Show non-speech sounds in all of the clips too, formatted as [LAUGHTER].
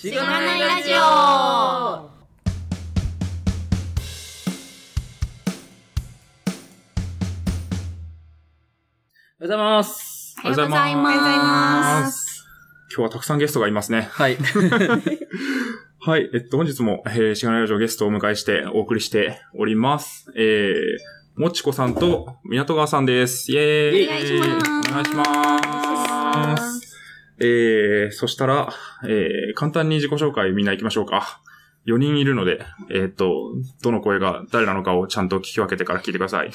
しがないラジオおはようございます。おはようございます。今日はたくさんゲストがいますね。はい。[LAUGHS] はい。えっと、本日も、えー、しがないラジオゲストをお迎えしてお送りしております。えー、もちこさんと港川さんです。イェーイお願いしますお願いします。えー、そしたら、えー、簡単に自己紹介みんな行きましょうか。4人いるので、えーっと、どの声が誰なのかをちゃんと聞き分けてから聞いてください。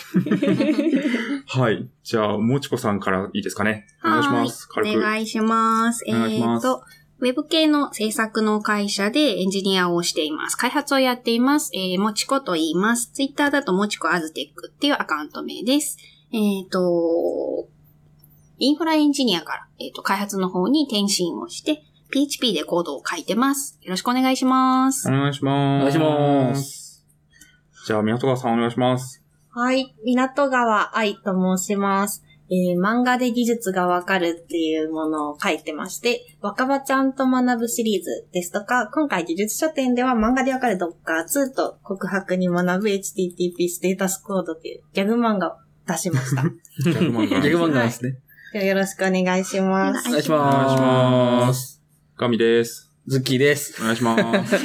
[LAUGHS] はい。じゃあ、もちこさんからいいですかね。お願いします。お願いします。えっと、ウェブ系の制作の会社でエンジニアをしています。開発をやっています。えー、もちこと言います。ツイッターだともちこアズテックっていうアカウント名です。えっ、と、インフラエンジニアから、えっ、と、開発の方に転身をして、PHP でコードを書いてます。よろしくお願いしますお。願いします。お願いします。じゃあ、港川さんお願いします。はい。港川愛と申します。えー漫画で技術がわかるっていうものを書いてまして、若葉ちゃんと学ぶシリーズですとか、今回技術書店では漫画でわかる Docker2 と告白に学ぶ HTTP ステータスコードっていうギャグ漫画を出しました。[LAUGHS] ギャグ漫画。ギャグ漫画ですね。ではよろしくお願いします。お願いしお願いしま。ますガミです。ズッキーです。お願いします。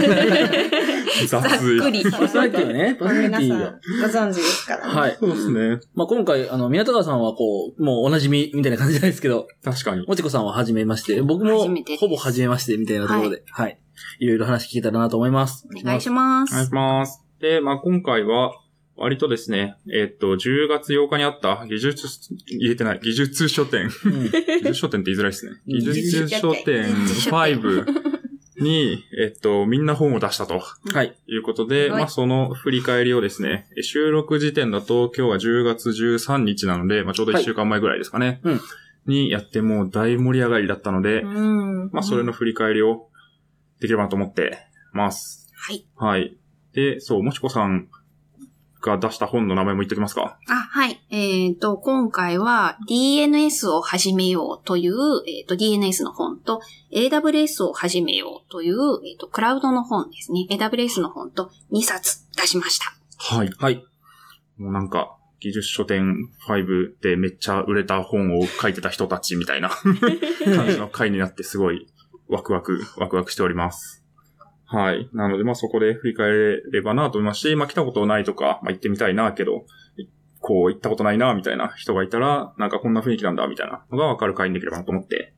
雑 [LAUGHS] ざっくり。パーソナリティがね、パーソナリテ皆さんィが。ご存知ですからね。はい。そうですね。まあ、今回、あの、宮田川さんはこう、もうお馴染みみたいな感じじゃないですけど、確かに。もちこさんは初めまして、僕も初めてですほぼ初めましてみたいなところで、はい。いろいろ話聞けたらなと思います。お願いしまお願いすし。ます。で、まあ今回は、割とですね、えっと、10月8日にあった技術、言えてない、技術書店。うん技術書店って言いづらいですね。うん技術書店技術書店5に、えっと、みんな本を出したとはい。いうことで、はいまあその振り返りをですね、収録時点だと今日は10月13日なので、まあちょうど1週間前ぐらいですかね。うんにやってもう大盛り上がりだったので、うん。まあそれの振り返りをできればなと思ってます。はい。はい。で、そう、もちこさんが出した本の名前も言っておきますか？あ、はい。えっ、と、今回は DNS を始めようという、えっ、と、DNS の本と AWS を始めようという、えっ、と、クラウドの本ですね。AWS の本と2冊出しました。はい。はい。もうなんか、技術書店5でめっちゃ売れた本を書いてた人たちみたいな [LAUGHS] 感じの回になってすごいワクワク、ワクワクしております。はい。なので、まあそこで振り返れればなと思いますし、まあ来たことないとか、まあ行ってみたいなけど、こう行ったことないなみたいな人がいたら、なんかこんな雰囲気なんだみたいなのがわかる回にできればなと思って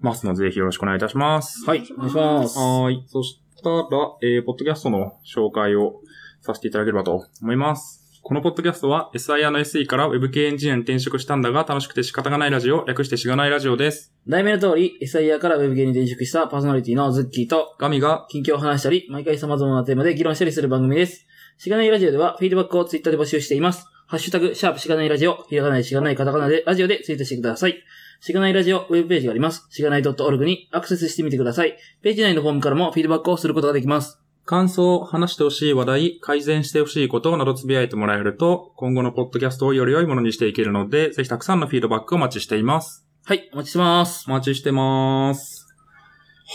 ますので、ぜひよろしくお願いいたします。はい。お願いします。はーい。そしたら、えー、ポッドキャストの紹介をさせていただければと思います。このポッドキャストは SIR の SE から Web 系エンジニアに転職したんだが楽しくて仕方がないラジオ、略してしがないラジオです。題名の通り、SIR から Web 系に転職したパーソナリティのズッキーと、ガミが、近況を話したり、毎回様々なテーマで議論したりする番組です。しがないラジオでは、フィードバックをツイッターで募集しています。ハッシュタグ、シャープしがないラジオ、ひらがないしがないカタカナでラジオでツイートしてください。しがないラジオウェブページがあります。しがない .org にアクセスしてみてください。ページ内のフォームからもフィードバックをすることができます。感想、話してほしい話題、改善してほしいことなどつぶやいてもらえると、今後のポッドキャストをより良いものにしていけるので、ぜひたくさんのフィードバックをお待ちしています。はい、お待ちしてます。お待ちしてます。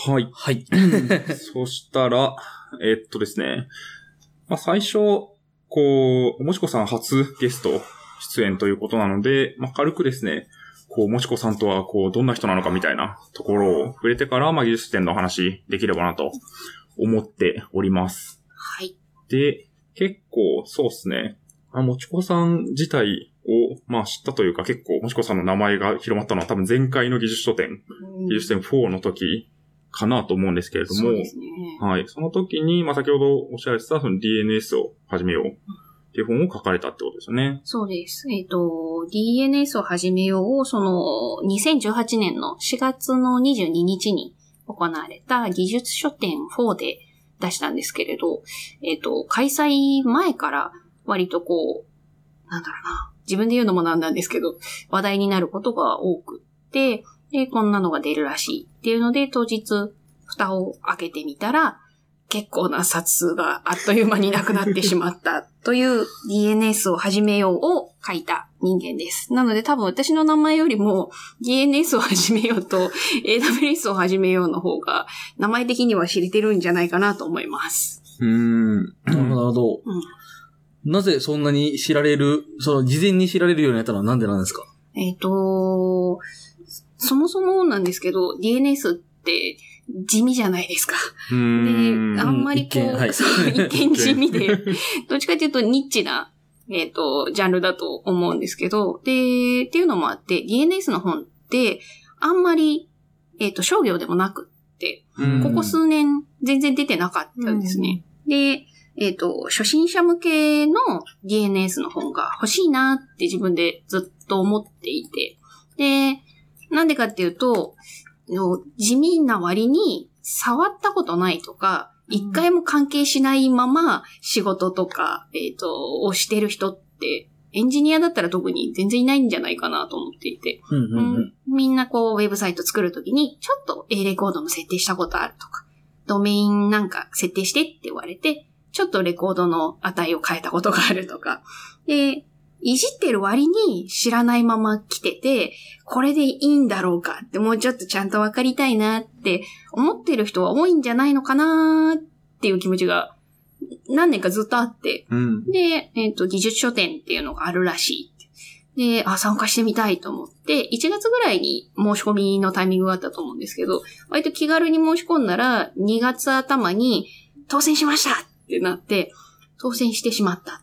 はい。はい。[LAUGHS] そしたら、えっとですね。まあ、最初、こう、もちこさん初ゲスト出演ということなので、まあ、軽くですね、こう、もちこさんとは、こう、どんな人なのかみたいなところを触れてから、まあ、技術点のお話できればなと思っております。はい。で、結構、そうですね。あ、もちこさん自体を、まあ、知ったというか、結構、もちこさんの名前が広まったのは多分前回の技術書店、技術点4の時かなと思うんですけれども、ね。はい。その時に、まあ、先ほどおっしゃられてた、その DNS を始めようっていう本を書かれたってことですよね。そうです。えっ、と、DNS を始めようを、その、2018年の4月の22日に行われた技術書店4で出したんですけれど、えっ、と、開催前から割とこう、なんだろうな、自分で言うのもなんなんですけど、話題になることが多くって、で、こんなのが出るらしいっていうので、当日、蓋を開けてみたら、結構な冊数があっという間になくなってしまったという DNS を始めようを書いた人間です。なので多分私の名前よりも DNS を始めようと AWS を始めようの方が名前的には知れてるんじゃないかなと思います。うーん。なるほど、なるほど。うんなぜそんなに知られる、その、事前に知られるようになったのはなんでなんですか？えっ、と、そもそもなんですけど DNS って地味じゃないですか。で、あんまりこう、一見はい。[LAUGHS] そう一見地味で、[LAUGHS] [LAUGHS] どっちかというとニッチな、えっ、と、ジャンルだと思うんですけど、で、っていうのもあって、DNS の本って、あんまり、えっ、と、商業でもなくって、うん。ここ数年全然出てなかったんですね。で、えっ、と、初心者向けの DNS の本が欲しいなって自分でずっと思っていて、で、なんでかっていうと、の地味な割に触ったことないとか、一回も関係しないまま仕事とか、えっ、と、をしてる人って、エンジニアだったら特に全然いないんじゃないかなと思っていて、うんうんうん。みんなこう、ウェブサイト作るときに、ちょっと A レコードの設定したことあるとか、ドメインなんか設定してって言われて、ちょっとレコードの値を変えたことがあるとか。で、いじってる割に知らないまま来てて、これでいいんだろうかってもうちょっとちゃんとわかりたいなって思ってる人は多いんじゃないのかなっていう気持ちが何年かずっとあって、うん。で、えっ、と、技術書店っていうのがあるらしい。で、あ、参加してみたいと思って、1月ぐらいに申し込みのタイミングがあったと思うんですけど、割と気軽に申し込んだら、2月頭に当選しましたってなって、当選してしまった。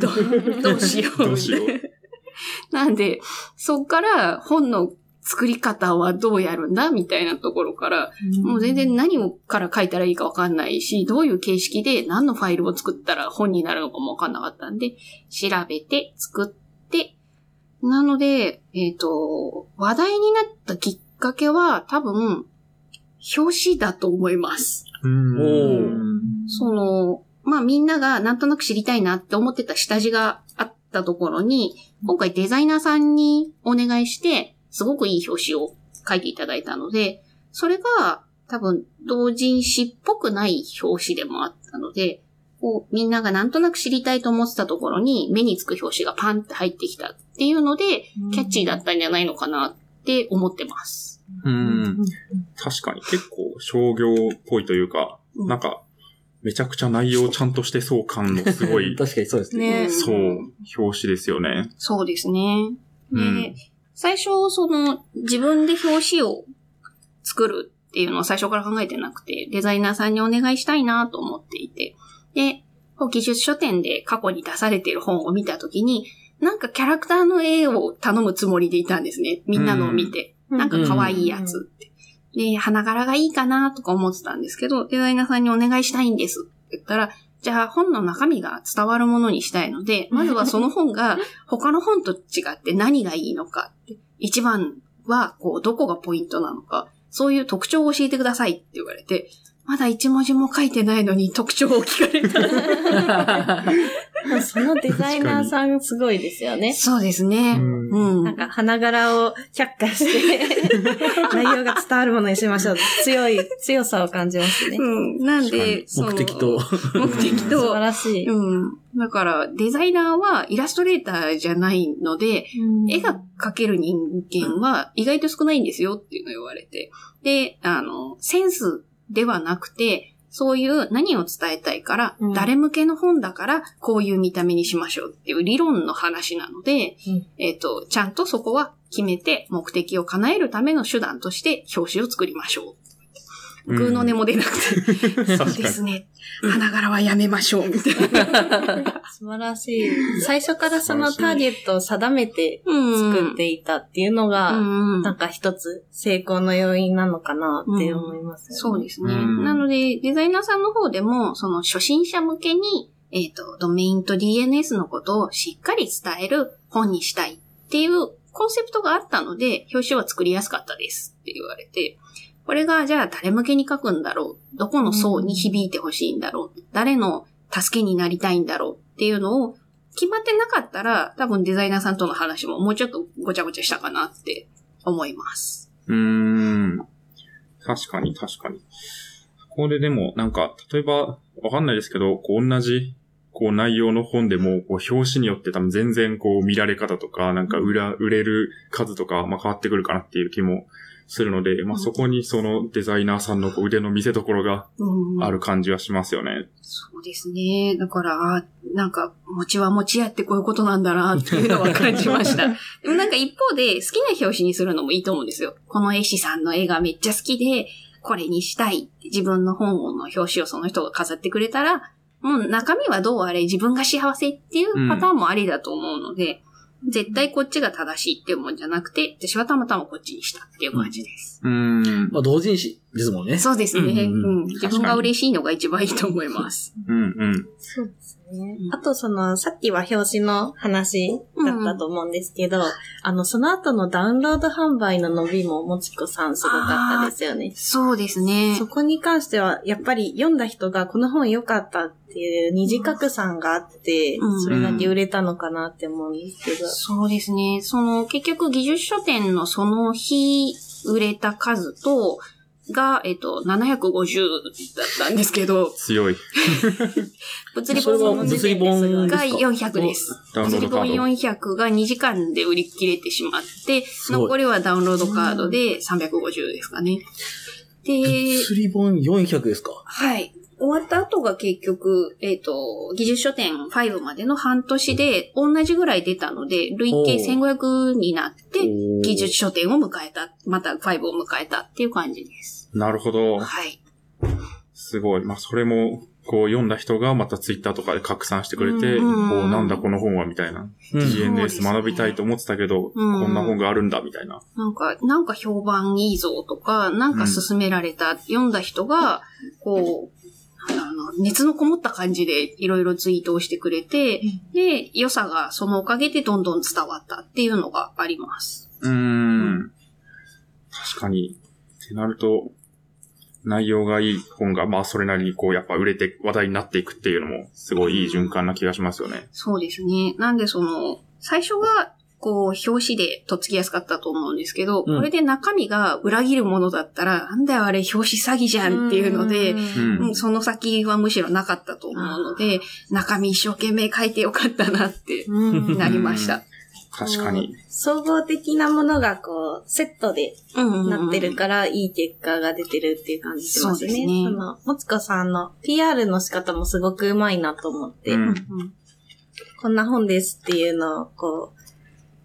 ど [LAUGHS] うどうしよう。どうしよう。なんで、そっから本の作り方はどうやるんだ？みたいなところから、もう全然何をから書いたらいいかわかんないし、どういう形式で何のファイルを作ったら本になるのかもわかんなかったんで、調べて作って、なので、えっ、と、話題になったきっかけは多分、表紙だと思います。うんその、まあみんながなんとなく知りたいなって思ってた下地があったところに、今回デザイナーさんにお願いして、すごくいい表紙を書いていただいたので、それが多分同人誌っぽくない表紙でもあったので、こうみんながなんとなく知りたいと思ってたところに目につく表紙がパンって入ってきたっていうので、キャッチーだったんじゃないのかなって思ってます。うん。確かに結構商業っぽいというか、うんなんか、めちゃくちゃ内容ちゃんとしてそう感のすごい、[LAUGHS] 確かにそうですね。ねそう、表紙ですよね。そうですね。で、うん最初、その、自分で表紙を作るっていうのを最初から考えてなくて、デザイナーさんにお願いしたいなと思っていて、で、こう技術書店で過去に出されている本を見たときに、なんかキャラクターの絵を頼むつもりでいたんですね。みんなのを見て。うんなんか可愛いやつって。で、花柄がいいかなとか思ってたんですけど、デザイナーさんにお願いしたいんですって言ったら、じゃあ本の中身が伝わるものにしたいので、[LAUGHS] まずはその本が他の本と違って何がいいのかって。一番は、こう、どこがポイントなのか、そういう特徴を教えてくださいって言われて、まだ一文字も書いてないのに特徴を聞かれた。そのデザイナーさんすごいですよね。そうですね。うんうん。なんか花柄を却下して、内容が伝わるものにしましょう。強い、強さを感じますね。うん。なんでに、その目的と。目的素と晴、らしい。うん。だから、デザイナーはイラストレーターじゃないので、絵が描ける人間は意外と少ないんですよっていうのを言われて。で、あの、センスではなくて、そういう何を伝えたいから、うん誰向けの本だから、こういう見た目にしましょうっていう理論の話なので、うんえっ、と、ちゃんとそこは決めて目的を叶えるための手段として表紙を作りましょう。うんグーの音も出なくて、そう [LAUGHS] ですね。花柄はやめましょう、みたいな。素晴らしい。最初からそのターゲットを定めてうん作っていたっていうのが、うんなんか一つ成功の要因なのかなって思いますよね。そうですね。うんなので、デザイナーさんの方でも、その初心者向けに、えっ、と、ドメインと DNS のことをしっかり伝える本にしたいっていうコンセプトがあったので、表紙は作りやすかったですって言われて、これがじゃあ誰向けに書くんだろう？どこの層に響いてほしいんだろう？誰の助けになりたいんだろうっていうのを決まってなかったら、多分デザイナーさんとの話ももうちょっとごちゃごちゃしたかなって思います。うーん。確かに、確かに。こででも、なんか、例えば、わかんないですけど、こう同じ、こう内容の本でも、こう表紙によって多分全然こう見られ方とか、なんか売ら、売れる数とか、まあ変わってくるかなっていう気もするので、まあそこにそのデザイナーさんの腕の見せ所がうんある感じはしますよね。そうですね。だから、あなんか、餅は餅やってこういうことなんだなっていうのは感じました。[LAUGHS] でもなんか一方で、好きな表紙にするのもいいと思うんですよ。この絵師さんの絵がめっちゃ好きで、これにしたい自分の本の表紙をその人が飾ってくれたら、もう中身はどうあれ自分が幸せっていうパターンもありだと思うので、絶対こっちが正しいっていうもんじゃなくて、私はたまたまこっちにしたっていう感じです。うーん。まあ、同人誌ですもんね。そうですね、うんうんうんうん。自分が嬉しいのが一番いいと思います。うんうん。そうですねうん。あとその、さっきは表紙の話だったと思うんですけど、あの、その後のダウンロード販売の伸びももちこさんすごかったですよね。そうですね。そこに関しては、やっぱり読んだ人がこの本良かったっていう二次拡散があってうん、それだけ売れたのかなって思うんですけど。そうですね。その、結局、技術書店のその日売れた数と、が、えっと、750だったんですけど、強い。[LAUGHS] 物理本物理本がですか？400です。物理本ードカード。400が2時間で売り切れてしまって、残りはダウンロードカードで350ですかね。で、物理本400ですか？はい。終わった後が結局、えっ、と、技術書店5までの半年で同じぐらい出たので、累計1500になって、技術書店を迎えた、また5を迎えたっていう感じです。なるほど。はい。すごい。まあ、それも、こう読んだ人がまたツイッターとかで拡散してくれて、うんこうなんだこの本はみたいな。うんそうです DNS ね学びたいと思ってたけど、うんこんな本があるんだみたいな。なんか、なんか評判いいぞとか、なんか勧められた、読んだ人が、こう、熱のこもった感じでいろいろツイートをしてくれて、で、良さがそのおかげでどんどん伝わったっていうのがあります。うーん。確かに。ってなると、内容がいい本が、まあそれなりにこうやっぱ売れて話題になっていくっていうのも、すごいいい循環な気がしますよね。そうですね。なんでその、最初が、こう、表紙でとっつきやすかったと思うんですけど、うん。これで中身が裏切るものだったら、なんだよあれ表紙詐欺じゃんっていうので、うん。うん。その先はむしろなかったと思うので、中身一生懸命書いてよかったなってうん。なりました。確かに。総合的なものがこう、セットでなってるから、いい結果が出てるっていう感じしますね。そうですね。その、もつこさんの PR の仕方もすごくうまいなと思って、うんうん。こんな本ですっていうのを、こう、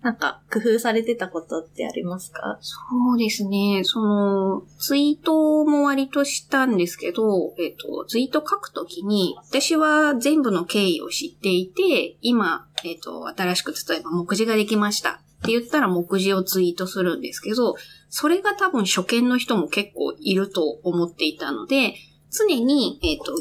なんか、工夫されてたことってありますか？そうですね。その、ツイートも割としたんですけど、えっ、と、ツイート書くときに、私は全部の経緯を知っていて、今、えっ、と、新しく例えば目次ができましたって言ったら目次をツイートするんですけど、それが多分初見の人も結構いると思っていたので、常に、えっ、と、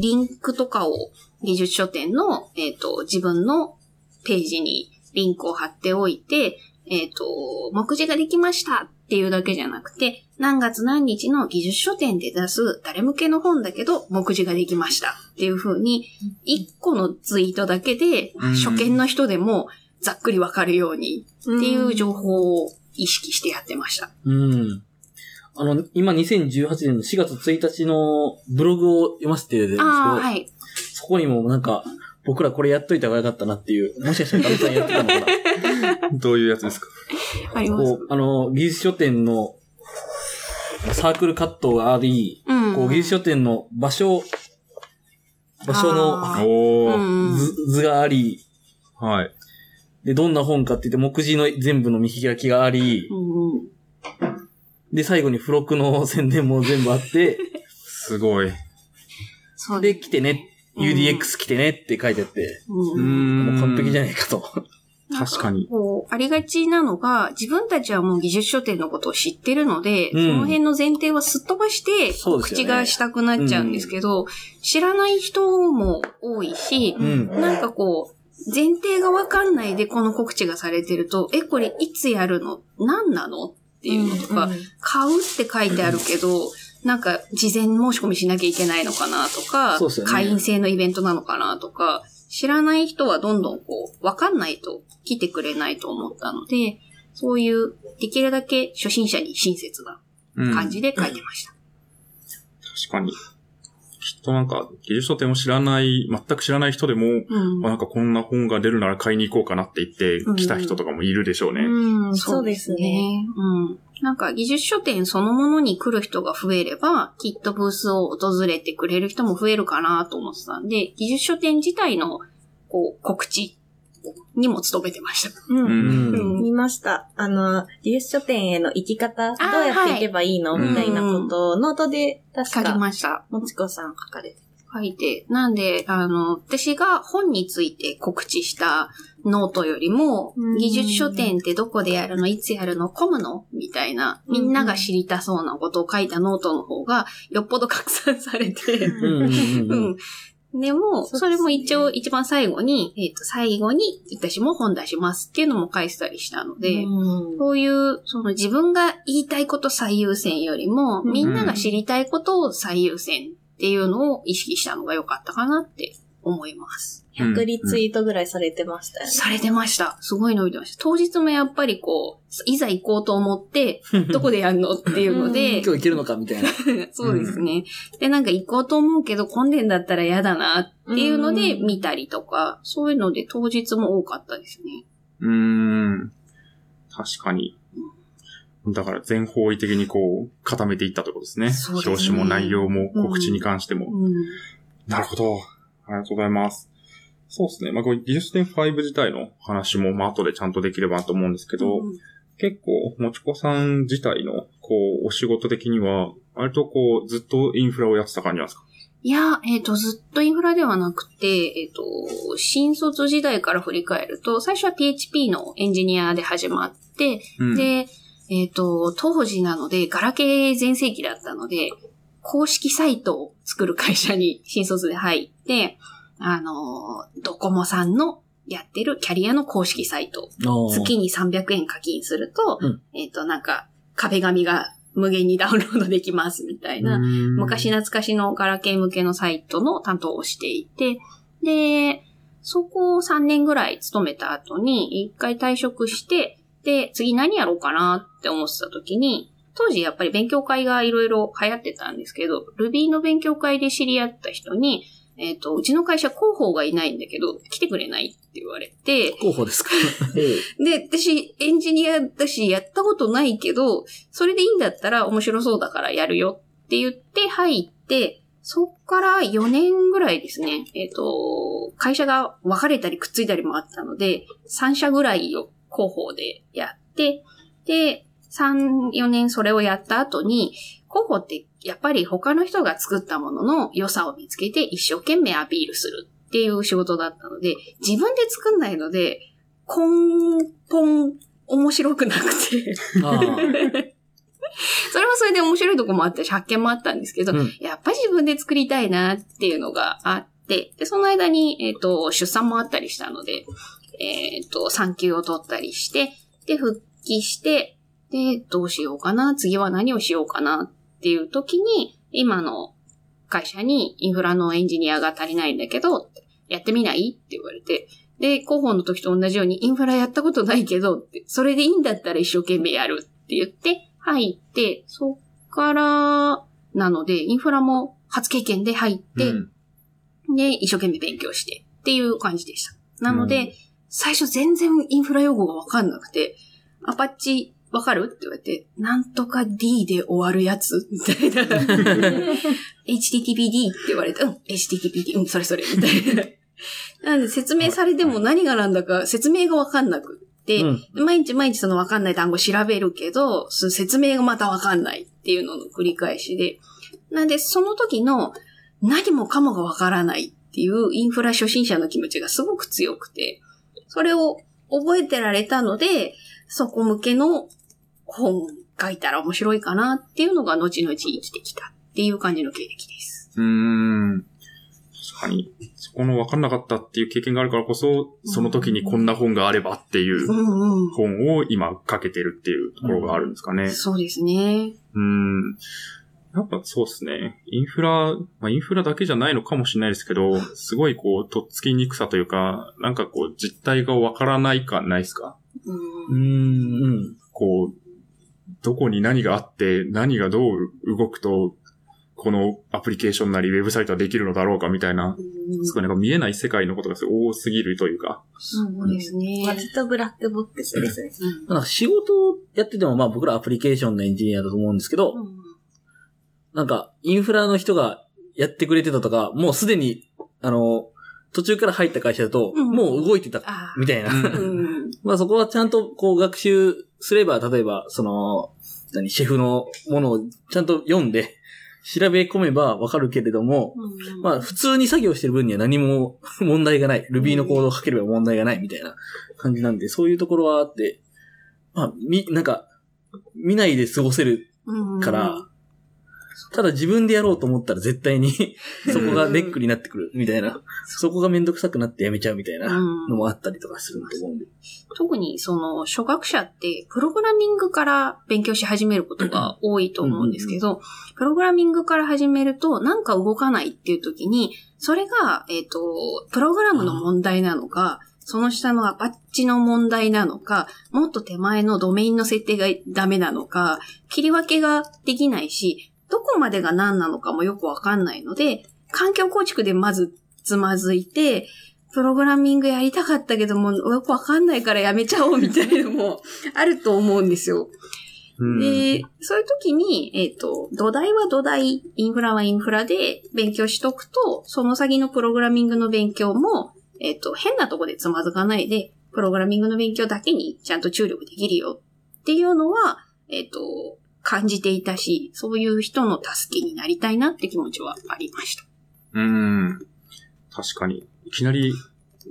リンクとかを技術書店の、えっ、と、自分のページにリンクを貼っておいて、えっ、と、目次ができましたっていうだけじゃなくて、何月何日の技術書店で出す誰向けの本だけど、目次ができましたっていう風に、一個のツイートだけで、うん初見の人でもざっくりわかるようにっていう情報を意識してやってました。うん。あの、今2018年の4月1日のブログを読ませてるんですけど、はい。そこにもなんか、僕らこれやっといた方がよかったなっていう、もしかしたらガムさんやってたのかな。[LAUGHS] どういうやつですか？あります。こう、あの、技術書店のサークルカットがあり、うん。こう、技術書店の場所、場所あのおー。うん図図があり、はい。で、どんな本かって言って、目次の全部の見開きがあり、うんうんで、最後に付録の宣伝も全部あって、すごい。そうで、来てね、UDX 来てねって書いてあって、ううんん。もう完璧じゃん。ないかと。確かに。こう、ありがちなのが、自分たちはもう技術書店のことを知ってるので、うんその辺の前提はすっ飛ばして、ね口がしたくなっちゃうんですけど、知らない人も多いし、うん。なんかこう、前提がわかんないでこの告知がされてると、え、これいつやるの？何なの？っていうのとか、買うって書いてあるけど、なんか事前申し込みしなきゃいけないのかなとか、ね会員制のイベントなのかなとか、知らない人はどんどんこう、わかんないと来てくれないと思ったので、そういう、できるだけ初心者に親切なうん感じで書いてました。確かに。きっとなんか、技術書店を知らない、全く知らない人でも、うんあなんかこんな本が出るなら買いに行こうかなって言ってうん来た人とかもいるでしょうね。うん、そうですね。うん。なんか技術書店そのものに来る人が増えれば、きっとブースを訪れてくれる人も増えるかなと思ってたんで、技術書店自体の、こう、告知にも努めてました。うん。見ました。あの、技術書店への行き方、どうやって行けばいいの、はいみたいなことを、ノートで確書きか、ました。もちこさん書かれて。書いて。なんで、あの、私が本について告知したノートよりもうん、技術書典ってどこでやるの？いつやるの？混むの？みたいな、みんなが知りたそうなことを書いたノートの方が、よっぽど拡散されて、うん。でも、それも一応一番最後に、えっ、と、最後に私も本出しますっていうのも書いてたりしたので、うん。そういう、その自分が言いたいこと最優先よりも、うん。みんなが知りたいことを最優先っていうのを意識したのが良かったかなって思います。100リツイートぐらいされてましたよね。されてました。すごい伸びてました。当日もやっぱりこう、いざ行こうと思って、[LAUGHS] どこでやるのっていうので、[LAUGHS] 今日行けるのかみたいな。[LAUGHS] そうですね。で、なんか行こうと思うけど混んでんだったら嫌だなっていうのでうん見たりとか、そういうので当日も多かったですね。うーん。確かに。だから全方位的にこう、固めていったところですね。すね表紙も内容も告知に関しても。うん。なるほど。ありがとうございます。そうですね。まあ、これ技術点5自体の話も、まあ、後でちゃんとできればなと思うんですけど、結構、もちこさん自体の、こう、お仕事的には、割とこう、ずっとインフラをやってた感じなんですか？いや、えっ、と、ずっとインフラではなくて、えっ、と、新卒時代から振り返ると、最初は PHP のエンジニアで始まって、うん。で、えっ、と、当時なので、ガラケー全盛期だったので、公式サイトを作る会社に新卒で入って、あの、ドコモさんのやってるキャリアの公式サイト、月に300円課金すると、うん。えっ、と、なんか、壁紙が無限に [LAUGHS] ダウンロードできますみたいな、昔懐かしのガラケー向けのサイトの担当をしていて、で、そこを3年ぐらい勤めた後に、一回退職して、で、次何やろうかなって思ってた時に、当時やっぱり勉強会がいろいろ流行ってたんですけど、Ruby の勉強会で知り合った人に、えっ、と、うちの会社広報がいないんだけど、来てくれないって言われて、候補ですか？[LAUGHS] で、私、エンジニアだし、やったことないけど、それでいいんだったら面白そうだからやるよって言って入って、そっから4年ぐらいですね、えっ、と、会社が分かれたりくっついたりもあったので、3社ぐらいを広報でやって、で、3、4年それをやった後に、広報ってやっぱり他の人が作ったものの良さを見つけて一生懸命アピールするっていう仕事だったので、自分で作んないので、根本面白くなくて。[LAUGHS] それはそれで面白いとこもあったし、発見もあったんですけど、うんやっぱり自分で作りたいなっていうのがあって、で、その間に、えっ、と、出産もあったりしたので、えっ、と、産休を取ったりして、で、復帰して、で、どうしようかな、次は何をしようかなっていう時に、今の会社にインフラのエンジニアが足りないんだけど、やってみないって言われて、で、広報の時と同じようにインフラやったことないけどそれでいいんだったら一生懸命やるって言って入って、そっから、なので、インフラも初経験で入って、うんで、一生懸命勉強してっていう感じでした。なので、うん最初全然インフラ用語がわかんなくて、アパッチわかる？って言われて、なんとか D で終わるやつみたいな。[LAUGHS] HTTPD って言われて、うん、HTTPD、うん、それそれ、みたいな。なので説明されても何がなんだか説明がわかんなくって、うん毎日毎日そのわかんない単語調べるけど、その説明がまたわかんないっていうのの繰り返しで。なんで、その時の何もかもがわからないっていうインフラ初心者の気持ちがすごく強くて、それを覚えてられたので、そこ向けの本書いたら面白いかなっていうのが後々生きてきたっていう感じの経歴です。うーん。確かに。そこの分かんなかったっていう経験があるからこそ、その時にこんな本があればっていううんうん。本を今書けてるっていうところがあるんですかね。そうですね。うん。やっぱそうですね。インフラ、まあ、インフラだけじゃないのかもしれないですけど、すごいこう、とっつきにくさというか、なんかこう、実態がわからない感ないですか？うんうん、うん。こう、どこに何があって、何がどう動くと、このアプリケーションなりウェブサイトはできるのだろうかみたいな、すごいなんか見えない世界のことがすごい多すぎるというか。そうですね。割とブラックボックスですね。なんか仕事をやってても、まあ僕らアプリケーションのエンジニアだと思うんですけど、うんなんかインフラの人がやってくれてたとか、もうすでに、あの、途中から入った会社だと、うん。もう動いてた、あみたいな。[LAUGHS] まあそこはちゃんとこう学習すれば、例えば、その、何、シェフのものをちゃんと読んで、調べ込めばわかるけれども、うん。まあ普通に作業してる分には何も [LAUGHS] 問題がない。Ruby のコードを書ければ問題がないみたいな感じなんで、そういうところはあって、まあ、み、なんか、見ないで過ごせるうん。から、ただ自分でやろうと思ったら絶対に [LAUGHS] そこがネックになってくるみたいな、そこがめんどくさくなってやめちゃうみたいなうん。のもあったりとかすると思うんで。特にその初学者ってプログラミングから勉強し始めることが多いと思うんですけど、プログラミングから始めるとなんか動かないっていう時に、それが、えっ、と、プログラムの問題なのか、その下のアパッチの問題なのか、もっと手前のドメインの設定がダメなのか、切り分けができないし、どこまでが何なのかもよくわかんないので、環境構築でまずつまずいて、プログラミングやりたかったけども、よくわかんないからやめちゃおうみたいなのも [LAUGHS] あると思うんですよ。うんで、そういう時に、えっ、と、土台は土台、インフラはインフラで勉強しとくと、その先のプログラミングの勉強も、えっ、と、変なとこでつまずかないで、プログラミングの勉強だけにちゃんと注力できるよっていうのは、えっ、と、感じていたし、そういう人の助けになりたいなって気持ちはありました。うん。確かに。いきなり、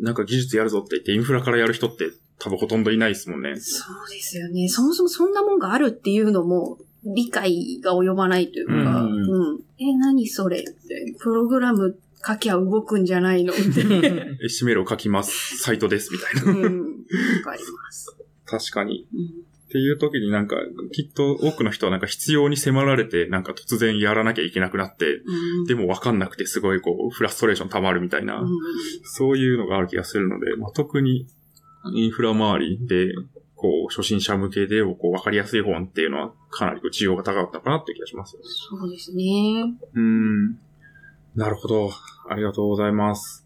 なんか技術やるぞって言ってインフラからやる人って多分ほとんどいないですもんね。そうですよね。そもそもそんなもんがあるっていうのも、理解が及ばないというか、ううんん。え、何それって、プログラム書きゃ動くんじゃないの？みたいな。[LAUGHS] エシメロ書きます。サイトです。みたいな。うん。わかります。確かに。うんっていう時になんか、きっと多くの人はなんか必要に迫られて、なんか突然やらなきゃいけなくなって、うん。でもわかんなくてすごいこう、フラストレーション溜まるみたいな、うんそういうのがある気がするので、まあ、特にインフラ周りで、こう、初心者向けで、こう、わかりやすい本っていうのは、かなりこう需要が高かったかなって気がします。そうですね。うーん。なるほど。ありがとうございます。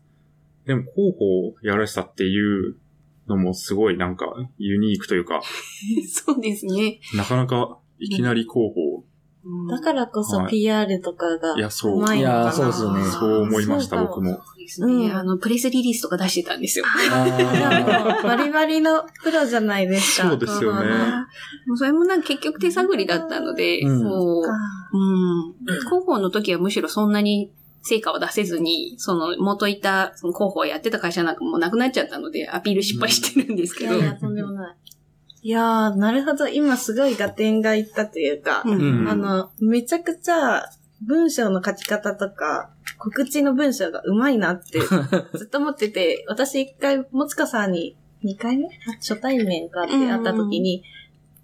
でも、広報をやらせたっていうのもすごいなんか、ユニークというか、[LAUGHS] そうですね。なかなかいきなり広報、うんだからこそはい PR とかがいやそういやそうですよねそう思いました、僕も。そうですね、うんあの、プレスリリースとか出してたんですよ。あ [LAUGHS] いやもうバリバリのプロじゃないですか。そうですよね。もうそれもなんか結局手探りだったので、うんそうか。うん。広報の時はむしろそんなに成果を出せずに、その元いたその広報をやってた会社なんかもうなくなっちゃったので、アピール失敗してるんですけど。いやいや、とんでもない。いやー、なるほど。今すごい合点がいったというか、うんうんあの、めちゃくちゃ文章の書き方とか、告知の文章がうまいなって [LAUGHS] ずっと思ってて、私一回、もつかさんに2回目？初対面かって会った時に、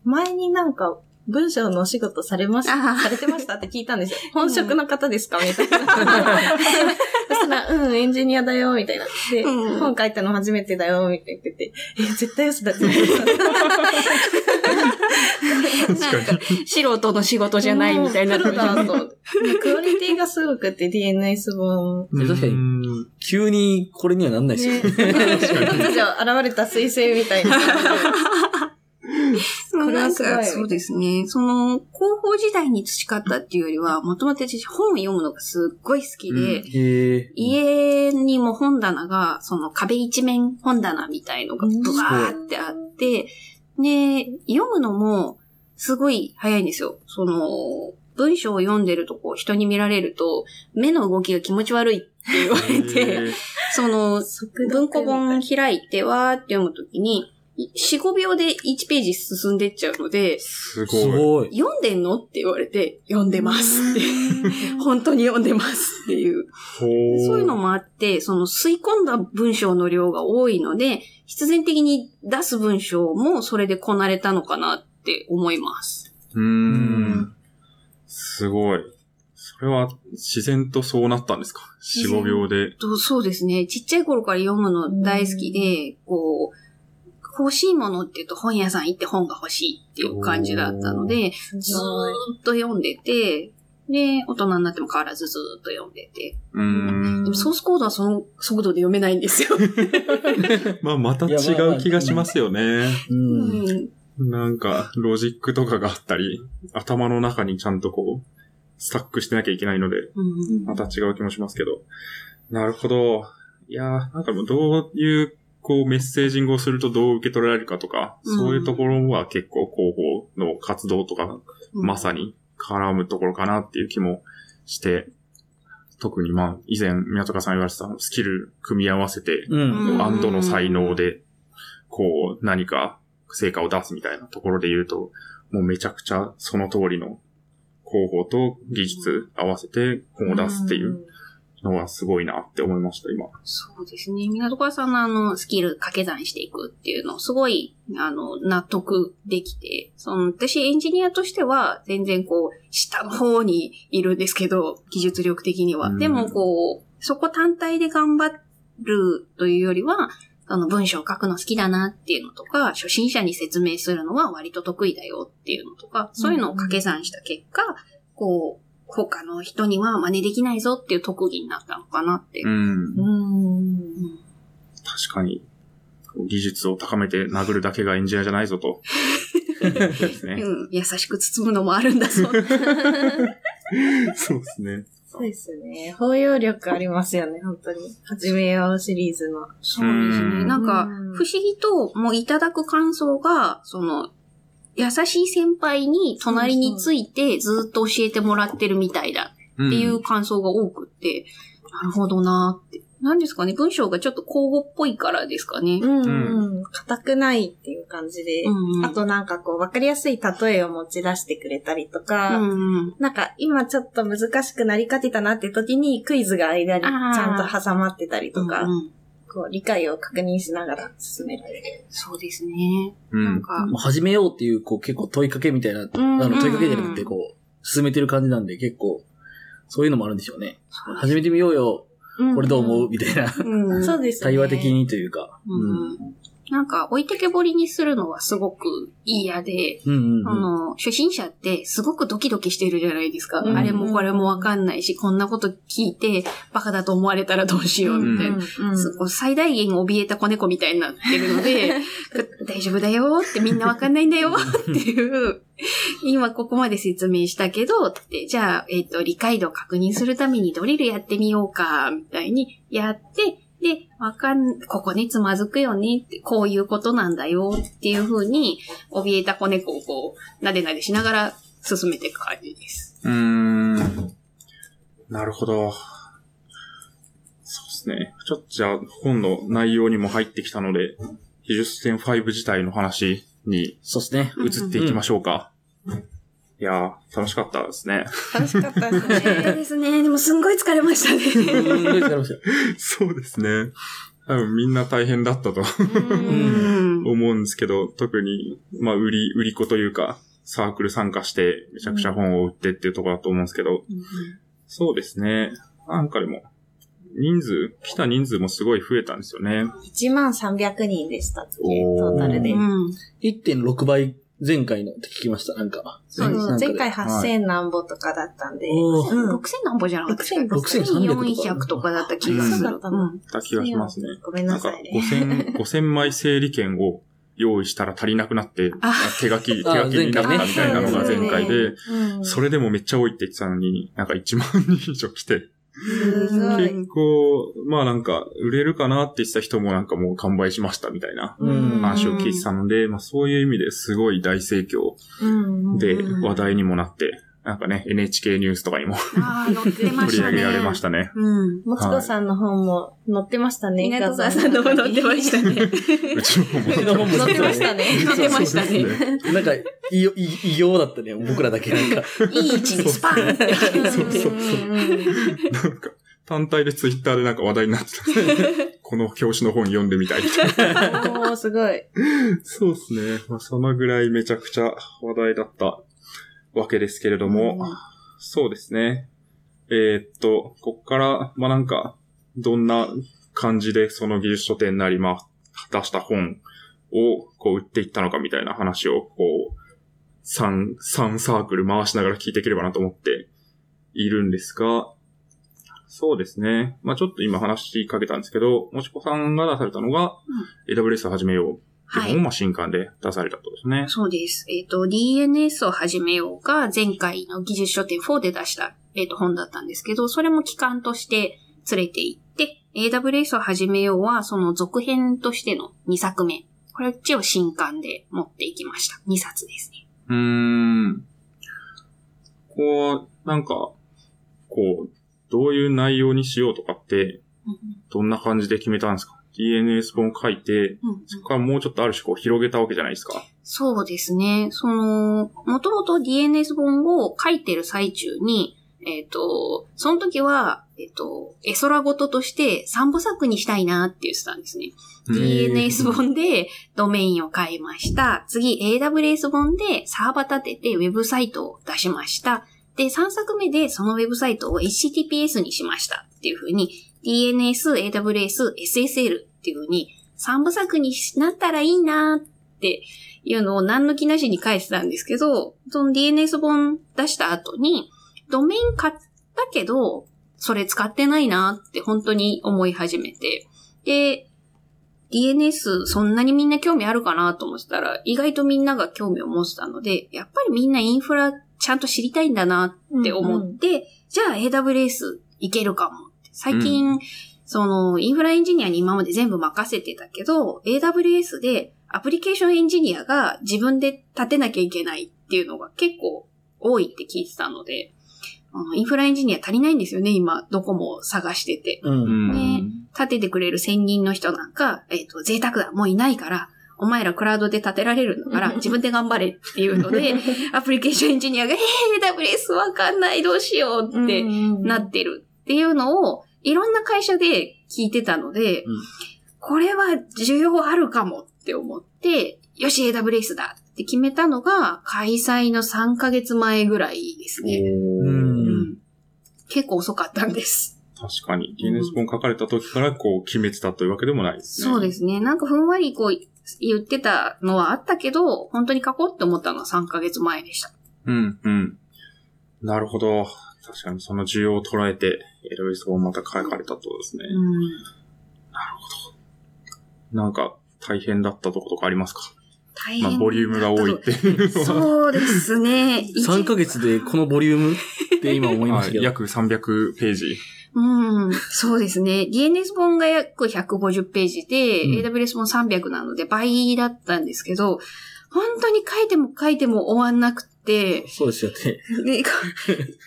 前になんか文章のお仕事されましあーされてましたって聞いたんですよ。本職の方ですか？みたいな。そしたら、うん、エンジニアだよ、みたいな。で、うん本書いたの初めてだよ、みたいな言ってて、え、絶対嘘だって言ってなんか、素人の仕事じゃないみたいな。プロだと。クオリティがすごくて DNS 本。確かにに。急にこれにはなんないですよね。ね。突如 [LAUGHS] 現れた彗星みたいな感ここれはすごいそうですね。その、広報時代に培ったっていうよりは、もともと私本を読むのがすっごい好きで、へえ。家にも本棚が、その壁一面本棚みたいのがブワーってあって、で、読むのもすごい早いんですよ。その、文章を読んでるとこう人に見られると、目の動きが気持ち悪いって言われて、その、じ。文庫本開いてわーって読むときに、4、5秒で1ページ進んでっちゃうので、すすごい。読んでんの？って言われて、読んでますって。[LAUGHS] 本当に読んでますっていう。そういうのもあって、その吸い込んだ文章の量が多いので、必然的に出す文章もそれでこなれたのかなって思います。うーん。すごい。それは自然とそうなったんですか ?4、5秒で。とそうですね。ちっちゃい頃から読むの大好きで、こう、欲しいものって言うと本屋さん行って本が欲しいっていう感じだったので、ずーっと読んでて、で、大人になっても変わらずずーっと読んでて。うーんでもソースコードはその速度で読めないんですよ。[LAUGHS] まあ、また違う気がしますよね。うん。うんなんか、ロジックとかがあったり、頭の中にちゃんとこう、スタックしてなきゃいけないので、うんまた違う気もしますけど。なるほど。いやー、なんかもうどういう、こう、メッセージングをするとどう受け取られるかとか、うん。そういうところは結構広報の活動とか、まさに絡むところかなっていう気もして、特にまあ、以前、宮坂さん言われてたスキル組み合わせて、うん。アンドの才能で、こう、何か成果を出すみたいなところで言うと、もうめちゃくちゃその通りの広報と技術合わせて本を出すっていうのはすごいなって思いました、今。そうですね。港川さんのあの、スキル掛け算していくっていうの、すごい、あの、納得できて、その、私エンジニアとしては、全然こう、下の方にいるんですけど、技術力的には。うんでもこう、そこ単体で頑張るというよりは、あの、文章を書くの好きだなっていうのとか、初心者に説明するのは割と得意だよっていうのとか、そういうのを掛け算した結果、こう、他の人には真似できないぞっていう特技になったのかなって。うん。うん。確かに、技術を高めて殴るだけがエンジニアじゃないぞと。[LAUGHS] うん、優しく包むのもあるんだぞ。[LAUGHS] そうですね。そうですね。包容力ありますよね、本当に。始めようシリーズの。そうですね。うんなんかうん、不思議と、もういただく感想が、その、優しい先輩に隣についてずっと教えてもらってるみたいだっっていう感想が多くって、なるほどなーって。何ですかね？文章がちょっと交互っぽいからですかね。うんうん。硬くないっていう感じで。うんうんあとなんかこう、わかりやすい例えを持ち出してくれたりとか、うんうんなんか今ちょっと難しくなりかけたなって時にクイズが間にちゃんと挟まってたりとか、うんうんこう理解を確認しながら進められる。そうですね。うなんん。か、もう始めようっていう、こう結構問いかけみたいな、んあの問いかけじゃなくて、こう、進めてる感じなんで、結構、そういうのもあるんでしょうね。始めてみようよ、これどう思う？みたいな、うんそうですね。対話的にというか。うんなんか、置いてけぼりにするのはすごく嫌で、うんうんうん。あの、初心者ってすごくドキドキしてるじゃないですか。うんあれもこれもわかんないし、こんなこと聞いてバカだと思われたらどうしようみたいな。うんう最大限怯えた子猫みたいになってるので、[LAUGHS] 大丈夫だよってみんなわかんないんだよっていう、今ここまで説明したけど、って、じゃあ、えっ、と、理解度を確認するためにドリルやってみようか、みたいにやって、で、わかん、ここね、つまずくよねって、こういうことなんだよっていう風に、怯えた子猫をこう、なでなでしながら進めていく感じです。うーん。なるほど。そうですね。ちょっとじゃあ、本の内容にも入ってきたので、技術点5自体の話にそうですね。移っていきましょうか。いやー、楽しかったですね。楽しかったですそうね。ですね。でもすんごい疲れましたうんね。どう疲れました [LAUGHS] そうですね。多分みんな大変だったとうん思うんですけど、特に、まあ、売り、売り子というか、サークル参加して、めちゃくちゃ本を売ってっていうところだと思うんですけど、そうですね。なんかでも、人数、来た人数もすごい増えたんですよね。1万300人でしたっトータルで。うん。1.6倍前回のって聞きました、なんか。そう前回。8000何歩とかだったんで。おーうん。6000何歩じゃなかった6300 6400とか。だった気がする。そうだった気がしますね。ごめんなか。なんさいね。5000、5000枚整理券を用意したら足りなくなってあ、手書き、手書きになったみたいなのが前回で、うん。それでもめっちゃ多いって言ってたのに、なんか1万人以上来て。結構、まあなんか、売れるかなって言ってた人もなんかもう完売しましたみたいなうん。話を聞いてたので、まあそういう意味ですごい大盛況うん。でうん。話題にもなって、なんかね、NHK ニュースとかにもああ、乗ってましたね。取り上げられましたね。うん。もつこさんの本も載ってましたね。港川さんのも乗 [LAUGHS] ってましたね。うちの本も載ってましたね。乗ってましたね。なんか、異様異異様だったね、僕らだけなんか。いい位置にスパーンって。そうそううんうなんか、単体でツイッターでなんか話題になってた。この表紙の本読んでみたいみたいな。[LAUGHS] おー、すごい。そうですね。まあ、そのぐらいめちゃくちゃ話題だったわけですけれども、そうですね。えーっと、こっから、まあ、なんか、どんな感じでその技術書店なり、まあ、出した本をこう売っていったのかみたいな話を、こう、3、三サークル回しながら聞いていければなと思っているんですが、そうですね。まあちょっと今話しかけたんですけど、もちこさんが出されたのが、AWS を始めようっていうのを、まあ新刊で出されたとですね。そうです。えっ、と、DNS を始めようが、前回の技術書店4で出した、えっ、と、本だったんですけど、それも期間として連れて行って、AWS を始めようは、その続編としての2作目。これっちを新刊で持っていきました。2冊ですね。うーん。こう、なんか、こう、どういう内容にしようとかって、どんな感じで決めたんですか？?DNS 本書いて、うんそこからもうちょっとある種こう広げたわけじゃないですか。そうですね。その、もともと DNS 本を書いてる最中に、えっ、と、その時は、えっ、と、絵空事として三部作にしたいなって言ってたんですね。DNS 本でドメインを変えました。次、AWS 本でサーバー立ててウェブサイトを出しました。で、3作目でそのウェブサイトを HTTPS にしましたっていう風に、DNS、AWS、SSL っていう風に3部作になったらいいなっていうのを何の気なしに書いてたんですけど、その DNS 本出した後に、ドメイン買ったけど、それ使ってないなって本当に思い始めて、で、DNS そんなにみんな興味あるかなと思ってたら、意外とみんなが興味を持ってたので、やっぱりみんなインフラちゃんと知りたいんだなって思って、じゃあ AWS いけるかも最近、その、インフラエンジニアに今まで全部任せてたけど、AWS でアプリケーションエンジニアが自分で立てなきゃいけないっていうのが結構多いって聞いてたので、あのインフラエンジニア足りないんですよね、今、どこも探してて。う。うんん。ね立ててくれる専任の人なんか、えっ、と、贅沢だ、もういないから、お前らクラウドで立てられるんだから、自分で頑張れっていうので、アプリケーションエンジニアが、えー、AWS わかんない、どうしようってなってるっていうのを、いろんな会社で聞いてたので、うんこれは需要あるかもって思って、よし、AWS だって決めたのが、開催の3ヶ月前ぐらいですね。う。うんん結構遅かったんです。確かに。DNS 本書かれた時からこう決めてたというわけでもないですね。そうですね。なんかふんわりこう言ってたのはあったけど、本当に書こうって思ったのは3ヶ月前でした。うん、うん。なるほど。確かにその需要を捉えて、AWS 本また書かれたとですね。うん。なんか、大変だったとことかありますか？大変まあ、ボリュームが多いっていうのは。そうですね。[LAUGHS] 3ヶ月でこのボリュームって今思いましたけど。はい約300ページ。うん、そうですね。DNS 本が約150ページで、うん AWS 本300なので倍だったんですけど、本当に書いても書いても終わんなくって、そうですよね。で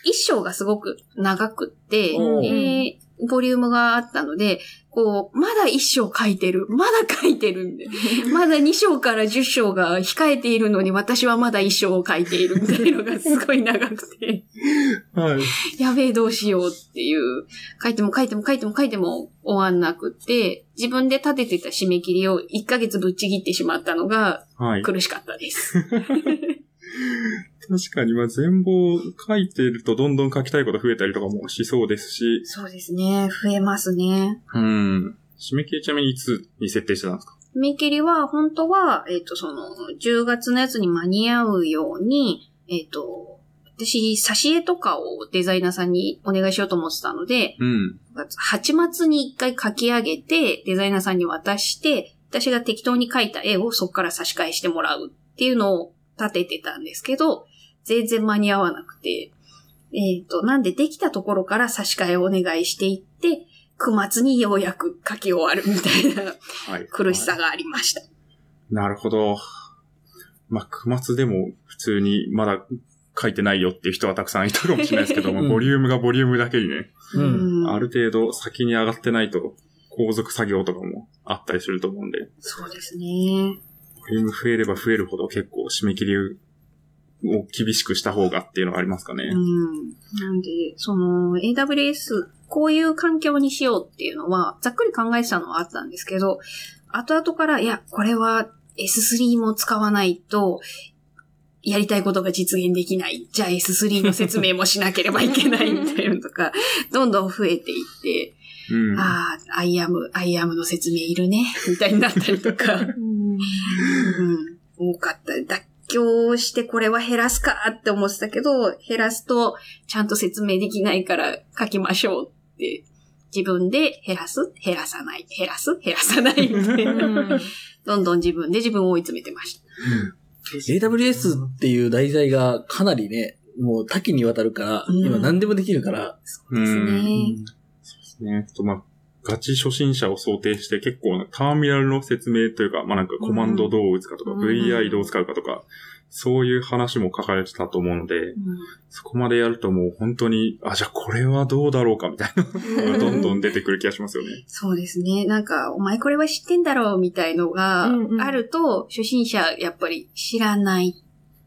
一章がすごく長くって、[LAUGHS] えーボリュームがあったので、こう、まだ一章書いてる、まだ書いてるんで、[LAUGHS] まだ2章から10章が控えているのに私はまだ一章を書いているみたいのがすごい長くて。はい。[LAUGHS] やべえ、どうしようっていう、書いても書いても書いても書いても終わんなくって、自分で立ててた締め切りを1ヶ月ぶっちぎってしまったのがはい。苦しかったです。確かに、まあ、全貌書いてるとどんどん書きたいこと増えたりとかもしそうですし、そうですね。増えますね。うん。締め切りちなみにいつに設定してたんですか？締め切りは、本当は、えっ、と、その、10月のやつに間に合うように、えっ、と、私、挿絵とかをデザイナーさんにお願いしようと思ってたので、うん。8月に1回書き上げて、デザイナーさんに渡して、私が適当に描いた絵をそこから差し替えしてもらうっていうのを立ててたんですけど、全然間に合わなくて、えっ、と、なんでできたところから差し替えをお願いしていって、9月にようやく書き終わるみたいなはい。苦しさがありました。なるほど。まあ、9末でも普通にまだ書いてないよっていう人はたくさんいたかもしれないですけども、[LAUGHS] うんボリュームがボリュームだけにね、うんある程度先に上がってないと、後続作業とかもあったりすると思うんで、そうですね。ボリューム増えれば増えるほど結構締め切りを厳しくした方がっていうのがありますかね。うん。なんで、その AWS、こういう環境にしようっていうのは、ざっくり考えてたのはあったんですけど、後々から、いや、これは S3 も使わないと、やりたいことが実現できない。じゃあ S3 の説明もしなければいけないみたいなのとか、[LAUGHS] どんどん増えていって、うん。ああ、IAM、IAM の説明いるね、みたいになったりとか、うん、多かった。だ強してこれは減らすかって思ってたけど、減らすとちゃんと説明できないから書きましょうって、自分で減らす？減らさない。減らす？減らさない。って、うん。どんどん自分で自分を追い詰めてました。AWS っていう題材がかなりね、もう多岐にわたるから、うん。今何でもできるから、うん。ですね。ね。と、まあ、ガチ初心者を想定して結構なターミナルの説明というか、まあなんかコマンドどう打つかとか、うん。VI どう使うかとか、そういう話も書かれてたと思うので、うん。そこまでやるともう本当に、あ、じゃあこれはどうだろうかみたいなのがどんどん出てくる気がしますよね。そうですね。なんか、お前これは知ってんだろうみたいのがうんうん。あると、初心者やっぱり知らない。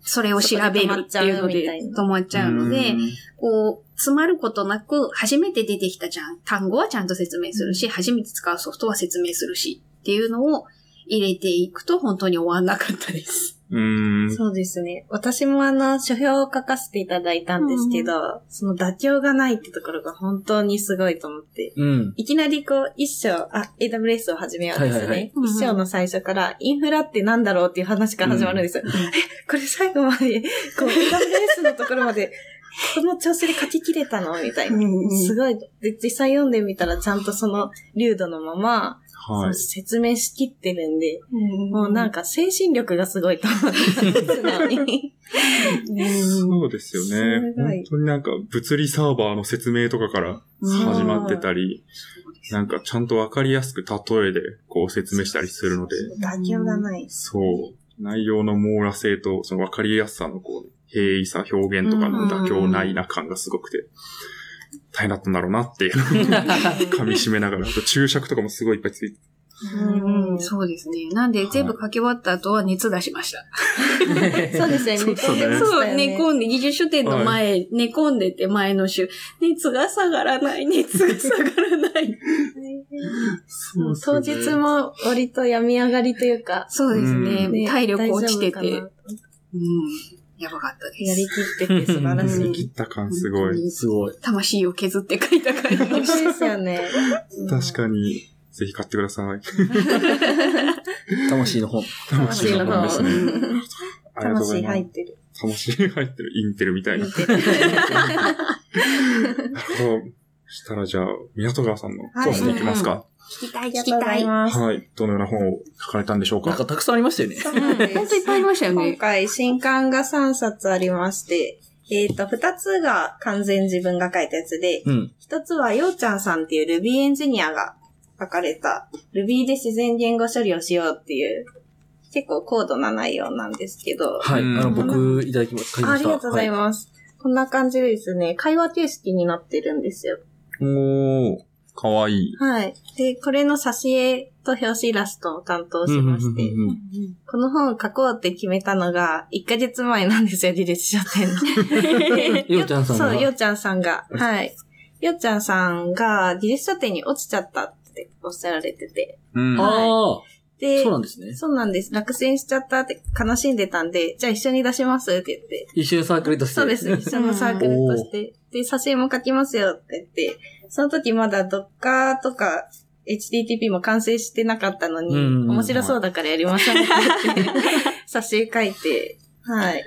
それを調べるっていうので止まっちゃうので、こう、詰まることなく、初めて出てきたじゃん。単語はちゃんと説明するし、初めて使うソフトは説明するし、っていうのを入れていくと本当に終わんなかったです。う。そうですね。私もあの、書評を書かせていただいたんですけど、その妥協がないってところが本当にすごいと思って。うん。いきなりこう、一章、あ、AWS を始めようですね。はいはいはいうん一章の最初から、インフラってなんだろうっていう話から始まるんですよ。え、[LAUGHS] これ最後まで、こう、AWS のところまで、この調子で書き切れたの？みたいな。すごい。で、実際読んでみたらちゃんとその、流度のまま、はい。説明しきってるんで、ももうなんか精神力がすごいと思って、素直に。そうですよね。本当になんか物理サーバーの説明とかから始まってたり、なんかちゃんとわかりやすく例えでこう説明したりするので、妥協がない。そう。内容の網羅性とそのわかりやすさのこう、平易さ、表現とかの妥協ないな感がすごくて、大変だったんだろうなっていう [LAUGHS] 噛み締めながら、あと注釈とかもすごいいっぱいついて、うんそうですね。なんで全部書き終わった後は熱出しました。[LAUGHS] そうですよね。そう寝込んで、技術書店の前、寝込んでて前の週、熱が下がらない、熱が下がらない。そう当日も割と病み上がりというか、そうですね。ね体力落ちてて。うん。やばかったです。なやりきってて素晴らしい。切った感すごい。すごい。魂を削って書いた感じですよね。確かに、ぜひ買ってください。魂の本。魂の方ですね。魂入ってる。魂入ってるインテルみたいな。見てる [LAUGHS] そう。したらじゃあ、港川さんのはいコースに行きますか？聞きたい、聞きたい。ます。はい。どのような本を書かれたんでしょうか？なんかたくさんありましたよね。そうなんですほんといっぱいありましたよ今ね。回新刊が3冊ありまして、えっ、と、2つが完全自分が書いたやつで、うん。1つはようちゃんさんっていう Ruby エンジニアが書かれた Ruby で自然言語処理をしようっていう結構高度な内容なんですけど、はい。うんあの、僕、いただきます。ありがとうございす。ます。こんな感じでですね、会話形式になってるんですよ。おー、かわいい。はい。で、これの挿絵と表紙イラストを担当しまして、この本を書こうって決めたのが1ヶ月前なんですよ、技術書店の。でようちゃんさんが？そう、ようちゃんさんが。はい。ようちゃんさんが技術書店に落ちちゃったっておっしゃられてて。うん。はああ、で、そうなんですね。そうなんです。落選しちゃったって悲しんでたんで、じゃあ一緒に出しますって言って。一緒にサークルとして。そうです。一緒のサークルとして。で、挿絵も書きますよって言って、その時まだ Docker とか HTTP も完成してなかったのに、うん面白そうだからやりましょうって言って、[LAUGHS] 挿絵書いて、はい。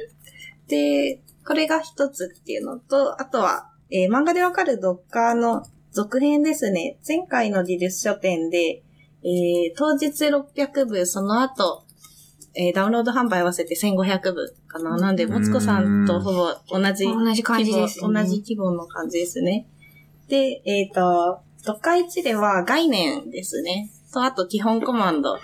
で、これが一つっていうのと、あとは、えー漫画でわかる Docker の続編ですね。前回の技術書店で、えー当日600部、その後、えーダウンロード販売合わせて1500部かな。なんで、もつこさんとほぼ同じ同じ感じですね規模同じ規模の感じですね。で、えっ、と、ドッカ1では概念ですね。と、あと基本コマンド。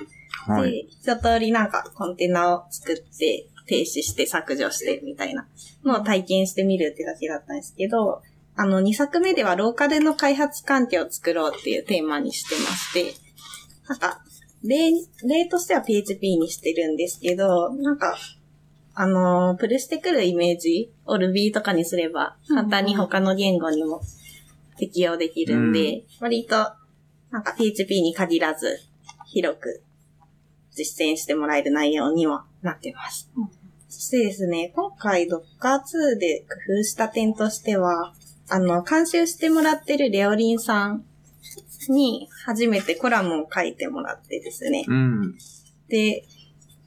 はい。で、一通りなんかコンテナを作って、停止して削除してみたいなのを体験してみるってだけだったんですけど、あの、2作目ではローカルの開発環境を作ろうっていうテーマにしてまして、なんか、例、例としては PHP にしてるんですけど、なんか、あの、プルしてくるイメージを Ruby とかにすれば、簡単に他の言語にも適用できるんで、割と、なんか PHP に限らず、広く実践してもらえる内容にはなってます。そしてですね、今回 Docker2 で工夫した点としては、あの、監修してもらってるレオリンさんに初めてコラムを書いてもらってですね。うん。で、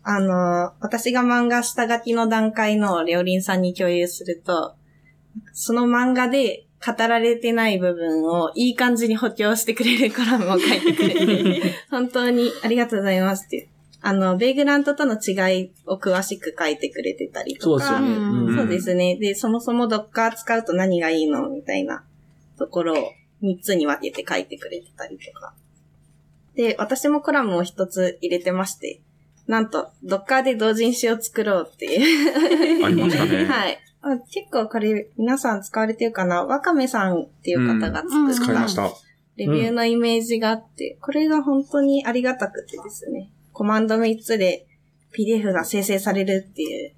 あの、私が漫画下書きの段階のりょうりんさんに共有すると、その漫画で語られてない部分をいい感じに補強してくれるコラムを書いてくれて、[LAUGHS] 本当にありがとうございますって。あの、ベイグラントとの違いを詳しく書いてくれてたりとか、そうですよね。うんそうですね。で、そもそもドッカー使うと何がいいのみたいなところを3つに分けて書いてくれてたりとか。で、私もコラムを1つ入れてまして、なんと、ドッカーで同人誌を作ろうっていう。[LAUGHS] ありましたね。[LAUGHS] はい。あ結構これ皆さん使われてるかな？ワカメさんっていう方が作うんった使いました。レビューのイメージがあって、これが本当にありがたくてですね。コマンド3つで PDF が生成されるっていう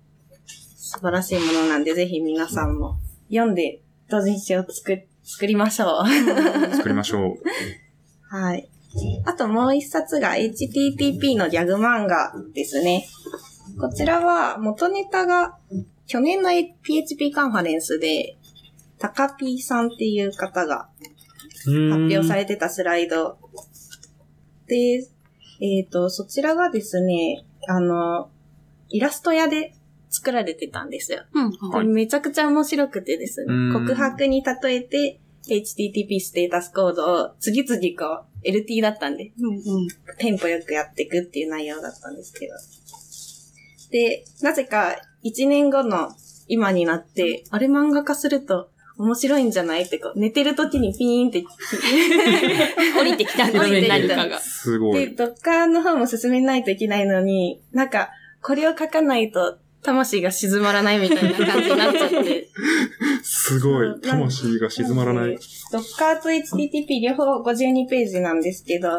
素晴らしいものなんで、ぜひ皆さんも読んで同人誌を作、作りましょう。作りましょう。[LAUGHS] はい。あともう一冊が HTTP のギャグ漫画ですね。こちらは元ネタが去年の PHP カンファレンスで、タカピーさんっていう方が発表されれてたスライド。で、えっ、と、そちらがですね、あの、イラスト屋で作られてたんですよ。うん。これめちゃくちゃ面白くてですね、うん告白に例えて、HTTP ステータスコードを次々こう、LT だったんで、うんうん。テンポよくやっていくっていう内容だったんですけど。で、なぜか1年後の今になって、あれ漫画化すると面白いんじゃないってこう、寝てる時にピーンって [LAUGHS] 降りてきたんですね、何かすごい。ドッカーの方も進めないといけないのに、なんか、これを書かないと、魂が静まらないみたいな感じになっちゃって。[LAUGHS] すごい。魂が静まらない。。ドッカーと HTTP 両方52ページなんですけど、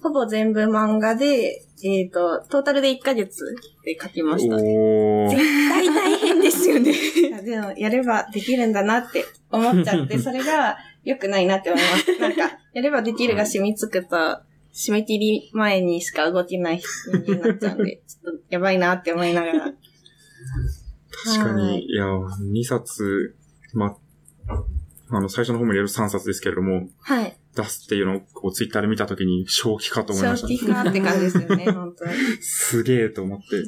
ほぼ全部漫画で、えっ、と、トータルで1ヶ月で書きました。おー。大大変ですよね。[LAUGHS] でも、やればできるんだなって思っちゃって、[LAUGHS] それが良くないなって思います。なんか、やればできるが染みつくと、締め切り前にしか動けない人間になっちゃうんで、[LAUGHS] ちょっとやばいなって思いながら。確かはいに、いや、2冊、ま、あの、最初の方も入れる3冊ですけれども、はい。出すっていうのをこうツイッターで見たときに正気かと思いま正した。気かって感じですよね、[LAUGHS] 本当に。すげえと思って。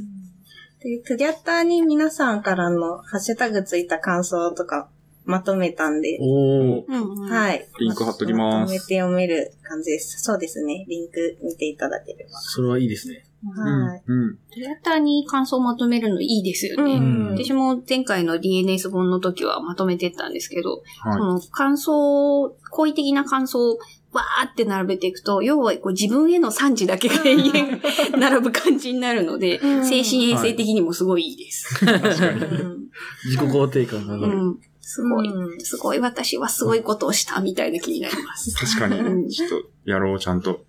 で、トゥギャッターに皆さんからのハッシュタグついた感想とかまとめたんで、おー。うんうん。い。はい。リンク貼っときますまとめて読める感じです。そうですね。リンク見ていただけれそれはいいですね。ば。はい。うん。うん。トヨタに感想をまとめるのいいですよね。うん私も前回の DNS 本の時はまとめてったんですけど、そはの感想、好意的な感想をわーって並べていくと、要はこう自分への賛辞だけが永遠 [LAUGHS] 並ぶ感じになるので、うん精神衛生的にもすごいいいです。い。確かに。うん自己肯定感が上がる。うん。すごい、うんすごい私はすごいことをしたみたいな気になります。確かうんに。ちょっと、やろう、ちゃんと。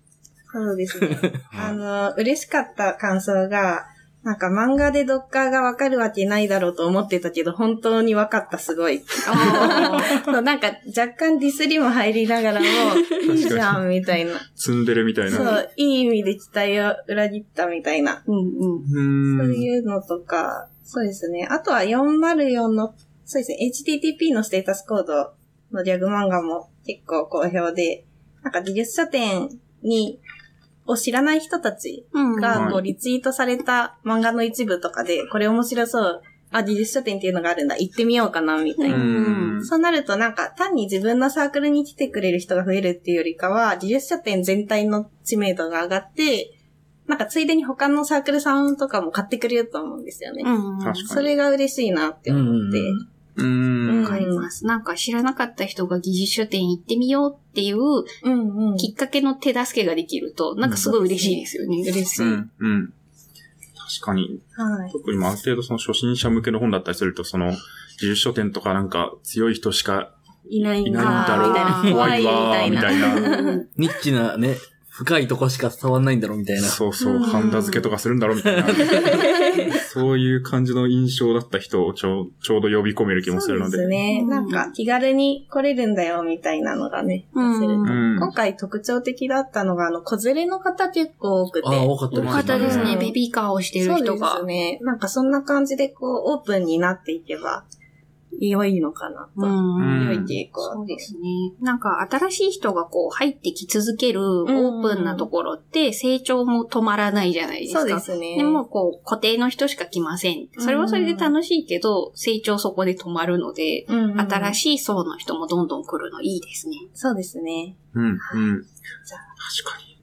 そうですね。あ [LAUGHS] はいの、嬉しかった感想が、なんか漫画でドッカーがわかるわけないだろうと思ってたけど、本当にわかった、すごい。[LAUGHS] そうなんか若干ディスりも入りながらも、[LAUGHS] いいじゃん、みたいな。ツンデレみたいそな。う、いい意味で期待を裏切ったみたいな。うんうん。うー。そうんいうのとか、そうですね。あとは404の、そうですね、HTTP のステータスコードのギャグ漫画も結構好評で、なんか技術書店に、を知らない人たちうんが、こう、はいリツイートされた漫画の一部とかで、これ面白そう。あ、技術書店っていうのがあるんだ。行ってみようかな、みたいな。うんそうなるとなんか単に自分のサークルに来てくれる人が増えるっていうよりかは、技術書店全体の知名度が上がって、なんかついでに他のサークルさんとかも買ってくれると思うんですよね。うんうん。確かにそれが嬉しいなって思って。うんうん。わかります。なんか知らなかった人が技術書店行ってみようっていううんうん。きっかけの手助けができると、なんかすごい嬉しいですよね。嬉しい。うん。うん。確かに。はい。特にまあある程度その初心者向けの本だったりすると、その、技術書店とかなんか強い人しかいないいないんだろう。みたいな。怖怖いいみわー、みたいな。たいな。うんニッチなね、深いとこしか伝わんないんだろうみたいな。そうそうう、んハンダ付けとかするんだろうみたいな。[LAUGHS] そういう感じの印象だった人をちょうちょうど呼び込める気もするので。そうですね。うんなんか気軽に来れるんだよみたいなのがね、出せると。うん今回特徴的だったのが、あの、子連れの方結構多くて。ああ、多かったよかったですね。うんベビーカーをしてるそうです人が。ね。なんかそんな感じでこう、オープンになっていけば、良いのかなと。うん良い傾向。そうですね。なんか新しい人がこう入ってき続けるオープンなところって成長も止まらないじゃないですか。そうですね。でもこう固定の人しか来ません。それはそれで楽しいけど、成長そこで止まるので、新しい層の人もどんどん来るのいいですね。そうですね。うん、うん。じゃあ確かに。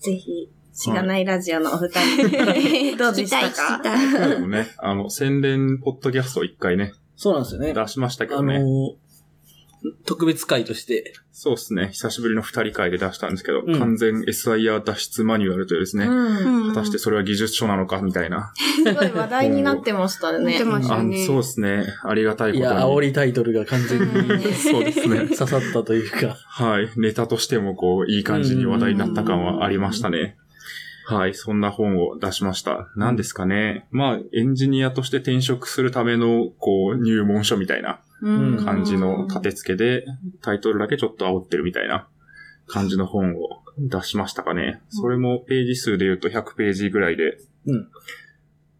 ぜひ、しがないラジオのお二人、[LAUGHS] どうでしたか？たでもね、あの、宣伝ポッドキャストを一回ね、そうなんですよね。出しましたけあのどね。ー、特別会として、そうですね。久しぶりの二人会で出したんですけど、うん完全 SIR 脱出マニュアルというですね、うん。果たしてそれは技術書なのかみたいな。すごい話題になってましたね。なってましたあねそうですね。ありがたいことに。いや、煽りタイトルが完全にそうですね。[LAUGHS] 刺さったというか。はい。ネタとしてもこう、いい感じに話題になった感はありましたね。はい。そんな本を出しました。何ですかね。まあ、エンジニアとして転職するための、こう、入門書みたいなうん感じの立て付けで、タイトルだけちょっと煽ってるみたいな感じの本を出しましたかね。それもページ数で言うと100ページぐらいで、うん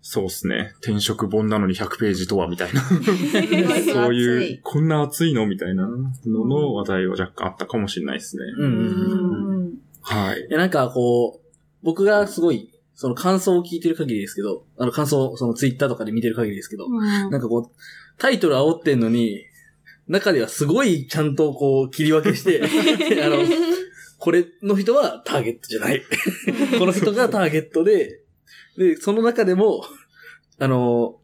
そうですね。転職本なのに100ページとは、みたいな。[LAUGHS] そういう、こんな熱いのみたいなのの話題は若干あったかもしれないですね。うん。はい。なんかこう、僕がすごい、その感想を聞いてる限りですけど、あの感想、そのツイッターとかで見てる限りですけど、なんかこう、タイトル煽ってんのに、中ではすごいちゃんとこう切り分けして、[LAUGHS] あの、これの人はターゲットじゃない。[LAUGHS] この人がターゲットで、で、その中でも、あの、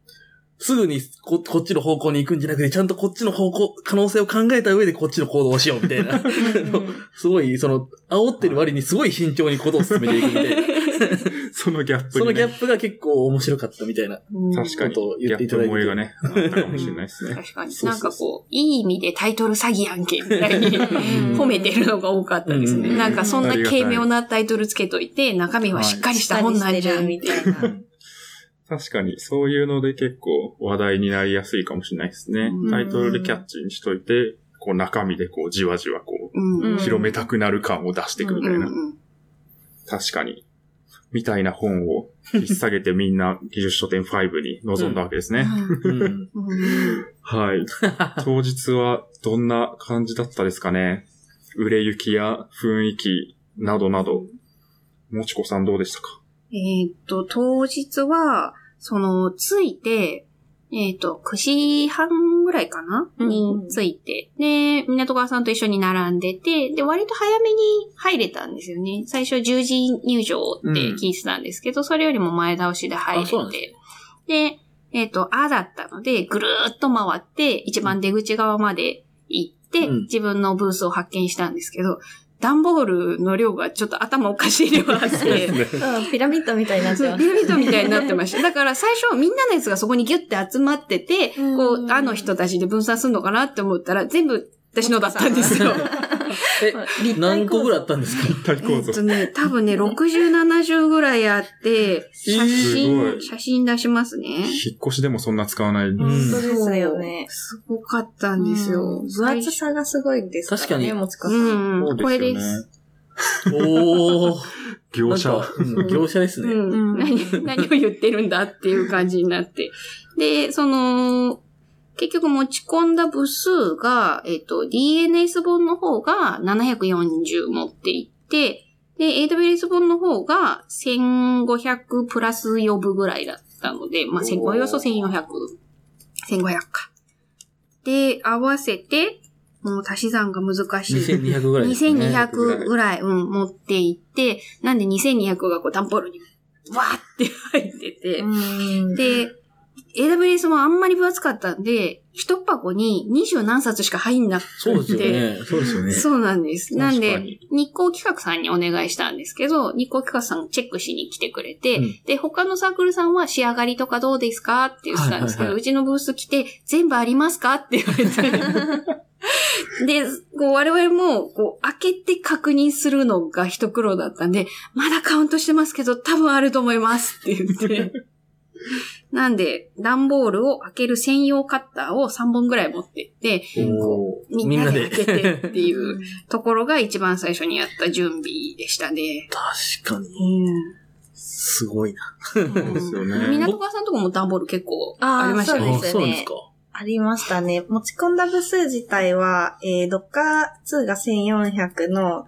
すぐにここっちの方向に行くんじゃなくて、ちゃんとこっちの方向、可能性を考えた上でこっちの行動をしようみたいな。[LAUGHS] すごい、その、煽ってる割にすごい慎重にことを進めていくみたいな。[LAUGHS] そのギャップに、ね。そのギャップが結構面白かったみたいな。確かに。ことを言っていただいて萌えがね、あったかもしれないですね。確かに。なんかこう、いい意味でタイトル詐欺案件みたいにん褒めてるのが多かったですね。うんなんかそんな軽妙なタイトルつけといて、中身はしっかりした本なんじゃん。みたいな。確かに、そういうので結構話題になりやすいかもしれないですねう。んタイトルでキャッチにしといて、こう中身でこうじわじわこう広めたくなる感を出していくみたいな。うん確かに。みたいな本を引っ提げてみんな [LAUGHS] 技術書店5に臨んだわけですね。はい。当日はどんな感じだったですかね。売れ行きや雰囲気などなど。もちこさんどうでしたか？えーっと、当日は、その、着いて、えーっと、9時半ぐらいかな？うんに着いて、で、港川さんと一緒に並んでて、で、割と早めに入れたんですよね。最初10時入場って聞いてたんですけど、それよりも前倒しで入れて。で、えーっと、あだったので、ぐるーっと回って、一番出口側まで行って、うん。自分のブースを発見したんですけど、段ボールの量がちょっと頭おかしい量あって、[LAUGHS] うんピラミッドみたいになっちゃう。そうピラミッドみたいになってました。だから最初みんなのやつがそこにギュッて集まってて、うんこう、あの人たちで分散するのかなって思ったら、全部私のだったんですよ。え、[LAUGHS] 何個ぐらいあったんですか？[LAUGHS] 立体構造えっと。ね、多分ね、60、70ぐらいあって、写真、い写真出しますね。引っ越しでもそんな使わない。ん本当ですよね。すごかったんですよ。うん分厚さがすごいですからね。確かにもちこさ。うんこれですす。おー。業者業者ですね。うん、何、何を言ってるんだっていう感じになって。で、その、結局持ち込んだ部数が、えっ、と、DNS 本の方が740持っていって、で、AWS 本の方が1500プラス4部ぐらいだったので、まあ、1000およそ1400、1500か。で、合わせて、もう足し算が難しい。2200ぐらいですね。2200ぐらい、うん、持っていって、なんで2200がこう、ダンボールに、わーって入ってて、うんで、AWS もあんまり分厚かったんで、一箱に二十何冊しか入んなくて。そうですよね。そうですよね。そうなんです。なんで日光企画さんにお願いしたんですけど、日光企画さんチェックしに来てくれて、うんで、他のサークルさんは仕上がりとかどうですかって言ってたんですけど、はいはいはいうちのブース来て、全部ありますかって言われて。[LAUGHS] で、こう我々も、こう、開けて確認するのが一苦労だったんで、まだカウントしてますけど、多分あると思いますって言って。[LAUGHS] なんで、段ボールを開ける専用カッターを3本ぐらい持ってって、おーみんなで開けてっていう [LAUGHS] ところが一番最初にやった準備でしたね。確かに。うん。すごいな。そうですよね。港川さんとこも段ボール結構ありましたね。そうですよねありましたね。持ち込んだ部数自体は、えー、Docker2 が1400の、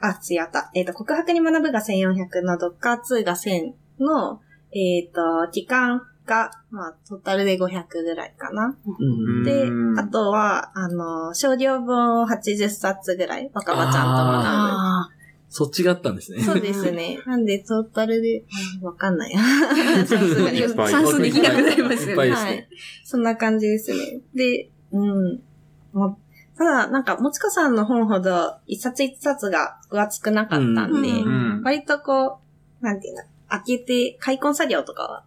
あ、違った。えっ、と、告白に学ぶが1400の Docker2 が1000の、えっ、と、期間が、まあ、トータルで500ぐらいかな。うんでう、んあとは、あの、少量本を80冊ぐらい、若葉ちゃんと学あそっちがあったんですね。ぶ。そうですね。[LAUGHS] なんで、トータルで、うんわかんな [LAUGHS] い。算数できなくなりますよね。いっぱいですねはい。そんな感じですね。で、うん。ただ、なんか、もちこさんの本ほど、一冊一冊が分厚くなかったんで、うんうん。割とこう、なんていうんだ、開けて、開墾作業とかは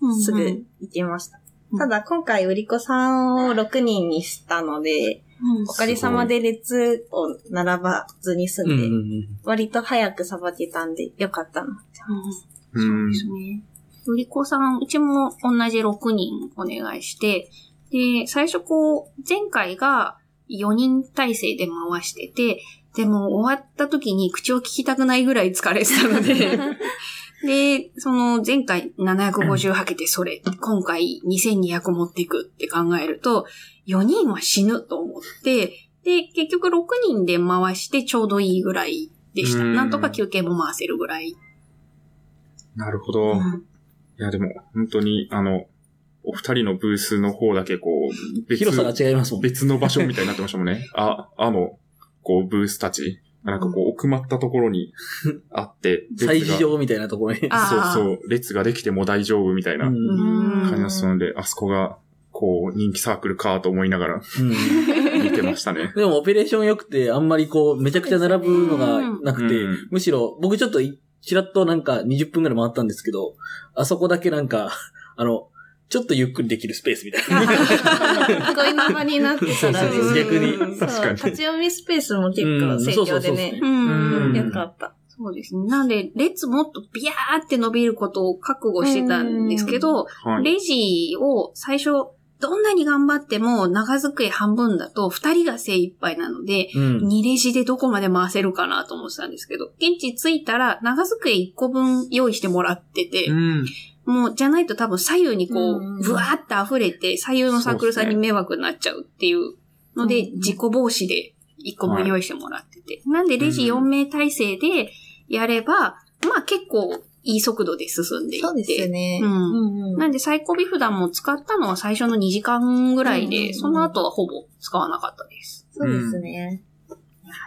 うんすぐ行けました。うんただ、今回、売り子さんを6人にしたので、うんおかげさまで列を並ばずに済うんんで、うんうん割と早くさばけたんで、よかったな。うんそうですね。売り子さん、うちも同じ6人お願いして、で、最初こう、前回が4人体制で回してて、でも終わった時に口を聞きたくないぐらい疲れてたので、[LAUGHS] で、その前回750はけてそれ、今回2200持っていくって考えると、4人は死ぬと思って、で、結局6人で回してちょうどいいぐらいでした。うんなんとか休憩も回せるぐらい。なるほど。うんいや、でも、本当に、あの、お二人のブースの方だけ、こう、別広さが違いますもんね。別の場所みたいになってましたもんね。あ、あの、こう、ブースたち。なんかこう、奥まったところに [LAUGHS] あって、催事が場みたいなところに。あそうそう、列ができても大丈夫みたいな感じがするので、あそこが、こう、人気サークルかと思いながらうん。見てましたね。[LAUGHS] でもオペレーション良くて、あんまりこう、めちゃくちゃ並ぶのがなくて、うん。むしろ、僕ちょっとい、ちらっとなんか20分くらい回ったんですけど、あそこだけなんか、あの、ちょっとゆっくりできるスペースみたいな。[LAUGHS] 憩いの場になってたらそうそうそう逆にうん確かに立ち読みスペースも結構盛況でねう。うんうんよかった。そうですね。なんで、列もっとビヤーって伸びることを覚悟してたんですけど、はい。レジを最初、どんなに頑張っても長机半分だと2人が精一杯なので、うん。2レジでどこまで回せるかなと思ってたんですけど、現地着いたら長机1個分用意してもらってて、うん。もうじゃないと多分左右にこうんう、ブワーって溢れて、左右のサークルさんに迷惑になっちゃうっていうので、うん自己防止で1個分用意してもらってて。なんでレジ4名体制でやれば、まあ結構いい速度で進んでいって。そうですね。うんうんうんなんでサイコビ札も使ったのは最初の2時間ぐらいで、うんその後はほぼ使わなかったです。そうですね。いや、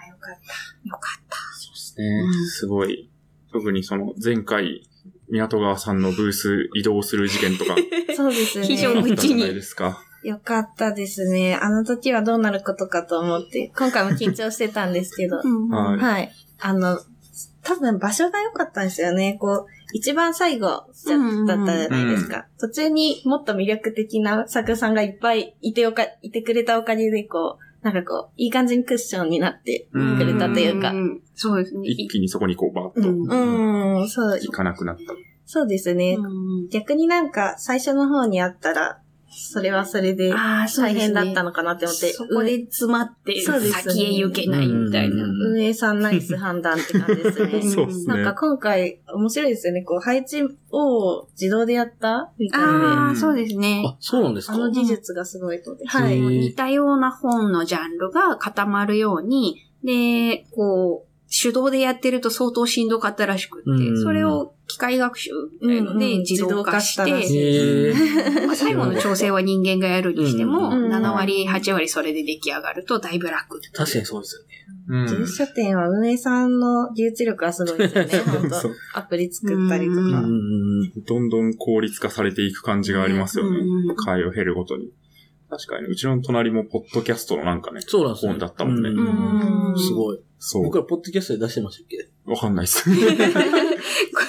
よかった。よかった。そうですねうん。すごい。特にその、前回、港川さんのブース移動する事件とか、[LAUGHS] そうですね。非常にあったじゃないですか。よかったですね。あの時はどうなることかと思って、今回も緊張してたんですけど。[LAUGHS] うんはいはい。あの、多分場所が良かったんですよね。こう、一番最後だったじゃないですか。途中にもっと魅力的な作家さんがいっぱいいておか、いてくれたおかげで、こう、なんかこう、いい感じにクッションになってうんくれたというか。んそうですね。一気にそこにこう、バッとうんうん、そう、行かなくなった。そうですね。うん逆になんか最初の方にあったら、それはそれでああ、そう大ですね変だったのかなって思って、そこで詰まって、先へ行けないみたいな。うん運営さんナイス判断って感じですね。[LAUGHS] そうですね。なんか今回面白いですよね。こう配置を自動でやったみたいで。ああ、そうですね。あ、そうなんですか？あの技術がすごいので。へはい。ー似たような本のジャンルが固まるように、で、こう、手動でやってると相当しんどかったらしくって、うんそれを機械学習で自動化して、最後の調整は人間がやるにしても、うんうん7割、8割それで出来上がるとだいぶ楽。確かにそうですよね。うん技術書店は運営さんの技術力はすごいですよね。[LAUGHS] アプリ作ったりとうんか。うん。どんどん効率化されていく感じがありますよね。うん回を経るごとに。確かに、うちの隣もポッドキャストのなんかね、そうなんですね。本だったもんねううんすごい。そう僕。らポッドキャストで出してましたっけ？わかんないです。[LAUGHS] こ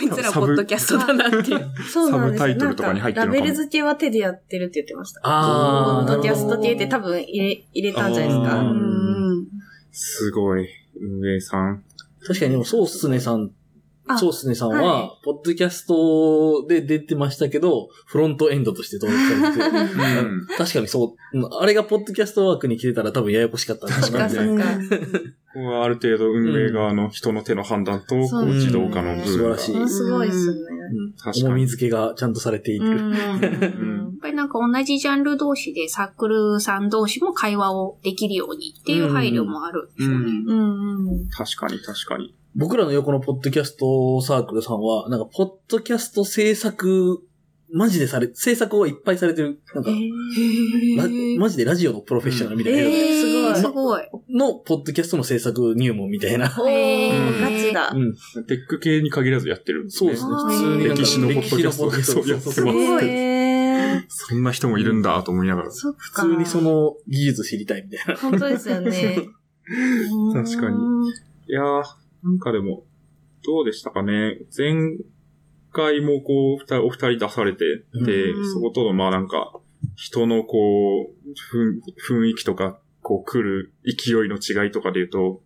いつらポッドキャストだなっていう。そうなんですサブタイトルとかに入ってるのかもなんラベル付けは手でやってるって言ってました。あーポッドキャスト系って多分入れ、入れたんじゃないですあか。ーうんすごい。運営さん。確かにでも、そうっすねさん、あそうっすねさんはは、ポッドキャストで出てましたけど、フロントエンドとして登録されてて、[LAUGHS] うん。確かにそう、うんあれがポッドキャストワークに来てたら多分ややこしかったんですそっかそっか。ここはある程度運営側の人の手の判断と、こう自動化の部分が。素晴らしいあすごいっすね。うん。確かに。重み付けがちゃんとされている。うん。ぱりなんか同じジャンル同士でサークルさん同士も会話をできるようにっていう配慮もあるん。確かに確かに。僕らの横のポッドキャストサークルさんは、なんか、ポッドキャスト制作、マジでされ、制作をいっぱいされてる、なんか、ラマジでラジオのプロフェッショナルみたいなすごいすごい。の、ポッドキャストの制作入門みたいな。おへー、ーガチだう。ん。テック系に限らずやってるんですね。そうですね。普通に歴史のポッドキャスト歴史のポッドキャストそうやってますへー。そんな人もいるんだと思いながら。普通にその技術知りたいみたいな。本当ですよね。[LAUGHS] 確かにいやー、なんかでも、どうでしたかね。前回もこう、二人お二人出されて、でう、んそことのまあなんか、人のこう、雰囲気とか、こう来る勢いの違いとかで言うと、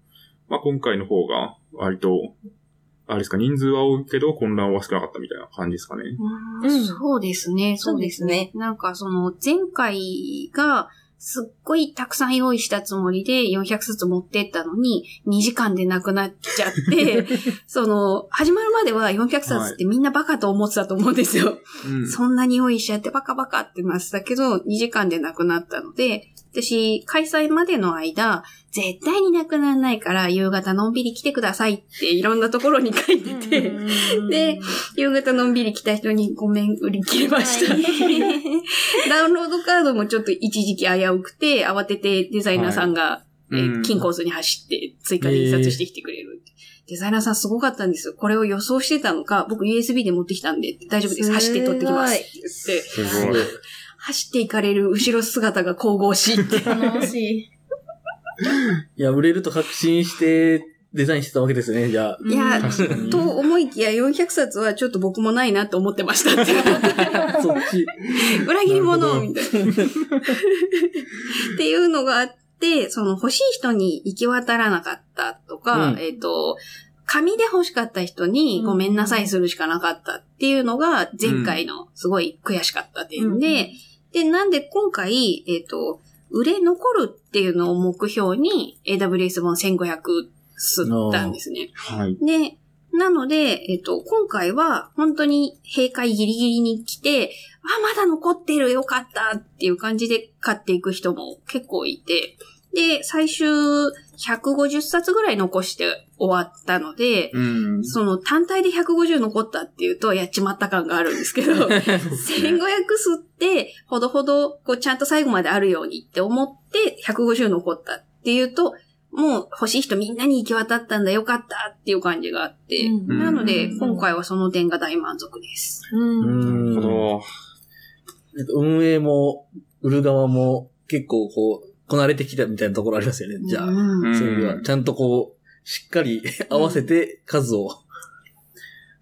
まあ今回の方が割と、あれですか、人数は多いけど混乱は少なかったみたいな感じですかね。うんそうですね、そうですね。なんかその前回がすっごいたくさん用意したつもりで400冊持ってったのに2時間でなくなっちゃって、[LAUGHS] その始まるまでは400冊ってみんなバカと思ってたと思うんですよ。うんそんなに用意しちゃってバカバカってなってたけど、2時間でなくなったので、私、開催までの間、絶対になくならないから、夕方のんびり来てくださいっていろんなところに書いてて、で、夕方のんびり来た人にごめん、売り切れました。[LAUGHS] ダウンロードカードもちょっと一時期危うくて、慌ててデザイナーさんが、えーうん金コースに走って追加で印刷してきてくれる。デザイナーさんすごかったんですよ。これを予想してたのか、僕 USB で持ってきたんで、大丈夫です。走って取ってきますって言って、すごい。走っていかれる後ろ姿が神々しいって。頼もしい。いや、売れると確信してデザインしてたわけですね、じゃあ。いや、確かにと思いきや400冊はちょっと僕もないなと思ってましたって。そっち。裏切り者みたいな。っていうのがあって、その欲しい人に行き渡らなかったとか、うんえっ、と、紙で欲しかった人にごめんなさいするしかなかったっていうのが前回のすごい悔しかった点で、で、なんで今回、えっ、と、売れ残るっていうのを目標に AWS 本1500吸ったんですね。はい。で、なので、えっと、今回は本当に閉会ギリギリに来て、あ、まだ残ってるよかったっていう感じで買っていく人も結構いて、で、最終150冊ぐらい残して終わったので、うん。その単体で150残ったっていうと、やっちまった感があるんですけど、[LAUGHS] 1500吸って、ほどほど、こう、ちゃんと最後まであるようにって思って、150残ったっていうと、もう欲しい人みんなに行き渡ったんだ、よかったっていう感じがあって、うんなので、うん今回はその点が大満足です。うん。なるほど。えっと運営も、売る側も結構こう、こなれてきたみたいなところありますよね。じゃあ、そういう意味では、ちゃんとこう、しっかり合わせて数を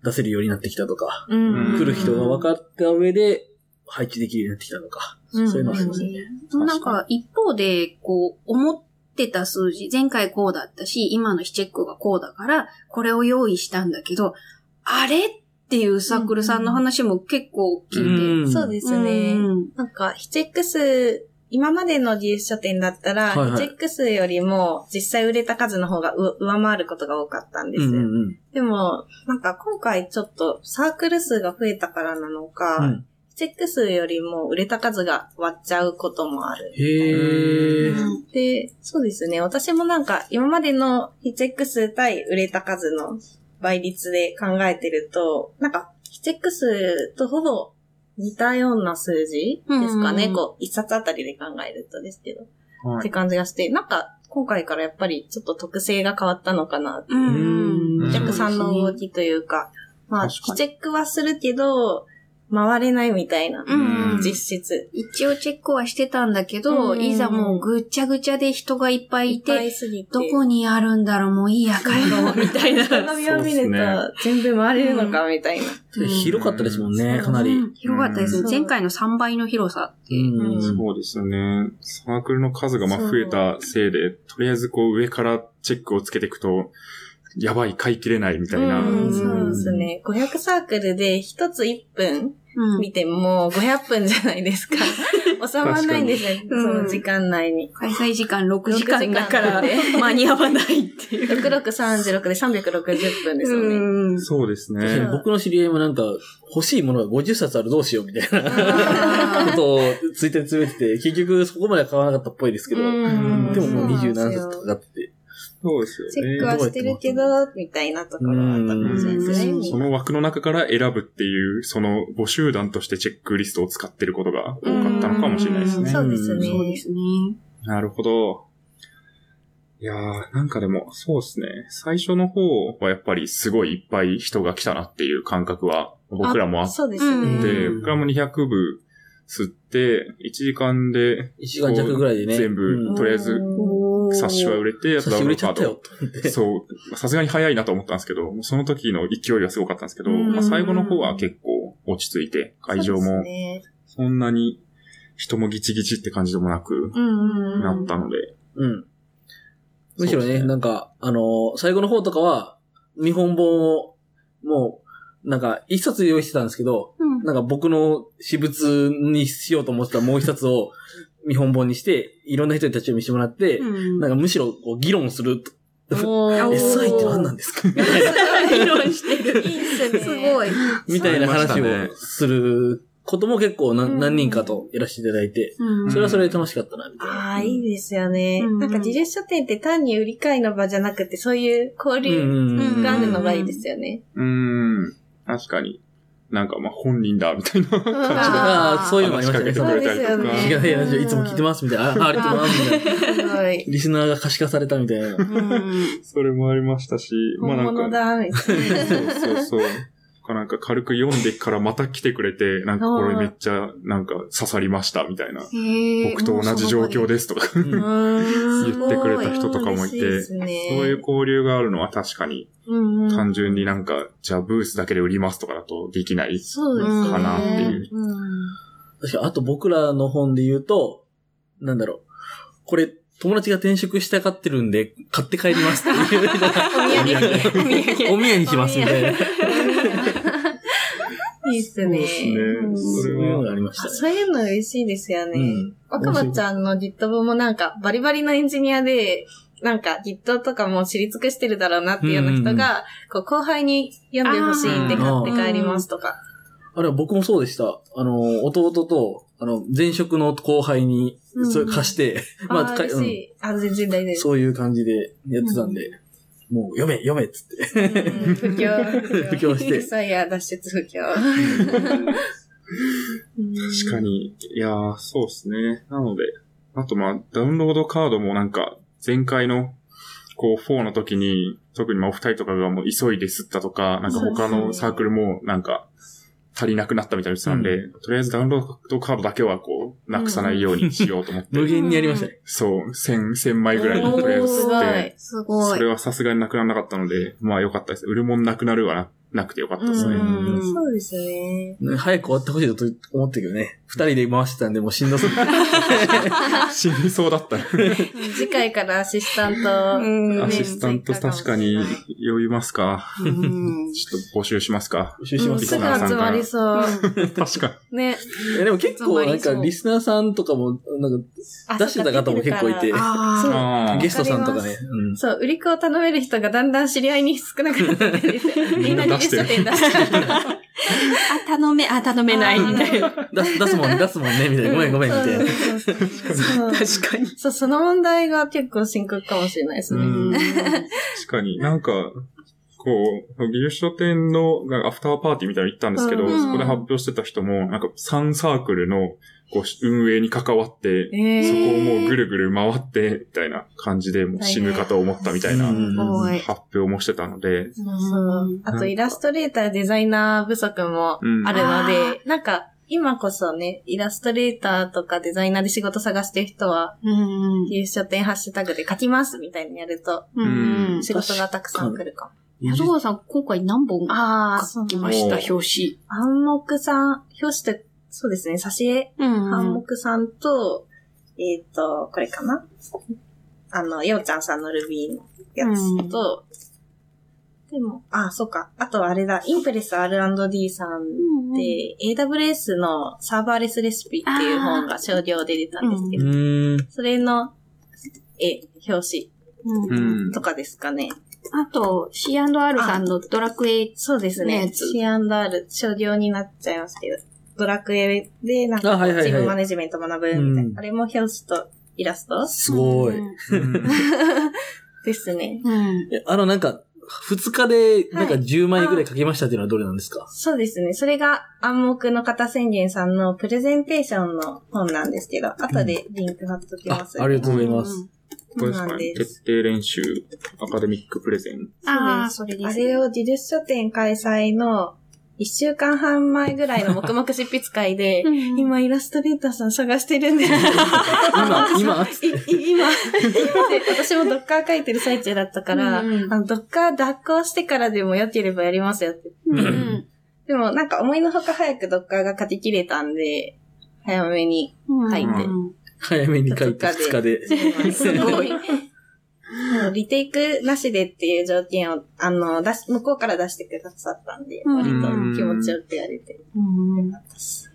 出せるようになってきたとか、うん。来る人が分かった上で配置できるようになってきたとか、うん。そういうのはありますよね。なんか、一方で、こう、思ってた数字、前回こうだったし、今の非チェックがこうだから、これを用意したんだけど、あれっていうサークルさんの話も結構聞いて、ん。そうですね。うん。なんか、ヒチェック数、今までの技術書店だったら、はいはいヒチェック数よりも実際売れた数の方がう上回ることが多かったんですよ。うんうんでも、なんか今回ちょっとサークル数が増えたからなのか、うチェック数よりも売れた数が割っちゃうこともある。へー。で、そうですね。私もなんか今までのヒチェック数対売れた数の倍率で考えてると、なんかヒチェック数とほぼ似たような数字ですかね。うんこう、一冊あたりで考えるとですけど。はい。って感じがして、なんか今回からやっぱりちょっと特性が変わったのかなってううんん。お客さんの動きというか、まあ、チェックはするけど、回れないみたいな、うん実質。一応チェックはしてたんだけど、うんいざもうぐっちゃぐちゃで人がいっぱいいて、いすぎて。どこにあるんだろう、もう [LAUGHS] いいや、帰ろう、みたいな。鏡を見ると全部回れるのかみたいな。うん広かったですもんね、うんかなり。うん広かったです前回の3倍の広さって。うんそうですよね。サークルの数が増えたせいで、とりあえずこう上からチェックをつけていくと、やばい、買い切れないみたいな。うん、んそうですね。500サークルで一つ1分うん見ても500分じゃないですか。[LAUGHS] 収まらないんですよ、うんその時間内に。開催時間6時間だか6ら時間 [LAUGHS] 間に合わないっていう。6636で360分ですよね。うんそうです確かにね。僕の知り合いもなんか、欲しいものが50冊あるどうしようみたいなあことをツイッターでつぶやいてて、結局そこまでは買わなかったっぽいですけど、うんでももうそう27なんですよ冊かかってて、そうですよチェッねクはしてるけど、みたいなところはあったかもしれないですね。うんその枠の中から選ぶっていう、その募集団としてチェックリストを使ってることが多かったのかもしれないですね。そうですね。そうですね。なるほど。いやー、なんかでも、そうですね。最初の方はやっぱりすごいいっぱい人が来たなっていう感覚は僕らもあっそうですね。て、うん僕らも200部吸って、1時間で1時間弱ぐらいでね。全部うんとりあえず冊子は売れて、あと冊子売れちゃダウンロードカード。ったよ、と思って。そう、さすがに早いなと思ったんですけど、その時の勢いはすごかったんですけど、うん。まあ、最後の方は結構落ち着いて、会場もね。そんなに人もギチギチって感じでもなく。なったので、うん。むしろね、ね。なんか、あのー最後の方とかは、見本本を、もう、なんか、一冊用意してたんですけど、うん。なんか僕の私物にしようと思ってたもう一冊を見本本にして、いろんな人に立ち読みしてもらって、うんなんかむしろこう議論すると。おー SI って何なんですか？[LAUGHS] 議論してる。いいっすね。すごい。みたいな話をすることも結構何うん何人かとやらせていただいて、うんそれはそれで楽しかったな、みたいな。ああ、いいですよね。うんなんか自立書店って単に売り買いの場じゃなくて、そういう交流うんがあるのがいいですよね。うーん、確かに。なんかまあ本人だみたいな感じで。ああ、そういうのもありましたね。話しかけてくれたりとかそうですよねしがないラジオいつも聞いてますみたいな。ありがとうございますみたいな。[LAUGHS] リスナーが可視化されたみたいな。うんそれもありましたし、まあ本物なんか、だ、みたいな。そうそうそう。なんか軽く読んでからまた来てくれて、なんかこれめっちゃなんか刺さりましたみたいな。僕と同じ状況ですとかうん言ってくれた人とかもいて、そういう交流があるのは確かに単純になんか、じゃあブースだけで売りますとかだとできない。かなっていうあと僕らの本で言うと、なんだろう。これ、友達が転職したがってるんで、買って帰りますっていう。[LAUGHS] [LAUGHS] お土産。お土産にしますみたいな。いいっすね。そうですねうんそういうのがありましたね。あそういうの嬉しいですよね。うん。若葉ちゃんの Git 本もなんかバリバリのエンジニアで、なんか Git とかも知り尽くしてるだろうなっていうような人が、こう後輩に読んでほしいんで買って帰りますとか。あれは僕もそうでした。あの、弟と、あの、前職の後輩に、それ貸して、[LAUGHS] まあ、あーか嬉しい。あ、全然大丈夫。そういう感じでやってたんで、もう読め、読めっつって。うん不況。[LAUGHS] 布教して [LAUGHS] そういや、脱出不況。確かに。いやー、そうですね。なので、あとまあ、ダウンロードカードもなんか、前回の、こう、4の時に、特にまあお二人とかがもう急いで吸ったとか、なんか他のサークルもなんか、足りなくなったみたいな言ってたんで、とりあえずダウンロードカードだけはこう、なくさないようにしようと思って。無限にやりましたね。そう、1000、1000枚ぐらいにとりあえず吸って、すごい。それはさすがになくならなかったので、まあ良かったです。売るもんなくなるはななくてよかったですね。うんそうですね。ね早く終わってほしいと思ったけどね。二人で回してたんで、もうしんどそう。[LAUGHS] 死にそうだった。次回からアシスタント。うんアシスタント確かに呼びますか。うんちょっと募集しますか。募集しますうんすぐ集まりそう。確かね。いやでも結構なんかリスナーさんとかも、なんかあ出してた方も結構いてそうかあーあーゲストさんとかね。うんそう、売り子を頼める人がだんだん知り合いに少なくなってきて。みんなみんな出してる20点出してる。[LAUGHS] あ、頼め、あ、頼めないみたいな。出す、出すもん、出すもんね、みたいな。ごめんごめん、みたいな。[LAUGHS] 確かに。そう、その問題が結構深刻かもしれないですね。うん確かになんか、こう、技術書店のなんかアフターパーティーみたいなの行ったんですけど、うんそこで発表してた人も、なんか3サークルのこう運営に関わって、えそこをもうぐるぐる回って、みたいな感じでもう死ぬかと思ったみたいな。発表もしてたので、そう。あと、イラストレーター、デザイナー不足もあるので、なんか、今こそね、イラストレーターとかデザイナーで仕事探してる人は、うん。技術書店ハッシュタグで書きますみたいにやると、うん。仕事がたくさん来るかも。矢川さん、今回何本あ書きました、表紙。暗黙さん、表紙って、そうですね、挿絵、うん暗黙さんと、えっ、と、これかな？あの、ようちゃんさんのルビーのやつと、でも、あ、そうか。あとあれだ、インプレス R&D さんで、AWS のサーバーレスレシピっていう本が少量で出たんですけうど、ーん。それの、え、表うんうん紙。とかですかね。あと、C&R さんのドラクエ、そうですね。C&R、少量になっちゃいますけど、ドラクエでなんかチームマネジメント学ぶみたいな。うんあれも表紙とイラストすごい。うん [LAUGHS] ですね。うん。えあの、なんか、二日で、なんか10枚ぐらい書きましたっていうのはどれなんですか？そうですね。それが暗黙の型宣言さんのプレゼンテーションの本なんですけど、後でリンク貼っときあま、す、ありがとうございます。これですかね。そうなんです決定練習、アカデミックプレゼン。ああ、それです。あれを自立書店開催の一週間半前ぐらいの黙々執筆会で、うん、今イラストレーターさん探してるんです。今、今、[LAUGHS] 今、で私もドッカー書いてる最中だったから、うんうんあのドッカー脱行してからでも良ければやりますよって。うんうんでもなんか思いのほか早くドッカーが書き切れたんで、早めに。うん。書いてうん早めに書いて二日で。[LAUGHS] すごい。もうリテイクなしでっていう条件を、あの、出し、向こうから出してくださったんで、うん割と気持ちよくやれてうんよかったです。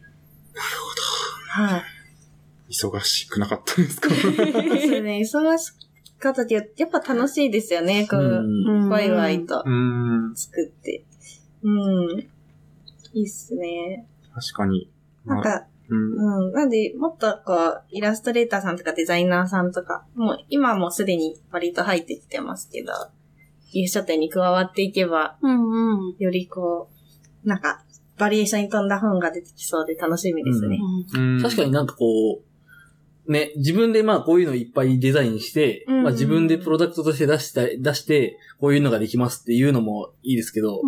なるほど。はい。忙しくなかったですか？そうですね、忙しかったけど、やっぱ楽しいですよね、こう、うんワイワイとうん。作って。うん。いいっすね。確かに。なんか、うん。うん。なんで、もっとこう、イラストレーターさんとかデザイナーさんとか、もう今もすでに割と入ってきてますけど、技術書店に加わっていけば、うんうん。よりこう、なんか、バリエーションに富んだ本が出てきそうで楽しみですね。うん確かになんかこう、ね、自分でまあこういうのいっぱいデザインして、うんまあ自分でプロダクトとして出した、出して、こういうのができますっていうのもいいですけど、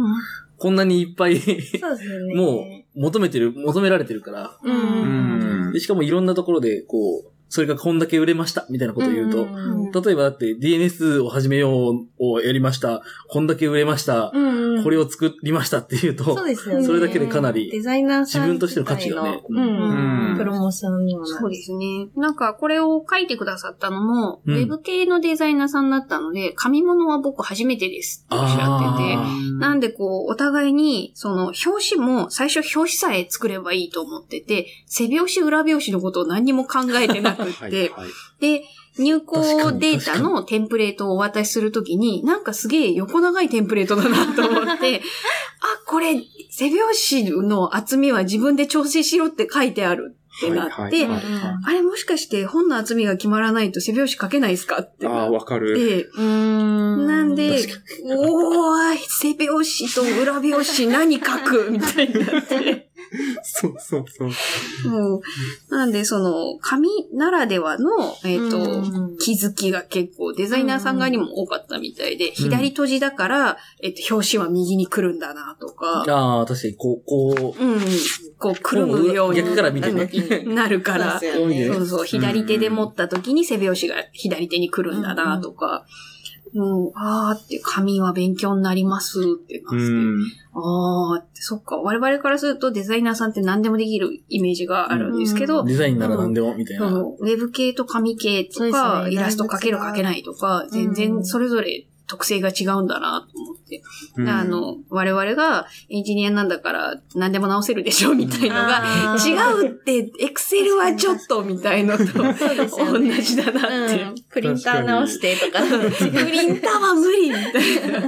こんなにいっぱいそうですね。[LAUGHS] もう求めてる、求められてるから、う。うんんでしかもいろんなところでこう、それがこんだけ売れましたみたいなことを言うと、うん例えばだって DNS を始めようをやりました、こんだけ売れました、うんうん。これを作りましたっていうと、そうですよね。それだけでかなりデザイナーさん自分としての価値がね。うんうん。プロモーションにもなる。そうですね。なんか、これを書いてくださったのも、うん。ウェブ系のデザイナーさんだったので、紙物は僕初めてですっておっしゃってて、あなんでこう、お互いに、その、表紙も、最初表紙さえ作ればいいと思ってて、背表紙、裏表紙のことを何にも考えてなくって、はいはい。で、入稿確かにデータのテンプレートをお渡しするときに、なんかすげえ横長いテンプレートだなと思って、[LAUGHS] あ、これ、背表紙の厚みは自分で調整しろって書いてあるってなって、あれもしかして本の厚みが決まらないと背表紙書けないですかってああ、わかる。て、うーん。なんで確、おーい、背表紙と裏表紙何書く？みたいになって。[LAUGHS] そうそうそう。もう、なんでその、紙ならではの、えっ、と、うん。気づきが結構デザイナーさん側にも多かったみたいで、左閉じだから、えっと、表紙は右に来るんだなとか、ああ、確かに、こう、こう、うん、こう、くるむように逆から見てね。なるから、[LAUGHS] そうそうそう、左手で持った時に背拍子が左手に来るんだなとか、もう、あーって紙は勉強になりますってなって、うん。あーって、そっか、我々からするとデザイナーさんって何でもできるイメージがあるんですけど、デザインなら何でも、みたいな。ウェブ系と紙系とか、ね。イラスト描ける描けないとか、全然それぞれ特性が違うんだなと思って。うんあ、の、我々がエンジニアなんだから何でも直せるでしょみたいのが、違うって、エクセルはちょっとみたいのと同ねじだなって。うんプリンター直してとか。プリンターは無理みたいな。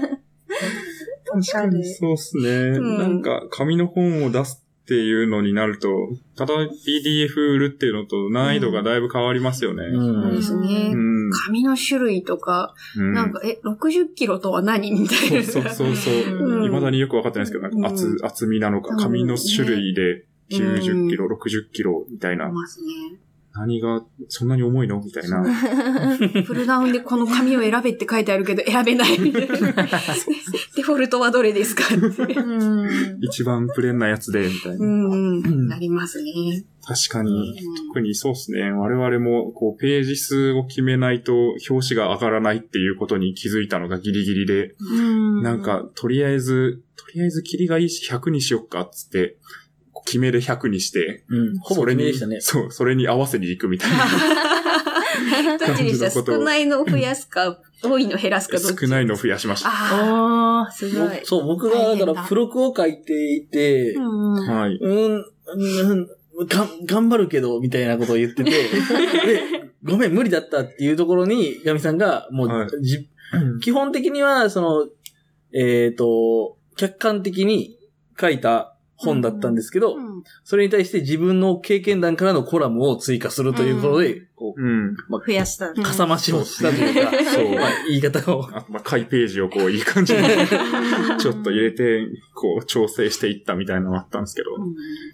確かにそうっすね。んなんか、紙の本を出すっていうのになると、ただ PDF 売るっていうのと難易度がだいぶ変わりますよね。うんそうですねう。ん。紙の種類とか、うんなんか、え、60キロとは何みたいな。そうそうそうそう。うん未だによくわかってないですけど、なんか厚、うん厚みなのか、紙の種類で90キロ、60キロみたいな。ますね。何がそんなに重いの？みたいな。[LAUGHS] プルダウンでこの紙を選べって書いてあるけど選べないみたいな。[LAUGHS] デフォルトはどれですかって。うん。一番プレーンなやつで、みたいな。うんうん。んなりますね。確かに、特にそうですね。我々も、こう、ページ数を決めないと表紙が上がらないっていうことに気づいたのがギリギリで、なんか、とりあえず、とりあえずキリがいいし100にしよっかっつって、決めで100にして、うん。ほぼそれに決めでしたね。そう、それに合わせに行くみたいな。[LAUGHS] どっちにした少ないのを増やすか、多いの減らすかどっち？少ないのを増やしました。ああー、すごい。そう、僕が、だから、付録を書いていてあ。、うん。はい。うん、うん、が頑張るけど、みたいなことを言ってて、[LAUGHS] で、ごめん、無理だったっていうところに、ガミさんが、もう、はいじ基本的には、その、えっ、と、客観的に書いた本だったんですけど、うんそれに対して自分の経験談からのコラムを追加するということで、こう、うん。増やした。うんかさ増しをしたというか、そうまあ、言い方を。あと、まあ、回ページをこう、いい感じに、[LAUGHS] ちょっと入れて、こう、調整していったみたいなのがあったんですけど、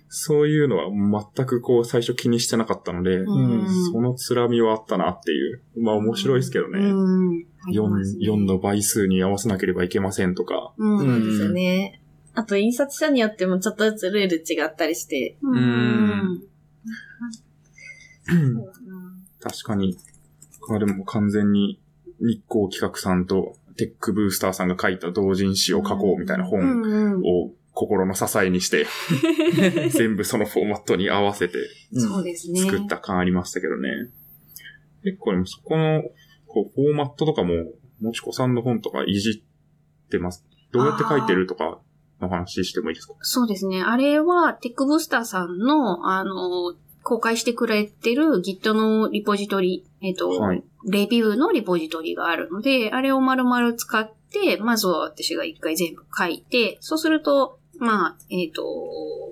そういうのは全くこう、最初気にしてなかったので、うんそのつらみはあったなっていう。まあ、面白いですけどね。うん。4、4の倍数に合わせなければいけませんとか。うん。ですよね。あと、印刷所によってもちょっとずつルール違ったりして。うん。確かに。これでも完全に日光企画さんとテックブースターさんが書いた同人誌を書こうみたいなう本ん。を心の支えにして、[LAUGHS] 全部そのフォーマットに合わせてそうですね。作った感ありましたけどね。結構でもそこのこうフォーマットとかも、もちこさんの本とかいじってます。どうやって書いてるとかの話してもいいですか？そうですね。あれは、テックブースターさんの、あの、公開してくれてる Git のリポジトリ、えっ、と、はいレビューのリポジトリがあるので、あれを丸々使って、まずは私が一回全部書いて、そうすると、まあ、えっ、と、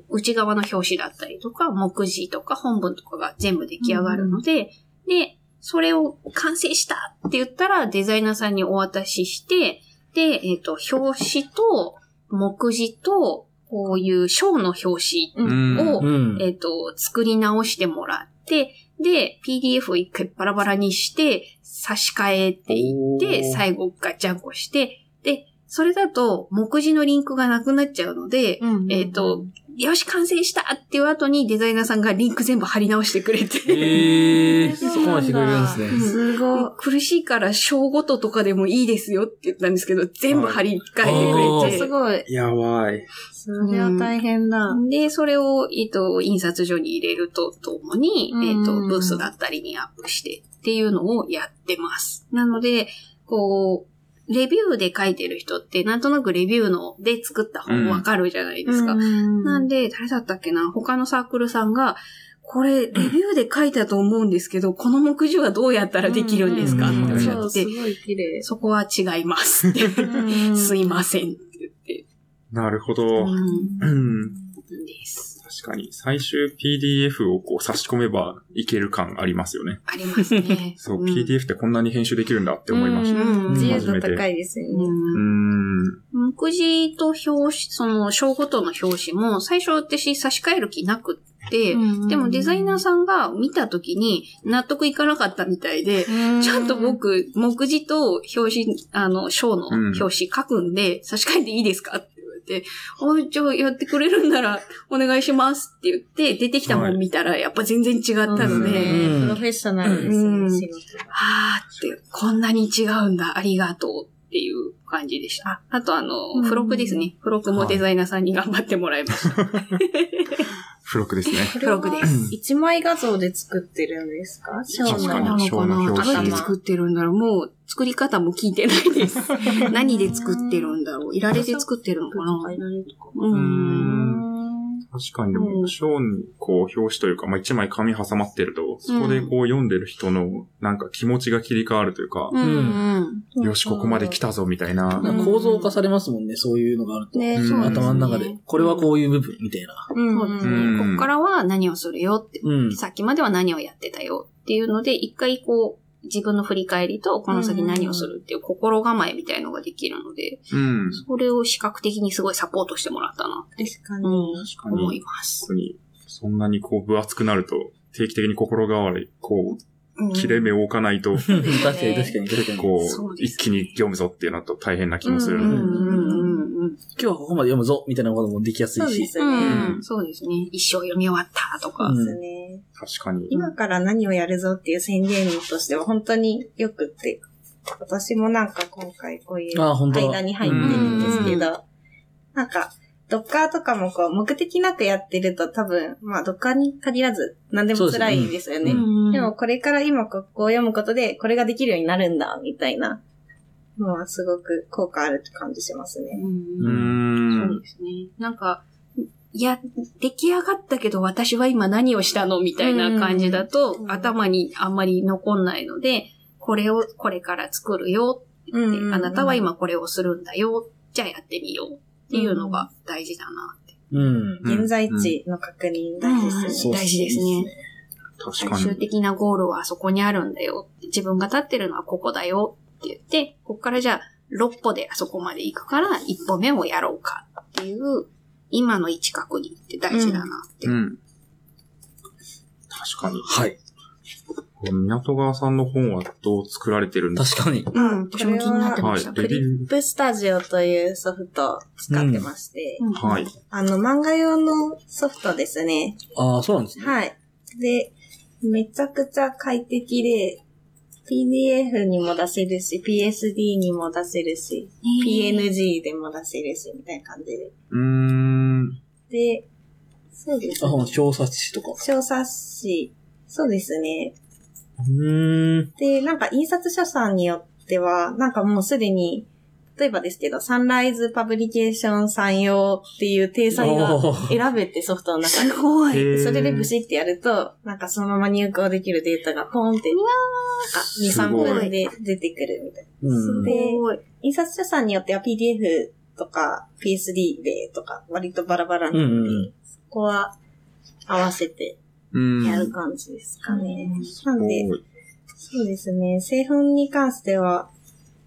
内側の表紙だったりとか、目次とか本文とかが全部出来上がるので、で、それを完成したって言ったらデザイナーさんにお渡しして、で、えっ、と、表紙と目次と、こういう章の表紙を、うん。えっ、と、作り直してもらって、で、PDF を一回バラバラにして、差し替えていって、最後ガチャンコして、で、それだと、目次のリンクがなくなっちゃうので、えっ、と、よし、完成したっていう後にデザイナーさんがリンク全部貼り直してくれて、ええー、[LAUGHS] そこまでしてくれるんですね。うんすごい。苦しいから章ごととかでもいいですよって言ったんですけど、全部貼り替えてくれて、すごい。やばい。それは大変だ。で、それを、えっと、印刷所に入れるとともに、うんえっと、ブースだったりにアップしてっていうのをやってます。なので、こう、レビューで書いてる人って、なんとなくレビューので作った本わかるじゃないですか。なんで、誰だったっけな？他のサークルさんが、これ、レビューで書いたと思うんですけど、この目次はどうやったらできるんですか？うんっておっしゃってす、ごい綺麗。そこは違いますって。[LAUGHS] すいませんって言って。なるほど。うんうん。です。確かに、最終 PDF をこう差し込めばいける感ありますよね。ありますね。[LAUGHS] そう、ん PDF ってこんなに編集できるんだって思いました。うん自由度高いですよね。うーん。目次と表紙、その章ごとの表紙も、最初私差し替える気なくって、でもデザイナーさんが見た時に納得いかなかったみたいで、ちゃんと僕、目次と表紙、あの、章の表紙書くんで、差し替えていいですかって、おい、じゃあやってくれるんならお願いしますって言って、出てきたもん見たらやっぱ全然違ったので、プロフェッショナルですうんね、仕事が。あーって、こんなに違うんだ、ありがとうっていう感じでした。ああとあの、うん付録ですね。付録もデザイナーさんに頑張ってもらいました。[LAUGHS] 付録ですね。付録です。一枚画像で作ってるんですか？ショ確かにーの。なのかな？どうやって作ってるんだろうもう、作り方も聞いてないです。[LAUGHS] 何で作ってるんだろういられで作ってるのかな？う。うんん確かに、でも、章にこう、表紙というか、まあ、一枚紙挟まってると、そこでこう、読んでる人の、なんか気持ちが切り替わるというか、うんうん。よし、ここまで来たぞ、みたいな。構造化されますもんね、そういうのがあると。ね、うんそうですね頭の中で。これはこういう部分、みたいな。そうですうんね。こっからは何をするよって。うん。さっきまでは何をやってたよっていうので、一回こう、自分の振り返りと、この先何をするっていう心構えみたいのができるので、うん。それを視覚的にすごいサポートしてもらったなって確かに。思います。本当に、そんなにこう、分厚くなると、定期的に心変わり、こう切れ目を置かないと、確かに確かに確かに。こう、そうです一気に読むぞっていうのと大変な気もするうんので。今日はここまで読むぞ、みたいなこともできやすいし。そうですうね。ん。そうですね。一生読み終わったとか。うんですね。確かに。今から何をやるぞっていう宣言としては本当によくって、私もなんか今回こういう間に入ってるんですけど、なんか、ドッカーとかもこう、目的なくやってると多分、まあ、ドッカーに限らず、何でも辛いですよね。うんでも、これから今ここを読むことで、これができるようになるんだ、みたいなのはすごく効果あるって感じしますね。ううんん。そうですね。なんか、いや、出来上がったけど私は今何をしたのみたいな感じだと、うん頭にあんまり残んないので、これをこれから作るよって、うんあなたは今これをするんだよ。じゃあやってみようっていうのが大事だなって。うん。現在地の確認大事ですね。大事ですね。最確かに。終的なゴールはあそこにあるんだよ。自分が立ってるのはここだよって言って、ここからじゃあ6歩であそこまで行くから1歩目をやろうかっていう、今の位置確認って大事だなって。うん。確かに。はい。港川さんの本はどう作られてるんです確かに。うん、私も気になってました。はいクリップスタジオというソフトを使ってまして、うんかはい。あの、漫画用のソフトですね。ああ、そうなんですね。はい。で、めちゃくちゃ快適で、PDF にも出せるし、PSD にも出せるし、PNG でも出せるし、みたいな感じで。うーん。で、そうですあ、ね。小冊子とか。小冊子、そうですね。うーん。で、なんか印刷所さんによっては、なんかもうすでに、例えばですけど、サンライズパブリケーションさん用っていう体裁が選べてソフトの中に。ごい。それでブシってやると、なんかそのまま入稿できるデータがポンって、なんか2、3すごい分で出てくるみたいうん。でごい。な。印刷所さんによっては PDF とか PSD でとか割とバラバラなので、うんうんうんそこは合わせてうん。やる感じですかね。すなんで、そうですね。製本に関しては、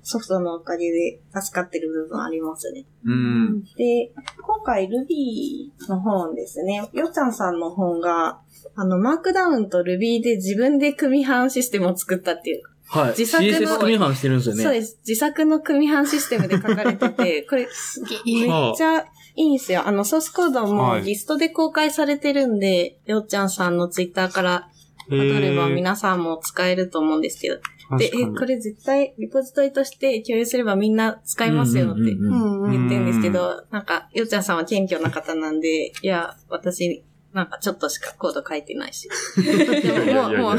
ソフトのおかげで助かってる部分ありますね。うん。で、今回 Ruby の本ですね。よっちゃんさんの本が、あの、マークダウンと Ruby で自分で組版システムを作ったっていう。はい。自作の CSS 組版してるんですよね。そうです。自作の組版システムで書かれてて、これ、[LAUGHS] めっちゃいいんですよ。あの、ソースコードもはいリストで公開されてるんで、よっちゃんさんのツイッターからへー辿れば皆さんも使えると思うんですけど、で、え、これ絶対リポジトリとして共有すればみんな使えますよって言ってるんですけど、なんか、よっちゃんさんは謙虚な方なんで、いや、私、なんかちょっとしかコード書いてないし。でももう、もう、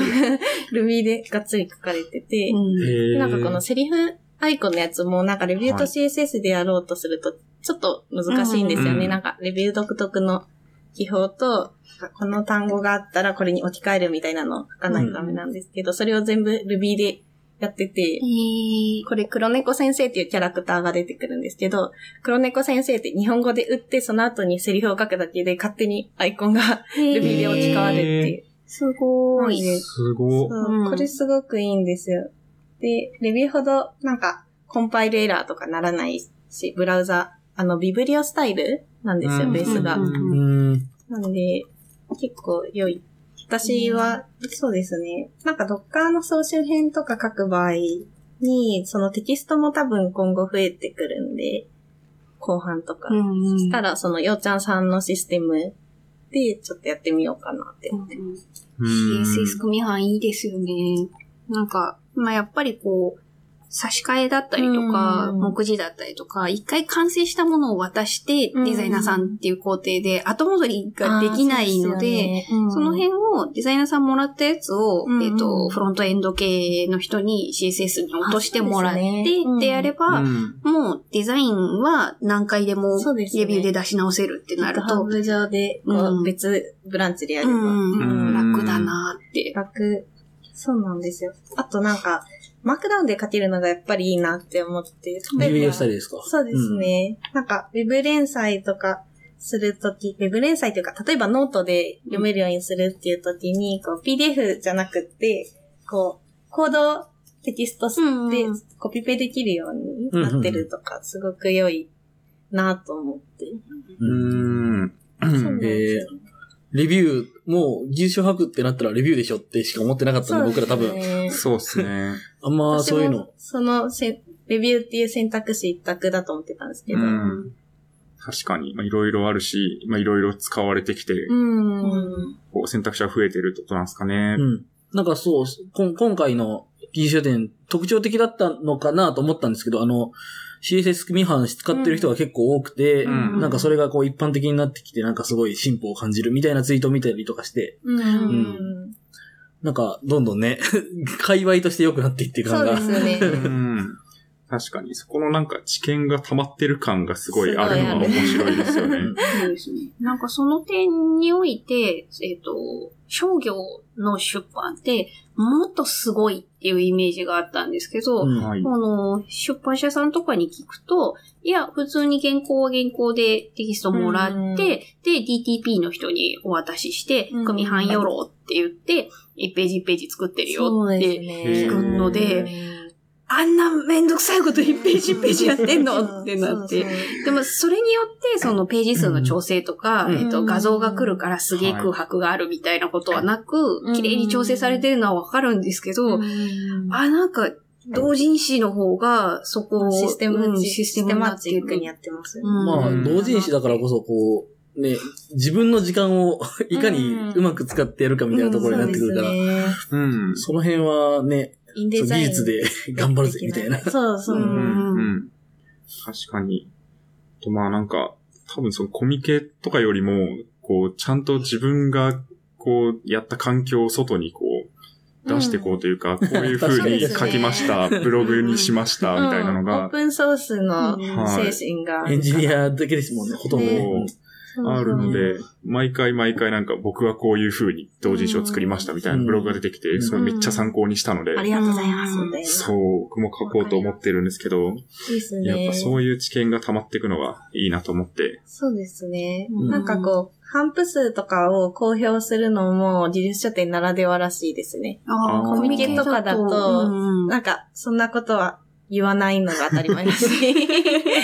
Ruby でがっつり書かれてて、うん。なんかこのセリフアイコンのやつも、なんかレビューと CSS でやろうとすると、ちょっと難しいんですよね。うん。なんか、レビュー独特の記法と、この単語があったらこれに置き換えるみたいなのを書かないとダメなんですけど、それを全部 Ruby でやってて、えーこれ黒猫先生っていうキャラクターが出てくるんですけど、黒猫先生って日本語で打って、その後にセリフを書くだけで勝手にアイコンが Ruby で置き換わるっていう。すごい。すごそううんこれすごくいいんですよ。で、レビューほどなんかコンパイルエラーとかならないし、ブラウザ、あの、ビブリオスタイルなんですよ、うんベースが。うんうん。なんで、結構良い。私は、そうですね。なんか Docker の総集編とか書く場合に、そのテキストも多分今後増えてくるんで、後半とか。うんそしたら、そのようちゃんさんのシステムで、ちょっとやってみようかなって思って。うん CSS 組版いいですよね。なんか、まあやっぱりこう、差し替えだったりとか、うん。目次だったりとか、一回完成したものを渡して、うん。デザイナーさんっていう工程で後戻りができないので、その辺をデザイナーさんもらったやつを、うん。えっ、と、フロントエンド系の人に CSS に落としてもらって、ですね。うん。でやれば、うん。もうデザインは何回でもレビューで出し直せるってなると、GitHub 上で、こううん。別ブランチでやれば、うん、うん。楽だなって。楽。そうなんですよ。あとなんか、 Markdown で書けるのがやっぱりいいなって思って。レビューしたりですか？そうですね。なんか、ウェブ連載とかするとき、ウェブ連載というか、例えばノートで読めるようにするっていうときに、こう、PDF じゃなくって、こう、コードをテキストうんでコピペできるようになってるとか、すごく良いなと思って。うん。そうなんですよレビュー、もう技術書書くってなったらレビューでしょってしか思ってなかったんで、僕ら多分。分そうっすね。[LAUGHS] あんまそういうの。そのせ、レビューっていう選択肢一択だと思ってたんですけど。ううん。ん。確かに、まあ、いろいろあるし、まあ、いろいろ使われてきて、うん。こう選択肢が増えてるってことなんですかね。うん。なんかそう、こん今回の技術書店特徴的だったのかなと思ったんですけど、あの、CSS 未版使ってる人が結構多くて、うんなんかそれがこう一般的になってきて、なんかすごい進歩を感じるみたいなツイートを見たりとかして、うんうんなんかどんどんね、[LAUGHS] 界隈として良くなっていってる感が。そうですよね。うん。確かに、そこのなんか知見が溜まってる感がすごいあるのが面白いですよね。そうですね。なんかその点において、えっ、と、商業の出版って、もっとすごいっていうイメージがあったんですけど、うんはい。この出版社さんとかに聞くと、いや、普通に原稿は原稿でテキストもらうんって、で、DTP の人にお渡ししてうん、組版よろうって言って、1ページ1ページ作ってるよって。聞くのであんなめんどくさいこと1ページ1ページやってんの？ってなって。でも、それによって、そのページ数の調整とか、うん。えっと、画像が来るからすげえ空白があるみたいなことはなく、うん。綺麗に調整されてるのはわかるんですけど、あ、なんか、同人誌の方が、そこを、システム、うんシステマチックにやっってます。うん。まあ、うん。同人誌だからこそ、こう、ね、自分の時間をいかにうまく使ってやるかみたいなところになってくるから、そうん。その辺はね、インデザイン技術で頑張るぜみたいな。そうそうう。うんん。うん。確かに。と、まあなんか、多分そのコミケとかよりも、こう、ちゃんと自分が、こう、やった環境を外にこう、出していこうというか、こういう風に書きました、ブログにしました、みたいなのうんオーが、プンソースのはい精神が。エンジニアだけですもんね、ほとんどね。あるので、毎回毎回なんか僕はこういう風に同人誌を作りましたみたいなブログが出てきて、うんそれめっちゃ参考にしたので、ありがとうございます。そう、僕も書こうと思ってるんですけど、ですね。やっぱそういう知見が溜まっていくのがいいなと思って、そうですね。うんなんかこう、反布数とかを公表するのも、技術書店ならではらしいですね。コミケとかだとうんなんか、そんなことは言わないのが当たり前だし。へ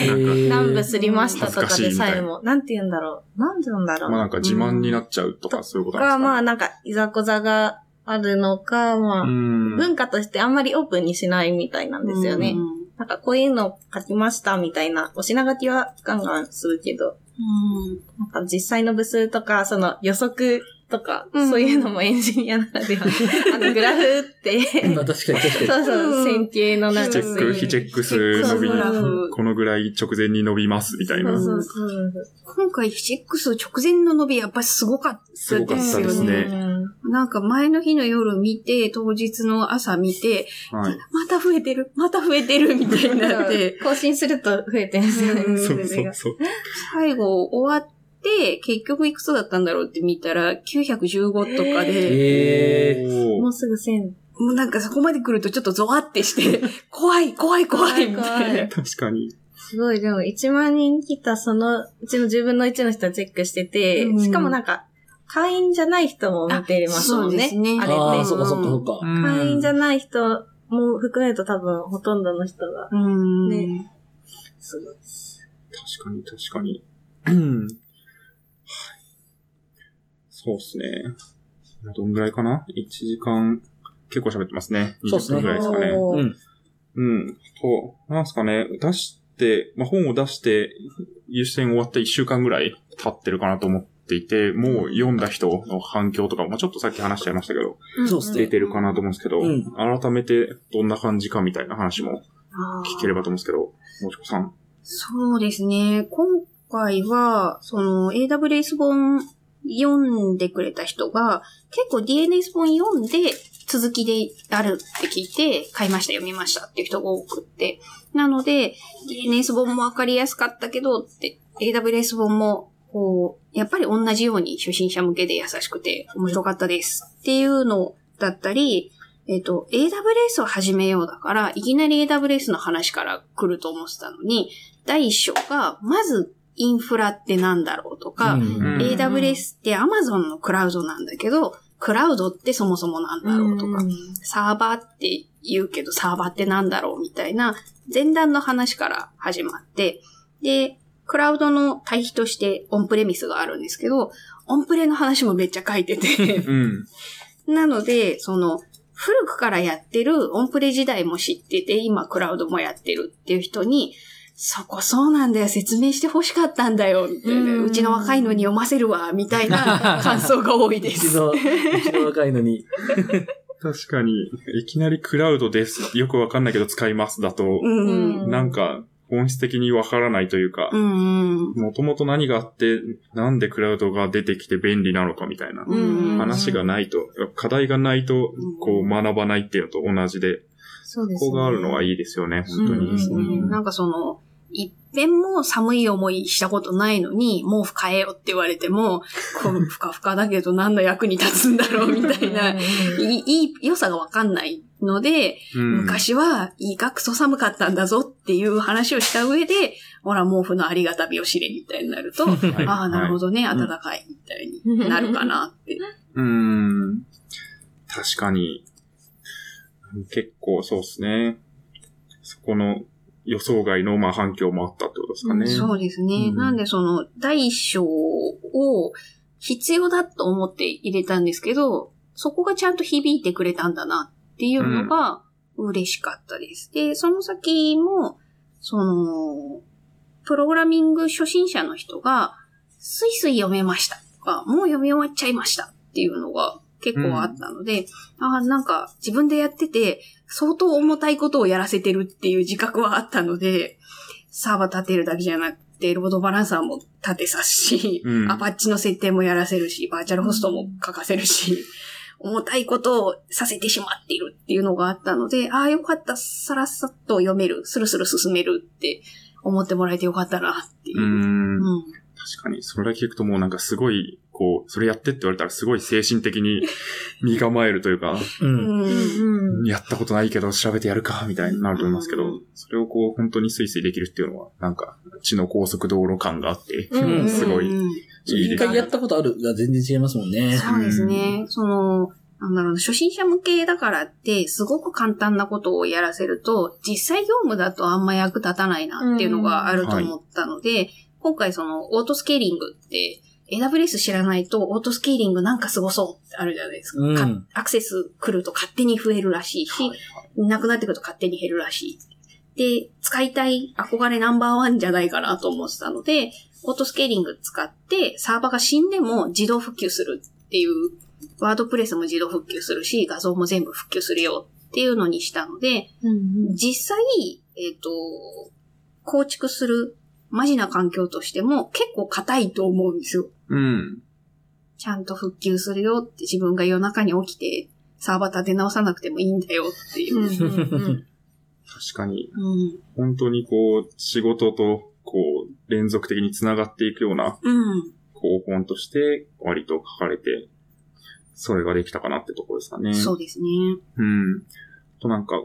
ー何部すりましたとかでさえも、なんて言うんだろう。なんて言うんだろう。まあなんか自慢になっちゃうとかそういうことなんが、まあですかね。なんか、いざこざがあるのか、まあ、うん。文化としてあんまりオープンにしないみたいなんですよね。うんなんかこういうの書きましたみたいな、お品書きはガンガンするけど、うんなんか実際の部数とか、その予測とか、うんそういうのもエンジニアならでは。[LAUGHS] あの、グラフって、まあ確かに確かに。そうそうう、ん線形のなんか非チェック、非チェック数伸びこのぐらい直前に伸びますみたいな。そうそうそう。今回6直前の伸びやっぱりすごかったですよね。すごかったですねなんか前の日の夜見て、当日の朝見て、はい。また増えてる、また増えてるみたいになって、[LAUGHS] 更新すると増えてるんですよね。うんそうそうそう。最後終わって、結局いくつだったんだろうって見たら、915とかで、えおーもうすぐ1000。もうなんかそこまで来るとちょっとゾワってして、[LAUGHS] 怖い、怖い、怖い、みた怖いいな。確かに。すごい、でも1万人来たそのうちの10分の1の人はチェックしてて、うんしかもなんか、会員じゃない人も見てますもんね。あそうですねあれって。そっかそっかそっか。会員じゃない人も含めると多分ほとんどの人が。うん。ねすごい。確かに、確かに。うんそうですね。どんぐらいかな ?1 時間、結構喋ってますね。20そうっすね分ぐらいですかね。うん。うん。と、なんすかね、出して、まあ、本を出して、優先終わって1週間ぐらい経ってるかなと思っていて、もう読んだ人の反響とかも、まあ、ちょっとさっき話しちゃいましたけど、そうっすね出てるかなと思うんですけど、うん改めてどんな感じかみたいな話も聞ければと思うんですけど、もちこさん。そうですね。今回は、その AWS 本読んでくれた人が、結構 DNS 本読んで、続きであるって聞いて、買いました、読みましたっていう人が多くって。なので、DNS 本もわかりやすかったけど、って、AWS 本も、こう、やっぱり同じように初心者向けで優しくて面白かったですっていうのだったり、えっ、と、AWS を始めようだから、いきなり AWS の話から来ると思ってたのに、第一章が、まず、インフラってなんだろうとか、うん。うん AWS って Amazon のクラウドなんだけど、クラウドってそもそもなんだろうとか、サーバーって言うけどサーバーってなんだろうみたいな前段の話から始まって、で、クラウドの対比としてオンプレミスがあるんですけど、オンプレの話もめっちゃ書いてて、うん。[LAUGHS] なので、その、古くからやってるオンプレ時代も知ってて、今クラウドもやってるっていう人に、そこそうなんだよ、説明して欲しかったんだよ、みたいなうちの若いのに読ませるわ、みたいな [LAUGHS] 感想が多いです。一度、一度若いのに。[LAUGHS] 確かに、いきなりクラウドです。よくわかんないけど使いますだと、うん。なんか、本質的にわからないというか。もともと何があって、なんでクラウドが出てきて便利なのかみたいなうん話がないと、課題がないとうん、こう学ばないっていうのと同じで、そうですね。ここがあるのはいいですよね、本当に。なんかその、一遍も寒い思いしたことないのに、毛布変えよって言われても、こう、ふかふかだけど何の役に立つんだろうみたいな、いい、良さがわかんないので、うん昔はいいかクソ寒かったんだぞっていう話をした上で、ほら、毛布のありがたみを知れみたいになると、はいああ、なるほど。どね、はい暖かいみたいになるかなって。うん。確かに。結構そうですね。そこの予想外のまあ反響もあったってことですかね。そうですね。うんなんでその、第一章を必要だと思って入れたんですけど、そこがちゃんと響いてくれたんだなっていうのが嬉しかったです。で、その先も、その、プログラミング初心者の人が、スイスイ読めましたとか、もう読み終わっちゃいましたっていうのが結構あったので、ああ、なんか自分でやってて、相当重たいことをやらせてるっていう自覚はあったので、サーバー立てるだけじゃなくて、ロードバランサーも立てさすし、うん。アパッチの設定もやらせるし、バーチャルホストも書かせるし、重たいことをさせてしまっているっていうのがあったので、ああ、よかった、さらっさと読める、スルスル進めるって思ってもらえてよかったなっていう。う。ん。うん確かに、それだけ聞くともうなんかすごい、こう、それやってって言われたらすごい精神的に [LAUGHS] 身構えるというか、うん。うん。やったことないけど調べてやるか、みたいになると思いますけどうん、それをこう、本当にスイスイできるっていうのは、なんか、地の高速道路感があって、うんすごいうんいいですね。一回やったことあるが全然違いますもんね。そうですね。その、なんだろうな、初心者向けだからって、すごく簡単なことをやらせると、実際業務だとあんま役立たないなっていうのがあると思ったので、今回その、オートスケーリングって、AWS 知らないと、オートスケーリングなんかすごそうってあるじゃないですか。うんかアクセス来ると勝手に増えるらしいし、なくなってくると勝手に減るらしい。で、使いたい憧れナンバーワンじゃないかなと思ってたので、オートスケーリング使って、サーバーが死んでも自動復旧するっていう、ワードプレスも自動復旧するし、画像も全部復旧するよっていうのにしたので、うん実際、えっ、と、構築するマジな環境としても結構硬いと思うんですよ。うん。ちゃんと復旧するよって自分が夜中に起きてサーバー立て直さなくてもいいんだよっていう。うん確かに、うん。本当にこう、仕事と、こう、連続的に繋がっていくような、うん。こう、本として、割と書かれて、それができたかなってところですかね。そうですね。うん。となんか、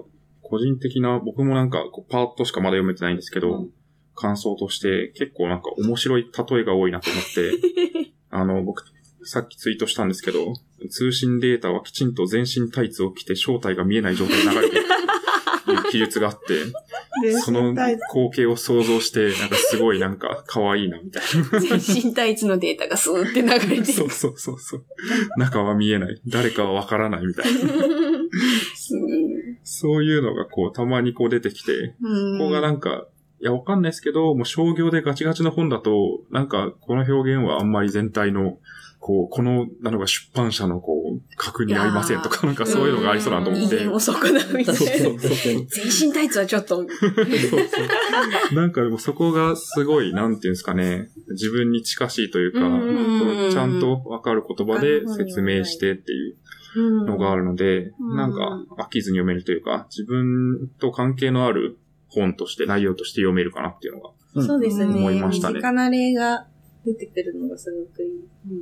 個人的な、僕もなんか、こうパーッとしかまだ読めてないんですけど、うん感想として、結構なんか面白い例えが多いなと思って、[LAUGHS] あの、僕、さっきツイートしたんですけど、通信データはきちんと全身タイツを着て正体が見えない状態で流れていくっていう記述があって、その光景を想像して、なんかすごいなんか可愛いなみたい全身タイツのデータがスーって流れてな。そうそうそうそう。中は見えない。誰かはわからないみたいな。[LAUGHS] そういうのがこう、たまにこう出てきて、うん。ここがなんか、いや、わかんないですけど、もう商業でガチガチの本だと、なんか、この表現はあんまり全体の、こう、この、なのが出版社のこう、確認ありませんとか、なんかそういうのがありそうだなと思って。威厳を損なうみたいな。全身タイツはちょっと、そうそう。なんかでもそこがすごい、なんていうんですかね、自分に近しいというか、うんちゃんとわかる言葉で説明してっていうのがあるので、うん。なんか飽きずに読めるというか、自分と関係のある本として、内容として読めるかなっていうのが。そうですね。思いましたね身近な例が出てくるのがすごくいい。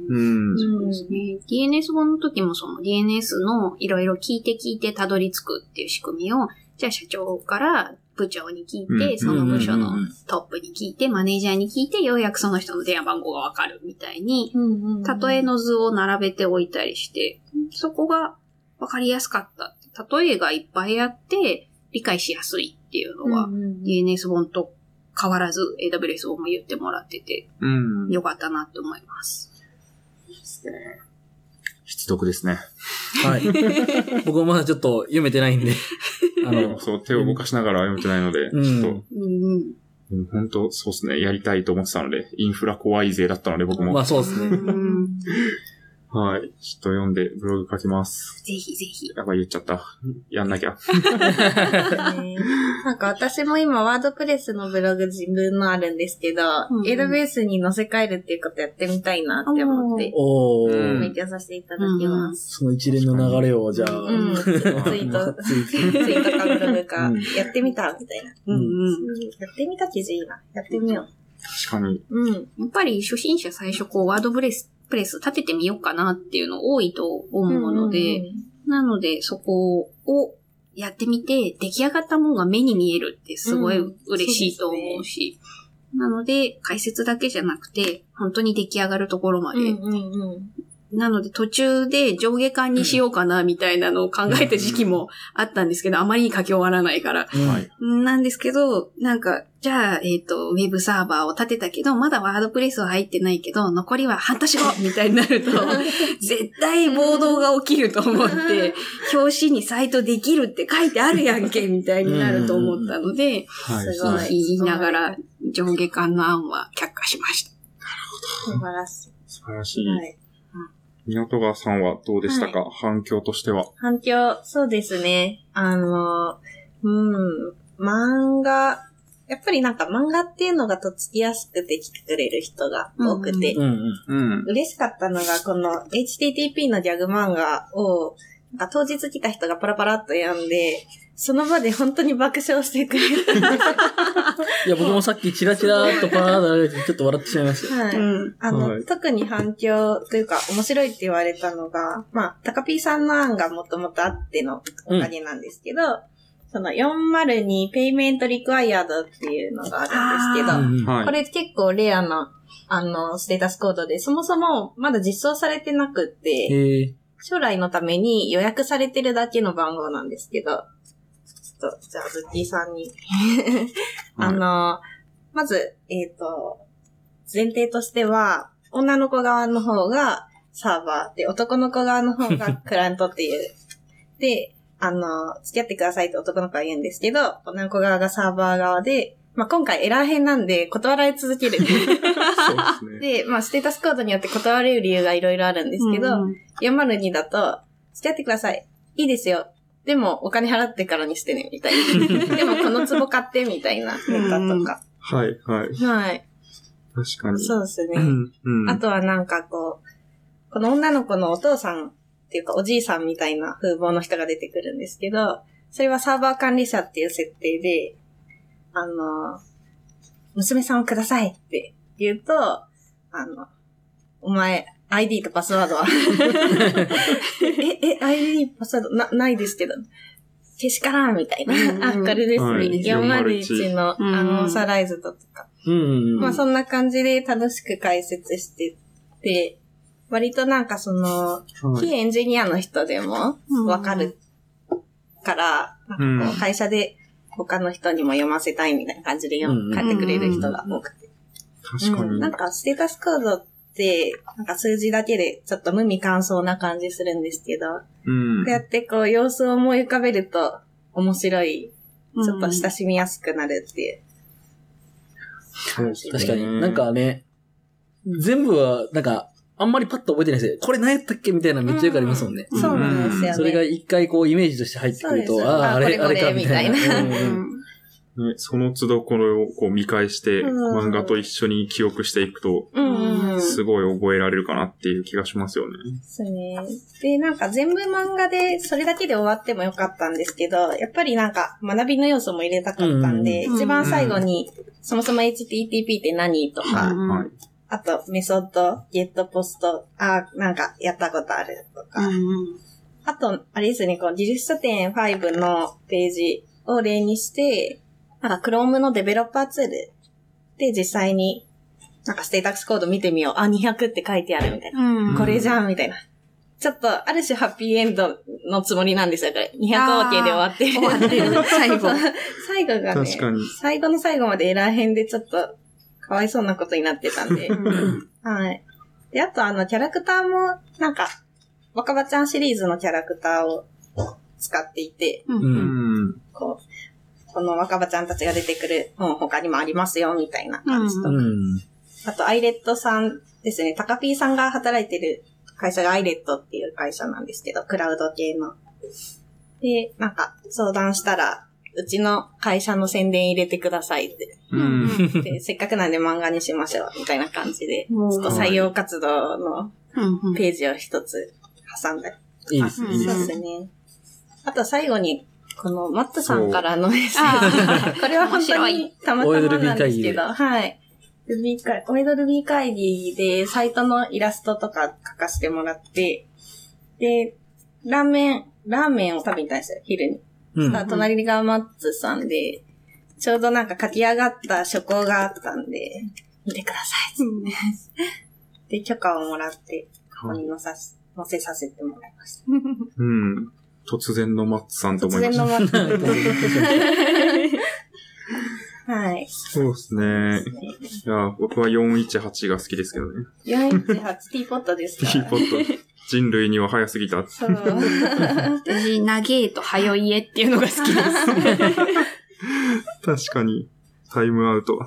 うん。そうですね。DNS 本の時もその DNS のいろいろ聞いて聞いてたどり着くっていう仕組みを、じゃあ社長から部長に聞いて、うんその部署のトップに聞いて、マネージャーに聞いて、ようやくその人の電話番号がわかるみたいに、例えの図を並べておいたりして、そこがわかりやすかった。例えがいっぱいあって、理解しやすいっていうのは、DNS 本と変わらず AWS 本も言ってもらってて、うん。よかったなって思います。必読ですね。はい。[LAUGHS] 僕もまだちょっと読めてないんで。[LAUGHS] あの、そう、手を動かしながら読めてないので、うんちょっと。うん本当そうですね、やりたいと思ってたので、インフラ怖い勢だったので、僕も。まあそうですね。うんはい。ちょっと読んでブログ書きます。ぜひぜひ。やばい、言っちゃった。やんなきゃ。ね [LAUGHS] なんか私も今ワードプレスのブログ自分のあるんですけど、うんうんエルベースに載せ替えるっていうことやってみたいなって思って、おうんー。勉強させていただきます。その一連の流れを、じゃあ、うん、ツツイート、ツイートかブログかうん、やってみたみたいな。うんうん。やってみた記事いいな。やってみよ確かに。う。うん。やっぱり初心者最初こうワードプレス、プレス立ててみようかなっていうの多いと思うので、なのでそこをやってみて出来上がったものが目に見えるってすごいうん嬉しいと思うし、なので解説だけじゃなくて本当に出来上がるところまで、うんうんうん。なので途中で上下巻にしようかなみたいなのを考えた時期もあったんですけど、あまりに書き終わらないから。なんですけど、なんか、じゃあ、えっ、と、ウェブサーバーを立てたけど、まだワードプレスは入ってないけど、残りは半年後みたいになると、[LAUGHS] 絶対暴動が起きると思って、表紙にサイトできるって書いてあるやんけ、みたいになると思ったので、はい。すごい言いながら上下巻の案は却下しました。素晴らし素晴らしいい。。はい。港川さんはどうでしたか、反響としては。反響、そうですね。あの、うん、漫画、やっぱりなんか漫画っていうのがとっつきやすくて来てくれる人が多くて、うんうん。うん。嬉しかったのが、この HTTP のギャグ漫画を、なんか当日来た人がパラパラっと読んで、その場で本当に爆笑してくれたんですよ。[LAUGHS] いや、僕もさっきチラチラっとパーッとちょっと笑ってしまいましたよ。はい。うん。あの、はい特に反響というか面白いって言われたのが、まあ、タカピーさんの案がもともとあってのおかげなんですけど、その402ペイメントリクワイアードっていうのがあるんですけど、うんうんはい。これ結構レアな、あの、ステータスコードで、そもそもまだ実装されてなくって。将来のために予約されてるだけの番号なんですけど、と、じゃあ、ズッキーさんに。[LAUGHS] あの、まず、えっ、と、前提としては、女の子側の方がサーバーで、男の子側の方が [LAUGHS] クライアントっていう。で、あの、付き合ってくださいって男の子は言うんですけど、女の子側がサーバー側で、まあ、今回エラー編なんで断られ続ける。[LAUGHS] そうですね。で、まあ、ステータスコードによって断られる理由がいろいろあるんですけど、うん402だと、付き合ってください。いいですよ。でも、お金払ってからにしてね、みたいな。[LAUGHS] でも、この壺買って、みたいなネタとか。はい、はい。はい。確かに。そうですね。うん。うん。あとはなんかこう、この女の子のお父さんっていうかおじいさんみたいな風貌の人が出てくるんですけど、それはサーバー管理者っていう設定で、あの、娘さんをくださいって言うと、あの、お前、ID とパスワードは [LAUGHS] え、え、ID パスワードな、ないですけど、けしからんみたいな。うんうんあ、これですね。はい401の、うんあの、オサライズドとか。うんうんうん。まあそんな感じで楽しく解説してて、割となんかその、はい非エンジニアの人でもわかるから、うんう会社で他の人にも読ませたいみたいな感じで読うんん買ってくれる人が多くて。確かに。うんなんかステータスコードって、なんか数字だけでちょっと無味乾燥な感じするんですけど、うんこうやってこう様子を思い浮かべると面白い、ちょっと親しみやすくなるっていう感じで。確かに。なんかね、全部は、なんか、あんまりパッと覚えてないですよ。これ何やったっけみたいなめっちゃよくありますもんね。うんそうなんですよね。それが一回こうイメージとして入ってくると、ああ、ああれ、あれか、みたいな。ね、その都度これをこう見返して、うん漫画と一緒に記憶していくと、うんうんうん。すごい覚えられるかなっていう気がしますよね。ですね。で、なんか全部漫画でそれだけで終わってもよかったんですけど、やっぱりなんか学びの要素も入れたかったんで、うん一番最後に、そもそも HTTP って何とか、うんはい。あとメソッド、ゲットポスト、あ、なんかやったことあるとか、うんあと、あれですね、こう、技術書店5のページを例にして、なんか Chrome のデベロッパーツールで実際に、なんかステータスコード見てみよう。あ、200って書いてあるみたいな。うんこれじゃんみたいな。ちょっと、ある種ハッピーエンドのつもりなんですよ、これ。200 OK で終わってる。終わってる最後 [LAUGHS] 最後がね、確かに。最後の最後までエラー編でちょっと、かわいそうなことになってたんで。うんはい。で、あとあの、キャラクターも、なんか、若葉ちゃんシリーズのキャラクターを使っていて、ううんん。こう、この若葉ちゃんたちが出てくる本他にもありますよ、みたいな感じと。うん。あと、アイレットさんですね、タカピーさんが働いてる会社がアイレットっていう会社なんですけど、クラウド系の。で、なんか相談したら、うちの会社の宣伝入れてくださいって。うん。でせっかくなんで漫画にしましょう、みたいな感じで、ちょっと採用活動のページを一つ挟んだり。いいですね。そうですね。あと最後に、このマットさんからのメッセ [LAUGHS] あージ。これは本当にたまたまなんですけど、はい。ルビー会、オエドルビー会議でサイトのイラストとか書かせてもらって、で、ラーメン、ラーメンを食べに行ったんですよ、昼に。うん。あ隣がマッツさんで、ちょうどなんか書き上がった書稿があったんで、見てください。で、許可をもらって、ここに載さす、載せさせてもらいました。うん。突然のマッツさんと突思いま然した。のマッツ。はい。そうですね。いや、僕は418が好きですけどね。418ティーポットですテかィーポット。人類には早すぎた。そう。私、長えと早いえっていうのが好きです。[LAUGHS] 確かに。タイムアウト。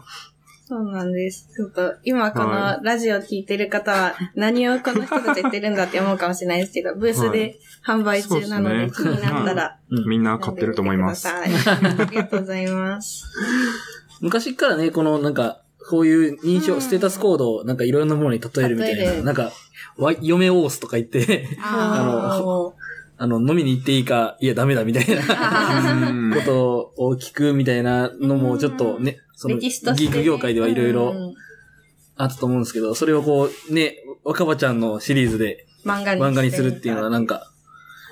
そうなんです。ちょっと、今こはのラジオ聞いてる方は、何をこの人たち言ってるんだって思うかもしれないですけど、ブースで販売中なので、気になったら、うん。みんな買ってると思います。ありがとうございます。昔からね、このなんか、こういう認証、うんステータスコードをなんかいろんなものに例えるみたいな、なんか、わ嫁オースとか言って、あのあの、飲みに行っていいか、いやダメだみたいな [LAUGHS] ことを聞くみたいなのもちょっとね、その、ギ歴史としてね、ーク業界ではいろいろうんあったと思うんですけど、それをこう、ね、若葉ちゃんのシリーズで漫画に漫画にするっていうのはなんか、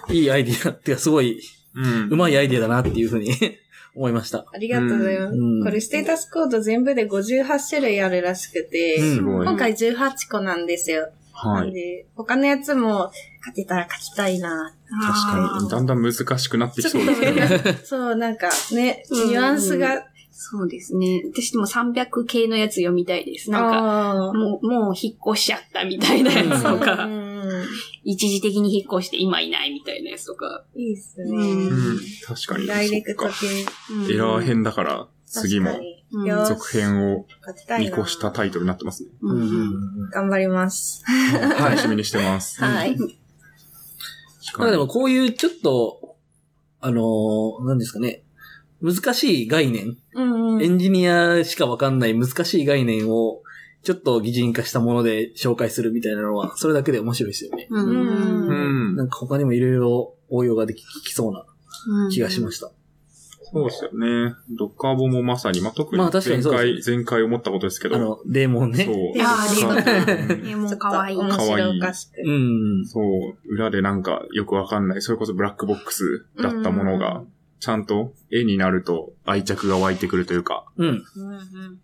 いいアイディアっていうかすごい、うまいアイディアだなっていうふうに [LAUGHS] 思いました。ありがとうございます。うんこれステータスコード全部で58種類あるらしくて。今回18個なんですよ。はい。で他のやつも書けたら書きたいな。確かに。だんだん難しくなってきそうですね。[LAUGHS] そう、なんかね、うんニュアンスが、そうですね。私でも300系のやつ読みたいです。なんか、かもう、もう引っ越しちゃったみたいなやつとうか、ん一時的に引っ越して今いないみたいなやつとか。いいっすね。うんうん。確かに。ダイレクトそっか系。エラー編だから、次も続編を。見越したタイトルになってますね。ううんうんん。頑張ります。楽しみにしてます。[LAUGHS] はい。まあでもこういうちょっと、あのー何ですかね、難しい概念、うんうん。エンジニアしかわかんない難しい概念を、ちょっと擬人化したもので紹介するみたいなのは、それだけで面白いですよね。うん。んんなんか他にもいろいろ応用ができきそうな気がしましした。そうですよね。ドッカーボもまさに、まあ、特に前回、です前回思ったことですけど、あの、デーモンね。そう。いやあ使うた。うんえ、もうかわいい。かしく。うん。そう、裏でなんかよくわかんない、それこそブラックボックスだったものが、ちゃんと絵になると愛着が湧いてくるというか、うん。うんうん。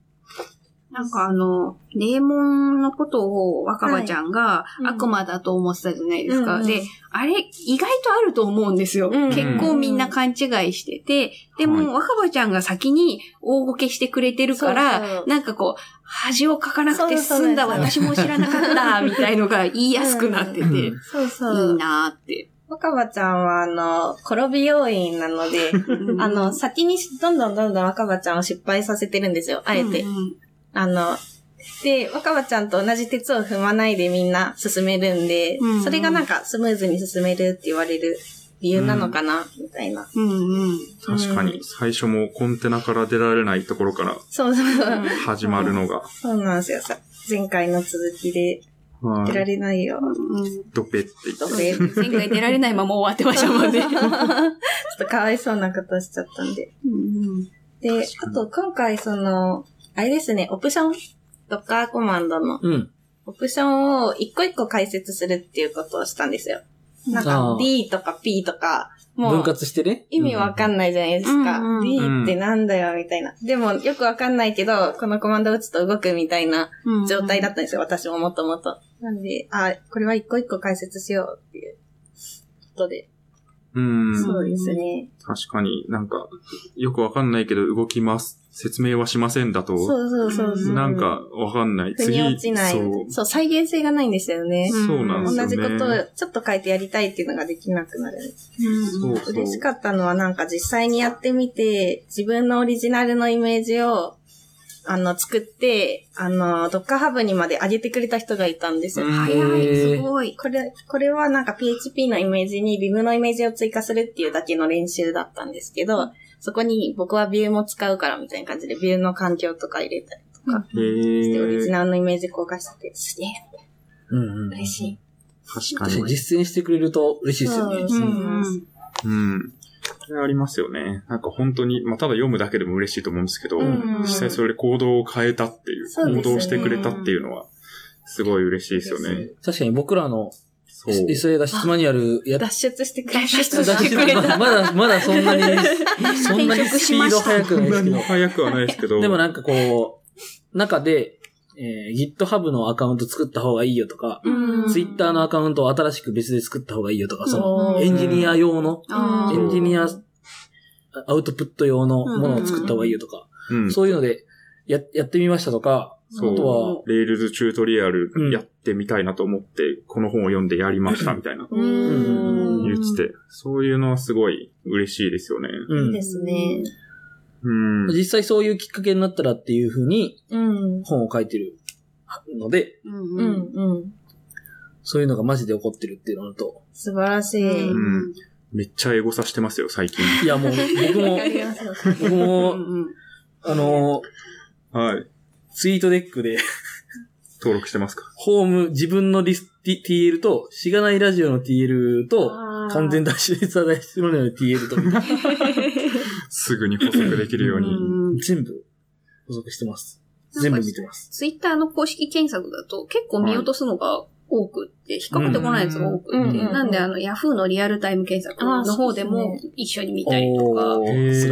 なんかあの、デーモンのことを若葉ちゃんがうん悪魔だと思ってたじゃないですか。うんうん。で、あれ、意外とあると思うんですよ。うん。結構みんな勘違いしてて、でも、はい。若葉ちゃんが先に大ごけしてくれてるから、そうそう。なんかこう、恥をかかなくて済んだ私も知らなかった、みたいのが言いやすくなってて、うん。いい。なーって。若葉ちゃんは、あの、転び要因なので、あの、先にどんどんどんどん若葉ちゃんを失敗させてるんですよ、あえて。うんあの、で、若葉ちゃんと同じ鉄を踏まないでみんな進めるんで、うんそれがなんかスムーズに進めるって言われる理由なのかな、みたいな。うんうん。確かに最初もコンテナから出られないところからそうそうそう。始まるのが、そうなんですよ。さ前回の続きで出らはい、れないよ。うんドペって言ドって。ベ前回出られないまま終わってましたもんね。[LAUGHS] ちょっとかわいそうなことしちゃったんで。うんで、あと今回その、あれですね、オプション、ドッカーコマンドのうん。オプションを一個一個解説するっていうことをしたんですよ。なんあかー D とか P とか、も分う割してね。意味わかんないじゃないですか。うんってなんだよ、みたいな。でもよくわかんないけど、このコマンドを打つと動くみたいなうん状態だったんですよ、私ももともと。なんで、あ、これは一個一個解説しようっていうことで。うん。そうですね。確かになんか、よくわかんないけど動きます。説明はしませんだと、そうそうそうそう。なんかわかんない。腑に落ちない。そう。そう、再現性がないんですよね。うんそうなんですよね。同じことをちょっと変えてやりたいっていうのができなくなる。そうそう嬉しかったのはなんか実際にやってみて、自分のオリジナルのイメージをあの、作って、あの、ドッカーハブにまで上げてくれた人がいたんですよ。うん早い、すごい。これ、これはなんか PHP のイメージに Vim のイメージを追加するっていうだけの練習だったんですけど、そこに僕は Vue も使うからみたいな感じで Vue の環境とか入れたりとかへして、オリジー。ナルのイメージ公開してて、すげえ、うんうん。嬉しい。確かに。実践してくれると嬉しいですよね。そううんうんうん。それありますよね。なんか本当に、まあ、ただ読むだけでも嬉しいと思うんですけど、うん実際それで行動を変えたっていう、そうね行動してくれたっていうのは、すごい嬉しいですよね。確かに僕らのそう。SA 脱出マニュアルやっ脱出してくれた脱出してくれたままだ、まだそんなに、[LAUGHS] そんなにスピード速くないですけど。早くはないですけど。[LAUGHS] でもなんかこう、中で、えー GitHub のアカウント作った方がいいよとか、うん Twitter のアカウントを新しく別で作った方がいいよとか、その、うんエンジニア用の、エンジニアアウトプット用のものを作った方がいいよとか、うん。そういうので、や、やってみましたとか、そうあとは、 Rails チュートリアルうんやってみたいなと思って、この本を読んでやりましたみたいなうーん。言ってて、そういうのはすごい嬉しいですよね。うんいいで。すね。うん。実際そういうきっかけになったらっていうふうにうん。本を書いてるので、うんううんん、うん。そういうのがマジで起こってるっていうのと、素晴らしい。んめっちゃエゴさしてますよ、最近。いやもう僕も僕も、うんあの、はい。ツイートデックで、登録してますか？ホーム、自分のリス TL と、しがないラジオの TL と、完全脱出脱出のの TL と、すぐに補足できるように。うん。全部補足してます。全部見てます。ツイッターの公式検索だと結構見落とすのが多くって、引っかかってこないやつが多くって、なんであの、ヤフーのリアルタイム検索の方でも一緒に見たりとか、す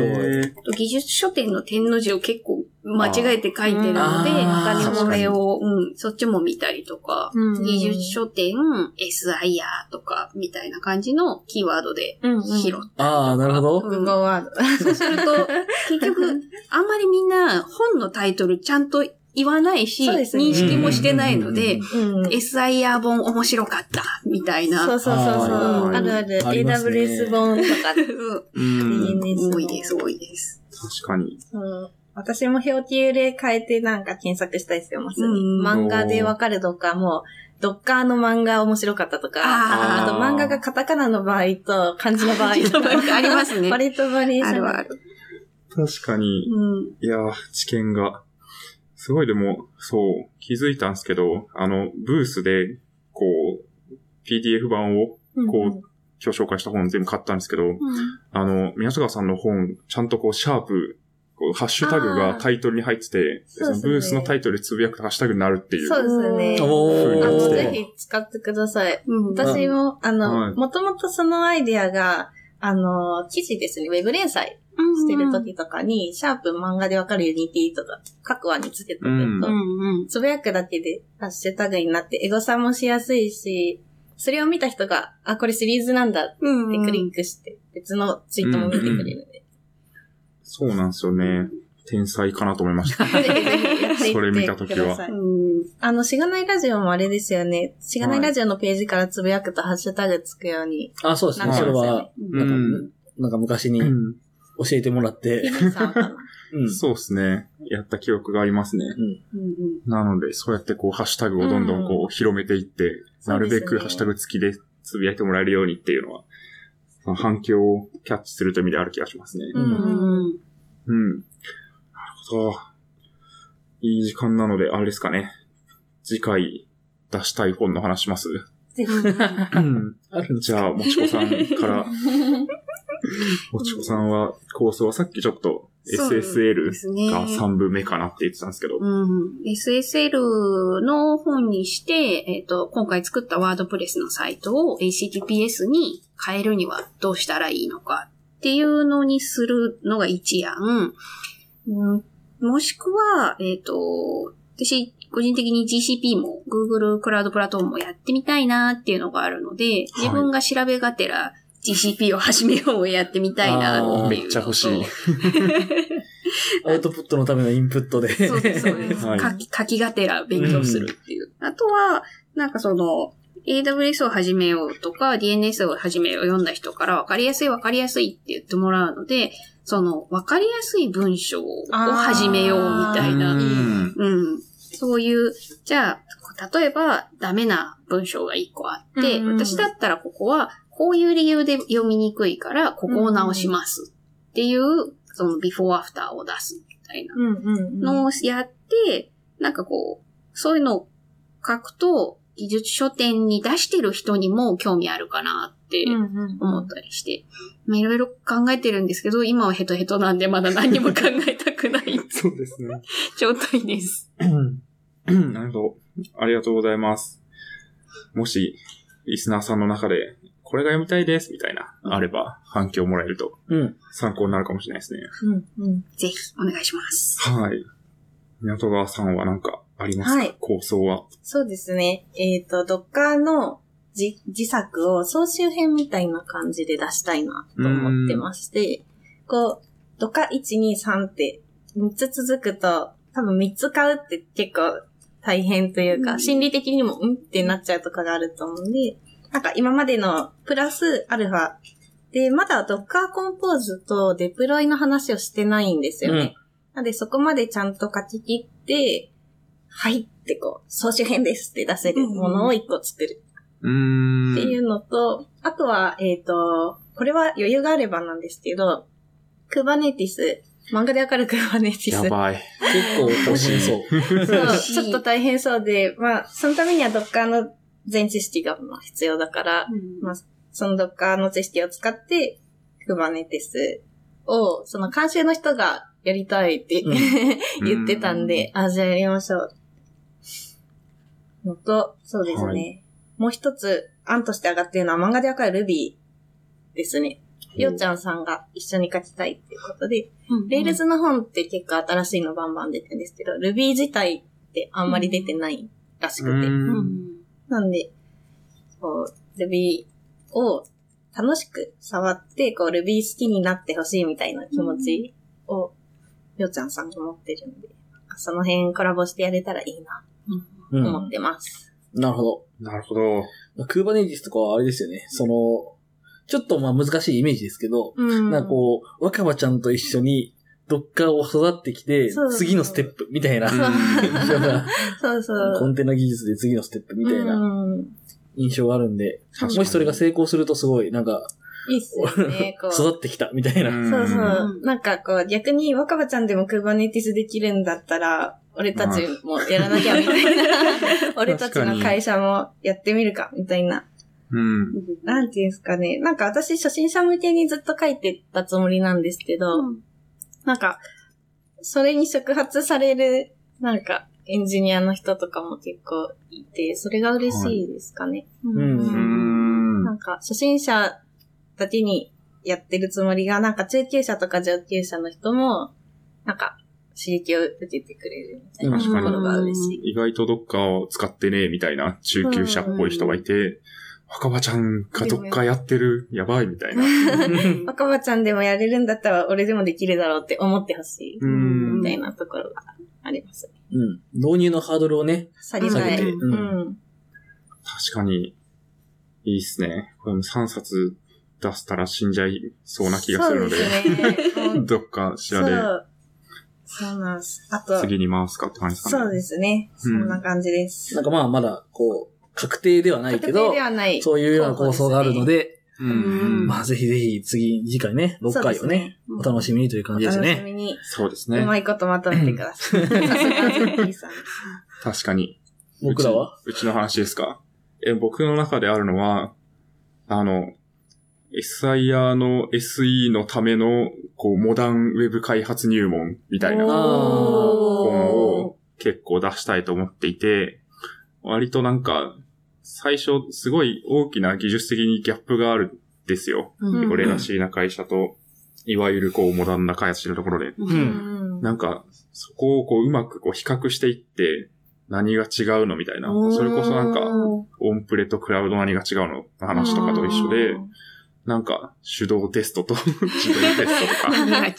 ごい。技術書店の点の字を結構間違えて書いてるので、他にそれを、うん、そっちも見たりとか、うん技術書店、SIR とか、みたいな感じのキーワードで拾ったりとか。ああ、なるほど。うん語ワード。そうすると、[LAUGHS] 結局、あんまりみんな本のタイトルちゃんと言わないし、認識もしてないので、うん。SIR 本面白かった、みたいな。そうそうそうそう。あるある。AWS 本とか。多いです、多いです。確かに。うん私も表記で変えてなんか検索したりしてます。うん漫画でわかるドッカーも、ドッカーの漫画面白かったとか、あと漫画がカタカナの場合と漢字の場合とか [LAUGHS] ありますね。割とバリエーションがあるある。確かに。うん。いやー、知見が。すごいでも、そう、気づいたんですけど、あの、ブースで、こう、PDF 版を、こう、今日紹介した本全部買ったんですけど、あの、宮坂さんの本、ちゃんとこう、シャープ、こう、ハッシュタグがタイトルに入ってて、でそのブースのタイトルでつぶやくとハッシュタグになるっていう。そうですね。おあぜー。ひ使ってください。うん。私も、あはいの、もともとそのアイデアが、あの、記事ですね、ウェブ連載してる時とかに、シャープ漫画でわかる Unity とか、各話につけておくと。つぶやくだけでハッシュタグになって、エゴサもしやすいし、それを見た人が、あ、これシリーズなんだっうんてクリックして、別のツイートも見てくれるんで。そうなんですよね。天才かなと思いました。[LAUGHS] それ見た時はださい。うん。あの、しがないラジオもあれですよね。しがないラジオのページからつぶやくとハッシュタグつくように。あ、そうですね。なそれんかますよねは、なんか、うんなんか昔にうん教えてもらって。そうですね。やった記憶がありますね。なので、そうやってこう、ハッシュタグをどんどんこう、広めていって、なるべくハッシュタグ付きでつぶやいてもらえるようにっていうのは、反響をキャッチするという意味である気がしますね。うんうん。なるほど。いい時間なので、あれですかね。次回出したい本の話します？[LAUGHS] じゃあ、もちこさんから。[LAUGHS] もちこさんは、構想はさっきちょっと SSL が3部目かなって言ってたんですけど。うん。SSL の本にして、えっ、と、今回作ったワードプレスのサイトを HTTPS に変えるにはどうしたらいいのかっていうのにするのが一案。うん、もしくは、えっ、と、私、個人的に GCP も Google クラウドプラットフォームもやってみたいなっていうのがあるので、自分が調べがてら GCP を始めようをやってみたいなっていう。めっちゃ欲しい。[LAUGHS] アウトプットのためのインプットで。そうです、そうです。[LAUGHS] はい書き、書きがてら勉強するっていう。あとは、なんかその、AWS を始めようとか、DNS を始めよう読んだ人から分かりやすい分かりやすいって言ってもらうので、その分かりやすい文章を始めようみたいな。うん。うん。そういう、じゃあ、例えばダメな文章が一個あって、うんうん私だったらここはこういう理由で読みにくいから、ここを直しますっていう、そのビフォーアフターを出すみたいな。のをやって、なんかこう、そういうのを書くと、技術書店に出してる人にも興味あるかなって思ったりして、まあいろいろ考えてるんですけど、今はヘトヘトなんでまだ何も考えたくない [LAUGHS] そうですね。状態です。[CLEARS THROAT] なるほど。ありがとうございます。もし、リスナーさんの中で、これが読みたいです、みたいな、あれば、反響もらえるとうん。参考になるかもしれないですね。うんうん。ぜひお願いします。はい。港川さんは何かありますか、はい構想は？そうですね。えっ、と、Docker の自自作を総集編みたいな感じで出したいなと思ってまして、こう、Docker 1、2、3って3つ続くと、多分3つ買うって結構大変というか、うん心理的にもうんってなっちゃうとかがあると思うんで、なんか今までのプラスアルファで、まだ Docker Compose とデプロイの話をしてないんですよね。なのでそこまでちゃんと書き切って、はいってこう、総集編ですって出せるものを一個作るうーん。っていうのと、あとは、えっ、と、これは余裕があればなんですけど、Kubernetes、漫画でわかる Kubernetes。やばい。結構大変そう。そう、[LAUGHS] ちょっと大変そうで、まあ、そのためには Docker の全知識がまあ必要だから、まあ、その Docker の知識を使って、Kubernetes を、その監修の人がやりたいって、うん [LAUGHS] 言ってたんで、あ、じゃあやりましょう。のと、そうですね。はいもう一つ、案として上がってるのは漫画でわかる Ruby ですね。ようちゃんさんが一緒に書きたいっていうことで、 Rails の本って結構新しいのバンバン出てるんですけど、Ruby 自体ってあんまり出てないらしくて。ううんん。なんで、こう、Ruby を楽しく触って、こう、Ruby 好きになってほしいみたいな気持ちを、ようちゃんさんが持ってるんで、その辺コラボしてやれたらいいな、うん。と思ってます。なるほど。なるほど。クーバネティスとかはあれですよね。その、ちょっとまあ難しいイメージですけど、うんなんかこう、若葉ちゃんと一緒に、ドッカーを育ってきて次のステップみたいなそうそう。コンテナ技術で次のステップみたいなうん。印象があるんで、もしそれが成功するとすごい、なんか、いいっすよね、[LAUGHS] こう。育ってきたみたいな。んそうそううん。なんかこう、逆に若葉ちゃんでも Kubernetes できるんだったら、俺たちもやらなきゃみたいな。[LAUGHS] 俺たちの会社もやってみるか、みたいな。うん。なんていうんですかね。なんか私初心者向けにずっと書いてたつもりなんですけど、なんか、それに触発される、なんか、エンジニアの人とかも結構いて、それが嬉しいですかね。うんうーん。なんか、初心者だけにやってるつもりが、なんか中級者とか上級者の人も、なんか、刺激を受けてくれるみたいなところが嬉しい。意外とどっかを使ってねえみたいな中級者っぽい人がいて、若葉ちゃんがどっかやってる、やばいみたいな。[LAUGHS] 若葉ちゃんでもやれるんだったら俺でもできるだろうって思ってほしい。うんみたいなところがあります。うん。導入のハードルをね。下げてううんん。確かに、いいっすね。これも3冊出したら死んじゃいそうな気がするので、ですね。[LAUGHS] どっかしそらでう。そうなんです。あと、次に回すかって感じですかね。そうですね。そんな感じです。なんかまあまだ、こう、確定ではないけ確定どで、はない。そういうような構想があるので、うんうん。まあぜひぜひ次、次回ね、6回をね、うんお楽しみにという感じですお楽しね。みに、そうですね。うまいことまとめてください。[LAUGHS] [LAUGHS] 確かに。僕らは？うちうちの話ですか？え、僕の中であるのは、あの、SIR の SE のための、こう、モダンウェブ開発入門みたいな本を結構出したいと思っていて、割となんか、最初、すごい大きな技術的にギャップがあるんですよ。うんレガシーな会社と、いわゆるこう、モダンな開発してるところで。うん。んなんか、そこをこう、うまくこう、比較していって、何が違うのみたいな。それこそなんか、オンプレとクラウド何が違うのの話とかと一緒で、なんか、手動テストと [LAUGHS] 自動テストとか。[LAUGHS] 何が違う。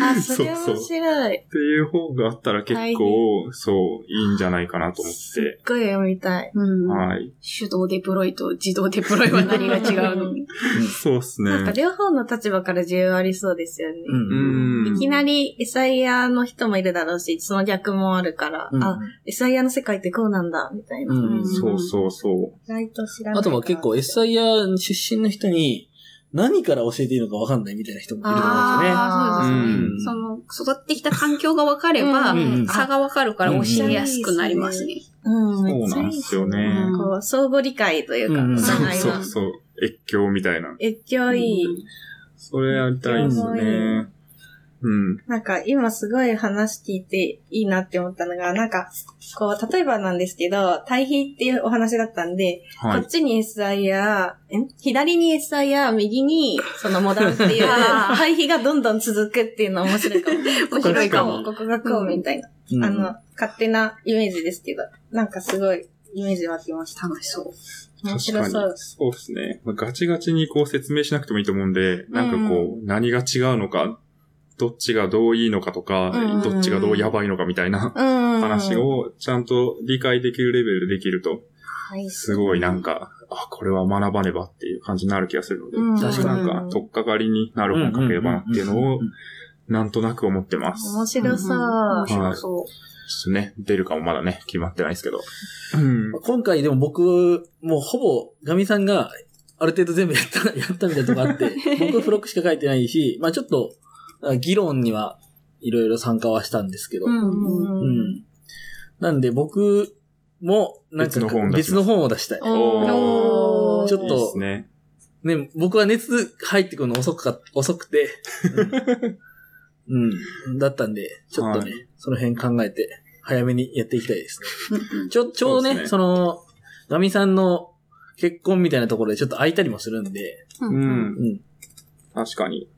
あ、そ [LAUGHS] れそうそう面白い。っていう方があったら結構、そう、いいんじゃないかなと思って。すっごい読みたい。うん。はい。手動デプロイと自動デプロイは何が違うの？そうですなんかね。両方の立場から需要ありそうですよね。うん。うん。いきなりエサイヤの人もいるだろうし、その逆もあるから、うんあ、エサイヤの世界ってこうなんだ、みたいな。うんそうそうそう。意外と知らないあとは結構 SIR 出身の人に何から教えていいのかわかんないみたいな人もいると思うんですよね。ああ、そうですね。うんその、育ってきた環境が分かれば、差が分かるから教えやすくなりますね。うん、そうなんですよねうんこう、相互理解というか、うんおそうそう。そう。越境みたいな。越境いい。それやりたいですね。うん。なんか今すごい話聞いていいなって思ったのが、なんか、こう、例えばなんですけど、対比っていうお話だったんで、はいこっ。ちに SIR、ん左に SIR、右にそのモダンっていう [LAUGHS] 対比がどんどん続くっていうの面白いかも。面白いかも。確ここがこうみたいな。うんあの、勝手なイメージですけど、なんかすごいイメージ湧きました。楽しそう。面確かに。白そう。そうですね。まあガチガチにこう説明しなくてもいいと思うんで、なんかこう、何が違うのか、どっちがどういいのかとか、うんどっちがどうやばいのかみたいなうん。話をちゃんと理解できるレベルでできると、はい、すごいなんか、あ、これは学ばねばっていう感じになる気がするので、うん確かになんか、とっかかりになる本書ければなっていうのを、なんとなく思ってます。面白そう。面白そう。ちょっとね、出るかもまだね、決まってないですけど。うん。今回でも僕、もうほぼガミさんがある程度全部やった、やったみたいなとこあって、[LAUGHS] 僕付録しか書いてないし、まあちょっと、議論にはいろいろ参加はしたんですけど、うんうんうん。なんで僕も、なんか別の本を出します別の本を出したい。おー。ちょっとね。ね、僕は熱入ってくるの遅くか、遅くて、うん、うん。だったんで、ちょっとね、はその辺考えて、早めにやっていきたいですね。ちょ、ちょうどね、そね。その、ガミさんの結婚みたいなところでちょっと空いたりもするんで、ううん。ん。うん、確かに。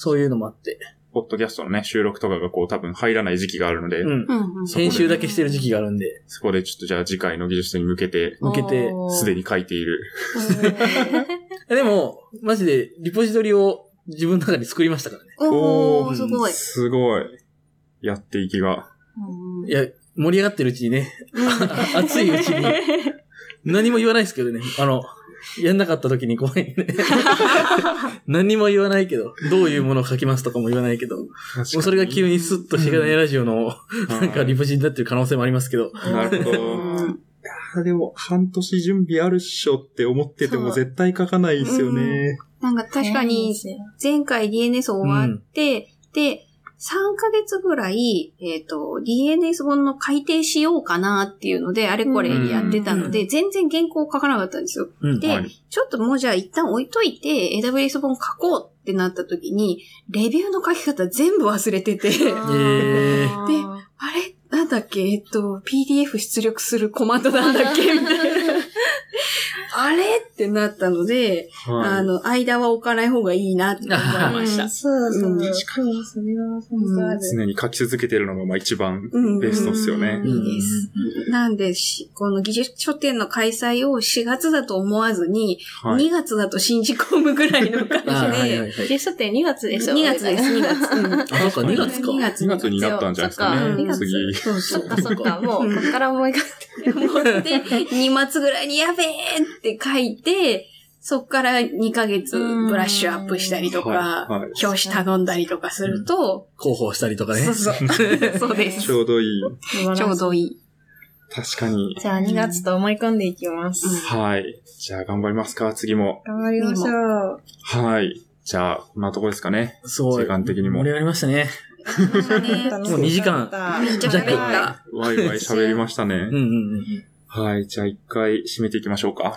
そういうのもあって、ポッドキャストのね、収録とかがこう多分入らない時期があるので、うん。うんうんそこで編集だけしてる時期があるんで、そこでちょっとじゃあ次回の技術に向けて、向けておーすでに書いている。[LAUGHS] でも、マジでリポジトリを自分の中に作りましたからね。おー、すごい。すごい。やっていきが。うんいや、盛り上がってるうちにね、[LAUGHS] 熱いうちに、何も言わないですけどね。あの、やんなかった時に怖いね。[LAUGHS] 何も言わないけど、どういうものを書きますとかも言わないけど、もうそれが急にスッとしがないラジオの、なんかリポジになってる可能性もありますけど。なるほど。でも、半年準備あるっしょって思ってても絶対書かないですよね。なんか確かに、前回 DNS 終わって、で、3ヶ月ぐらい、えっ、と、DNS 本の改訂しようかなっていうので、あれこれやってたので、全然原稿書かなかったんですよ。うん。で、はいちょっともうじゃあ一旦置いといて、AWS 本書こうってなった時に、レビューの書き方全部忘れてて、えー [LAUGHS] あれ？なんだっけ？えっと、PDF 出力するコマンドなんだっけ？みたいな。あれ？ってなったので、はいあの、間は置かない方がいいなって思いましたうん。そうそう。うん確かに、それは本当ある。常に書き続けてるのがまあ一番うんベストっすよね。いいです。なんでし、この技術書店の開催を4月だと思わずに、はい。2月だと信じ込むぐらいの感じで、[LAUGHS] はい。ゲストって2月でしょ？2月です、2月。うんあ、そっか、2月か。2月2月になったんじゃないですかね。そっか二月次。そうそそうっかそっか、もう、こっから思い返思って、2月ぐらいにやべえって書いて、そっから2ヶ月ブラッシュアップしたりとか、はいはい表紙頼んだりとかすると、広報したりとかね。そうそう。[LAUGHS] そうです。ちょうどいい。ちょうどいい。確かに。じゃあ2月と思い込んでいきます。はい。じゃあ頑張りますか、次も。頑張りましょう。はい。じゃあ、こんなとこですかね。すごい。時間的にも盛り上がりましたね。もう2時間めっちゃ喋った。ワイワイ喋りましたねうん。うんうん。はい。じゃあ一回締めていきましょうか。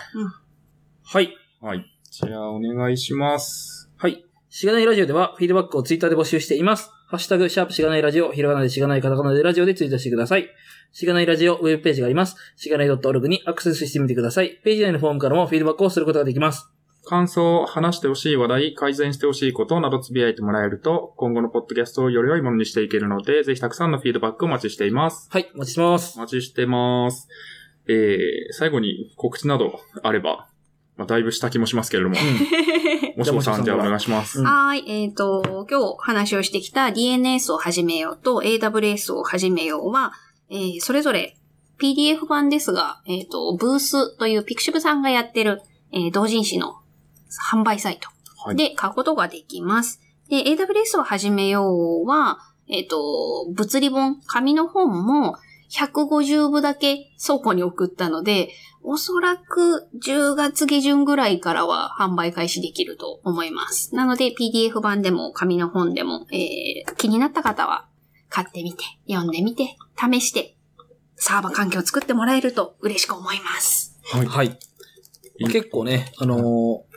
はい。はい。じゃあお願いします。はい。しがないラジオではフィードバックをツイッターで募集しています。ハッシュタグ、シャープしがないラジオ、ひらがなでしがないカタカナでラジオでツイートしてください。しがないラジオウェブページがあります。しがない .org にアクセスしてみてください。ページ内のフォームからもフィードバックをすることができます。感想、話してほしい話題、改善してほしいことなどつぶやいてもらえると、今後のポッドキャストをより良いものにしていけるので、ぜひたくさんのフィードバックをお待ちしています。はい、お待ちしてますお。待ちしてます。えー、最後に告知などあれば、まあ、だいぶした気もしますけれども。[LAUGHS] もしもさん、じゃあお願いします。うんはい。えっ、と、今日話をしてきた DNS を始めようと AWS を始めようは、えーそれぞれ PDF 版ですが、えっ、と、ブースというピクシブさんがやってる、えー同人誌の販売サイトはい。で買うことができます。で、AWS を始めようは、えっ、と、物理本、紙の本も150部だけ倉庫に送ったので、おそらく10月下旬ぐらいからは販売開始できると思います。なので PDF 版でも紙の本でも、えー気になった方は買ってみて、読んでみて、試して、サーバー環境を作ってもらえると嬉しく思います。はい。はい。結構ね、あのー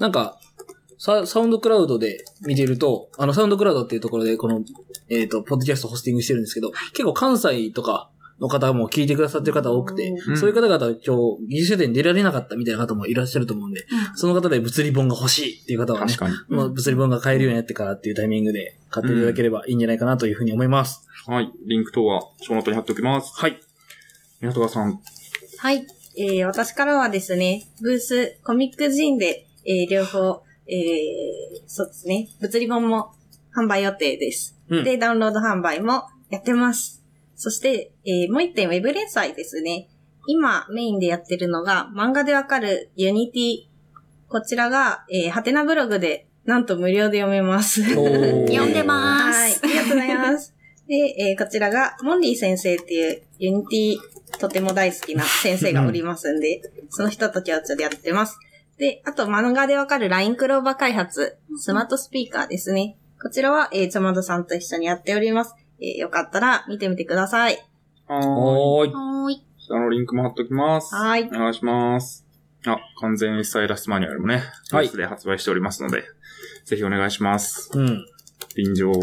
なんか、ササウンドクラウドで見てると、あの、サウンドクラウドっていうところで、この、えっ、と、ポッドキャストホスティングしてるんですけど、結構関西とかの方も聞いてくださってる方多くて、うんそういう方々今日、技術書典に出られなかったみたいな方もいらっしゃると思うんで、その方で物理本が欲しいっていう方はね確、かに。もう物理本が買えるようになってからっていうタイミングで買っていただければいいんじゃないかなというふうに思います。はい。リンク等は、 show note に貼っておきます。はい。湊川さん。はい。えー、私からはですね、 BOOTH、 COMIC ZIN で、えー、両方、えー、そうですね、物理本も販売予定です。うんで、ダウンロード販売もやってます。そして、えー、もう一点、ウェブ連載ですね。今、メインでやってるのが、漫画でわかる Unity。こちらが、えー、はてなブログで、なんと無料で読めます。[LAUGHS] 読んでまはい。すあ。りがとうございます。で、えーこちらが、モンリー先生っていう、 Unity、とても大好きな先生がおりますんで、その人と共通でやってます。で、あと、漫画でわかる LINE クローバー開発、スマートスピーカーですね。こちらは、えー、ちょまどさんと一緒にやっております。えーよかったら見てみてください。はーい。はーい。下のリンクも貼っておきます。はいお願いします。あ、完全 SI ラストマニュアルもね、はいブースで発売しておりますので、ぜひお願いします。うん。臨場。[LAUGHS]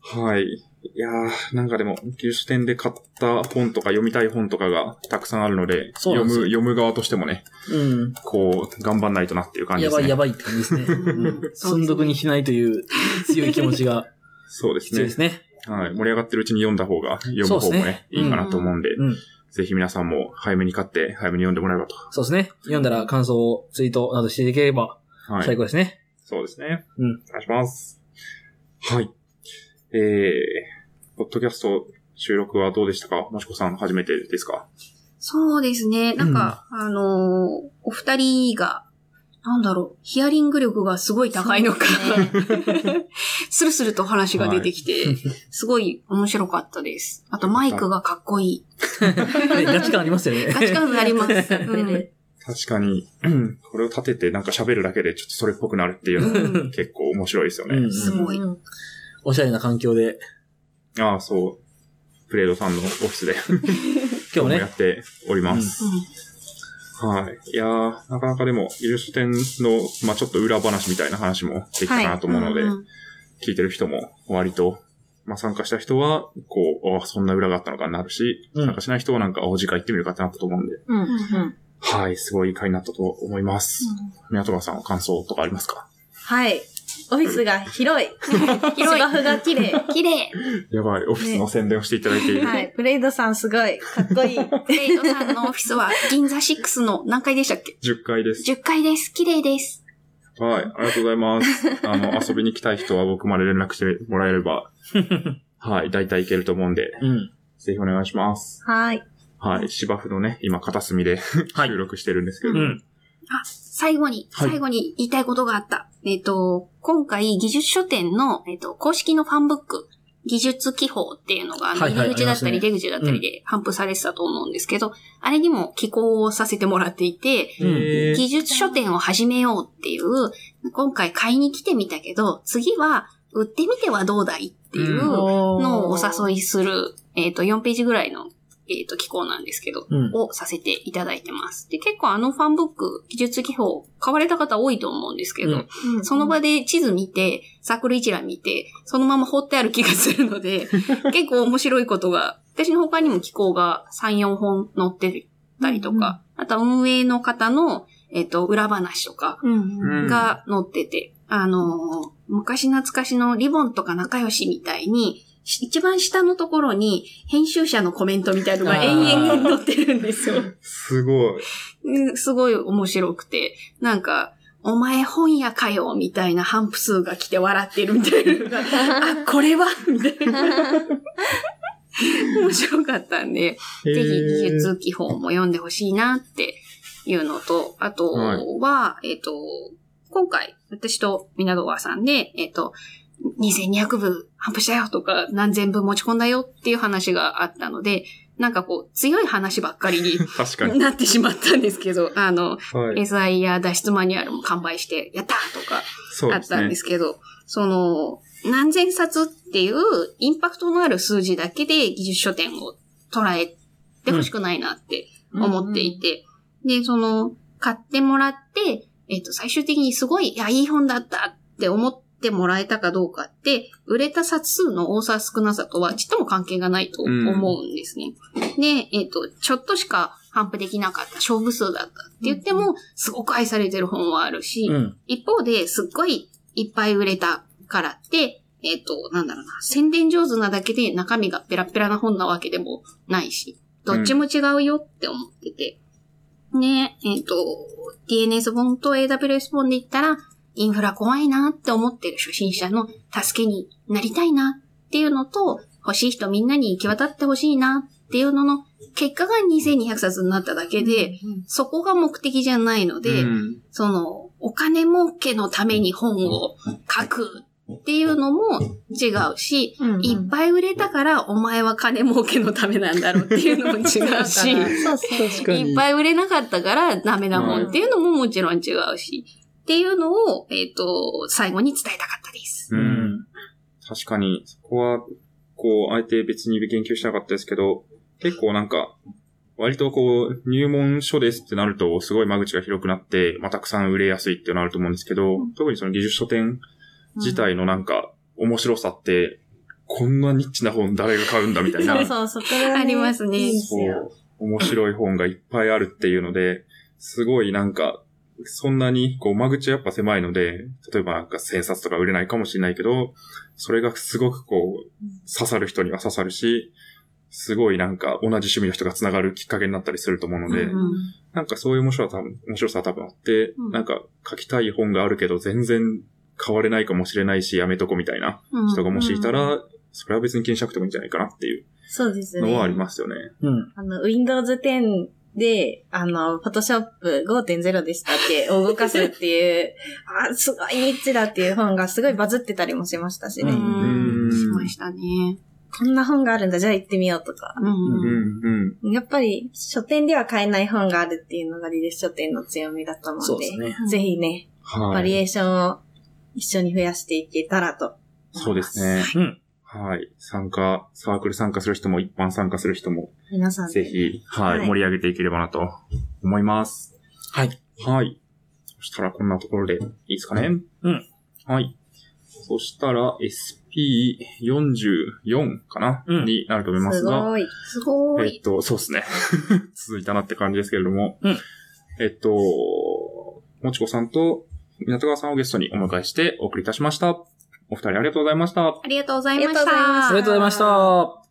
はい。いやー、なんかでも、技術店で買った本とか読みたい本とかがたくさんあるので、そうなんですよ読む、読む側としてもね、うん。こう、頑張んないとなっていう感じですね。やばいやばいって感じですね。[LAUGHS] うん。寸読にしないという強い気持ちがそうですね必要です。ね。はい。盛り上がってるうちに読んだ方が、読む方もねそうですね、いいかなと思うんで、うん。ぜひ皆さんも早めに買って、早めに読んでもらえればと。そうですね。読んだら感想をツイートなどしていければはい。最高ですね。そうですね。うんお願いします。はい。えー、ポッドキャスト収録はどうでしたか？もしこさん初めてですか？そうですね。なんか、あのーお二人が、なんだろう、ヒアリング力がすごい高いのか、[LAUGHS] スルスルと話が出てきて、すごい面白かったです。あとマイクがかっこいい。ねガチ感ありますよね。ガチ感があります。うん確かに、うんこれを立ててなんか喋るだけでちょっとそれっぽくなるっていうのうはん結構面白いですよね。うんすごい。うんおしゃれな環境で、ああ、そう。プレードさんのオフィスで [LAUGHS] 今日もねもやっ、ております。はい。いやー、なかなかでも、イル書店の、まあちょっと裏話みたいな話もできたかなと思うので、うん聞いてる人も割と、まあ参加した人は、こう、あそんな裏があったのかになるし、うん参加しない人はなんか、お次回行ってみるかってなったと思うんで、うんうんはい、すごい回になったと思います。宮戸川さん、感想とかありますか？はい。オフィスが広い。[LAUGHS] 広い芝生が綺麗。綺麗。やばい、オフィスの宣伝をしていただいている。はい。プレイドさんすごい。かっこいい。レイトさんのオフィスは銀座6の何階でしたっけ？10回です。?10 階です。綺麗です。はい、ありがとうございます。あの、[LAUGHS] 遊びに来たい人は僕まで連絡してもらえれば、[LAUGHS] はい、大体行けると思うんで、うん。ぜひお願いします。はい。はい、芝生のね、今片隅ではい収録してるんですけど、うん。最後に、はい最後に言いたいことがあった。えっ、と、今回、技術書店の、えっ、と、公式のファンブック、技術記法っていうのが、あのはいはい入り口だったり出口だったりで頒布されてたと思うんですけど、あれにも寄稿をさせてもらっていて、技術書店を始めようっていう、今回買いに来てみたけど、次は売ってみてはどうだいっていうのをお誘いする、えっ、と、4ページぐらいの、えっ、と、機構なんですけど、うん。をさせていただいてます。で、結構あのファンブック、技術記法、買われた方多いと思うんですけど、うんその場で地図見て、サークル一覧見て、そのまま放ってある気がするので、[LAUGHS] 結構面白いことが、私の他にも機構が3、4本載ってたりとか、あとは運営の方の、えっ、と、裏話とかうんうんが載ってて、あのー昔懐かしのリボンとか仲良しみたいに、し一番下のところに編集者のコメントみたいのが延々載ってるんですよ。すごい。うんすごい面白くて、なんか、お前本屋かよみたいな反布数が来て笑ってるみたいな [LAUGHS] あ、これは？みたいな。面白かったんで、ぜひ技術基本も読んでほしいなっていうのと、あとは、えっ、と、今回、私と皆川さんで、えっ、と、2200部反布したよとか、何千部持ち込んだよっていう話があったので、なんかこう、強い話ばっかりに [LAUGHS] 確かに。なってしまったんですけど、あの、はい。SI や脱出マニュアルも完売して、やったーとかあったんで。すけど、その、何千冊っていうインパクトのある数字だけで技術書店を捉えてほしくないなって思っていて、で、その、買ってもらって、えっ、と、最終的にすごい、いや、いい本だったって思ってもらえたかどうかって、売れた冊数の多さ少なさとはちっとも関係がないと思うんですね。で、えっ、と、ちょっとしか反布できなかった勝負数だったって言っても、すごく愛されてる本はあるし、うん。一方ですっごいいっぱい売れたからって、えっ、と、なんだろうな、宣伝上手なだけで中身がペラペラな本なわけでもないし、どっちも違うよって思ってて。ね、えっ、と、DNS 本と AWS 本で言ったら、インフラ怖いなって思ってる初心者の助けになりたいなっていうのと、欲しい人みんなに行き渡ってほしいなっていうのの結果が2200冊になっただけで、そこが目的じゃないので、うん。その、お金儲けのために本を書くっていうのも違うし、うん。うん。いっぱい売れたからお前は金儲けのためなんだろうっていうのも違うし、そうそう。確かに。いっぱい売れなかったからダメなもんっていうのももちろん違うし、っていうのを、えっ、と、最後に伝えたかったです。う。うんん。確かに、そこは、こう、あえて別に言及しなかったですけど、結構なんか、割とこう、入門書ですってなると、すごい間口が広くなって、まあ、たくさん売れやすいっていうのあると思うんですけど、特にその技術書店自体のなんか、面白さって、こんなニッチな本誰が買うんだみたいな。そうそう、そこが、ね、ありますねそよう、面白い本がいっぱいあるっていうので、すごいなんか、そんなに、こう、間口やっぱ狭いので、例えばなんか1000冊とか売れないかもしれないけど、それがすごくこう、刺さる人には刺さるし、すごいなんか同じ趣味の人が繋がるきっかけになったりすると思うので、うんなんかそういう面白さは多分、面白さは多分あって、うんなんか書きたい本があるけど全然買われないかもしれないし、やめとこみたいなうん人がもしいたら、それは別に気にしなくてもいいんじゃないかなっていうそうですね。のはありますよね。うん。あの、Windows 10で、あの、Photoshop 5.0でしたっけを動かすっていう、[LAUGHS] あ、すごいニッチだっていう本がすごいバズってたりもしましたしね。ううんしましたね。こんな本があるんだ、じゃあ行ってみようとか。うんうん、うん。やっぱり書店では買えない本があるっていうのがリレス書店の強みだと思ので、そううですね。ぜひね、はい。バリエーションを一緒に増やしていけたらと。そうですね。うん。はい。参加、サークル参加する人も一般参加する人も、皆さんでぜひ、はい、はい盛り上げていければなと思います。はい。はい。そしたらこんなところでいいですかね？うん。はい。そしたら SP44 かな、うんになると思いますすが、ごい。すごい。えっと、そうですね。[LAUGHS] 続いたなって感じですけれども、うんえっと、もちこさんと港川さんをゲストにお迎えしてお送りいたしました。お二人ありがとうございました。ありがとうございましありがとうございまた。ありがとうございました。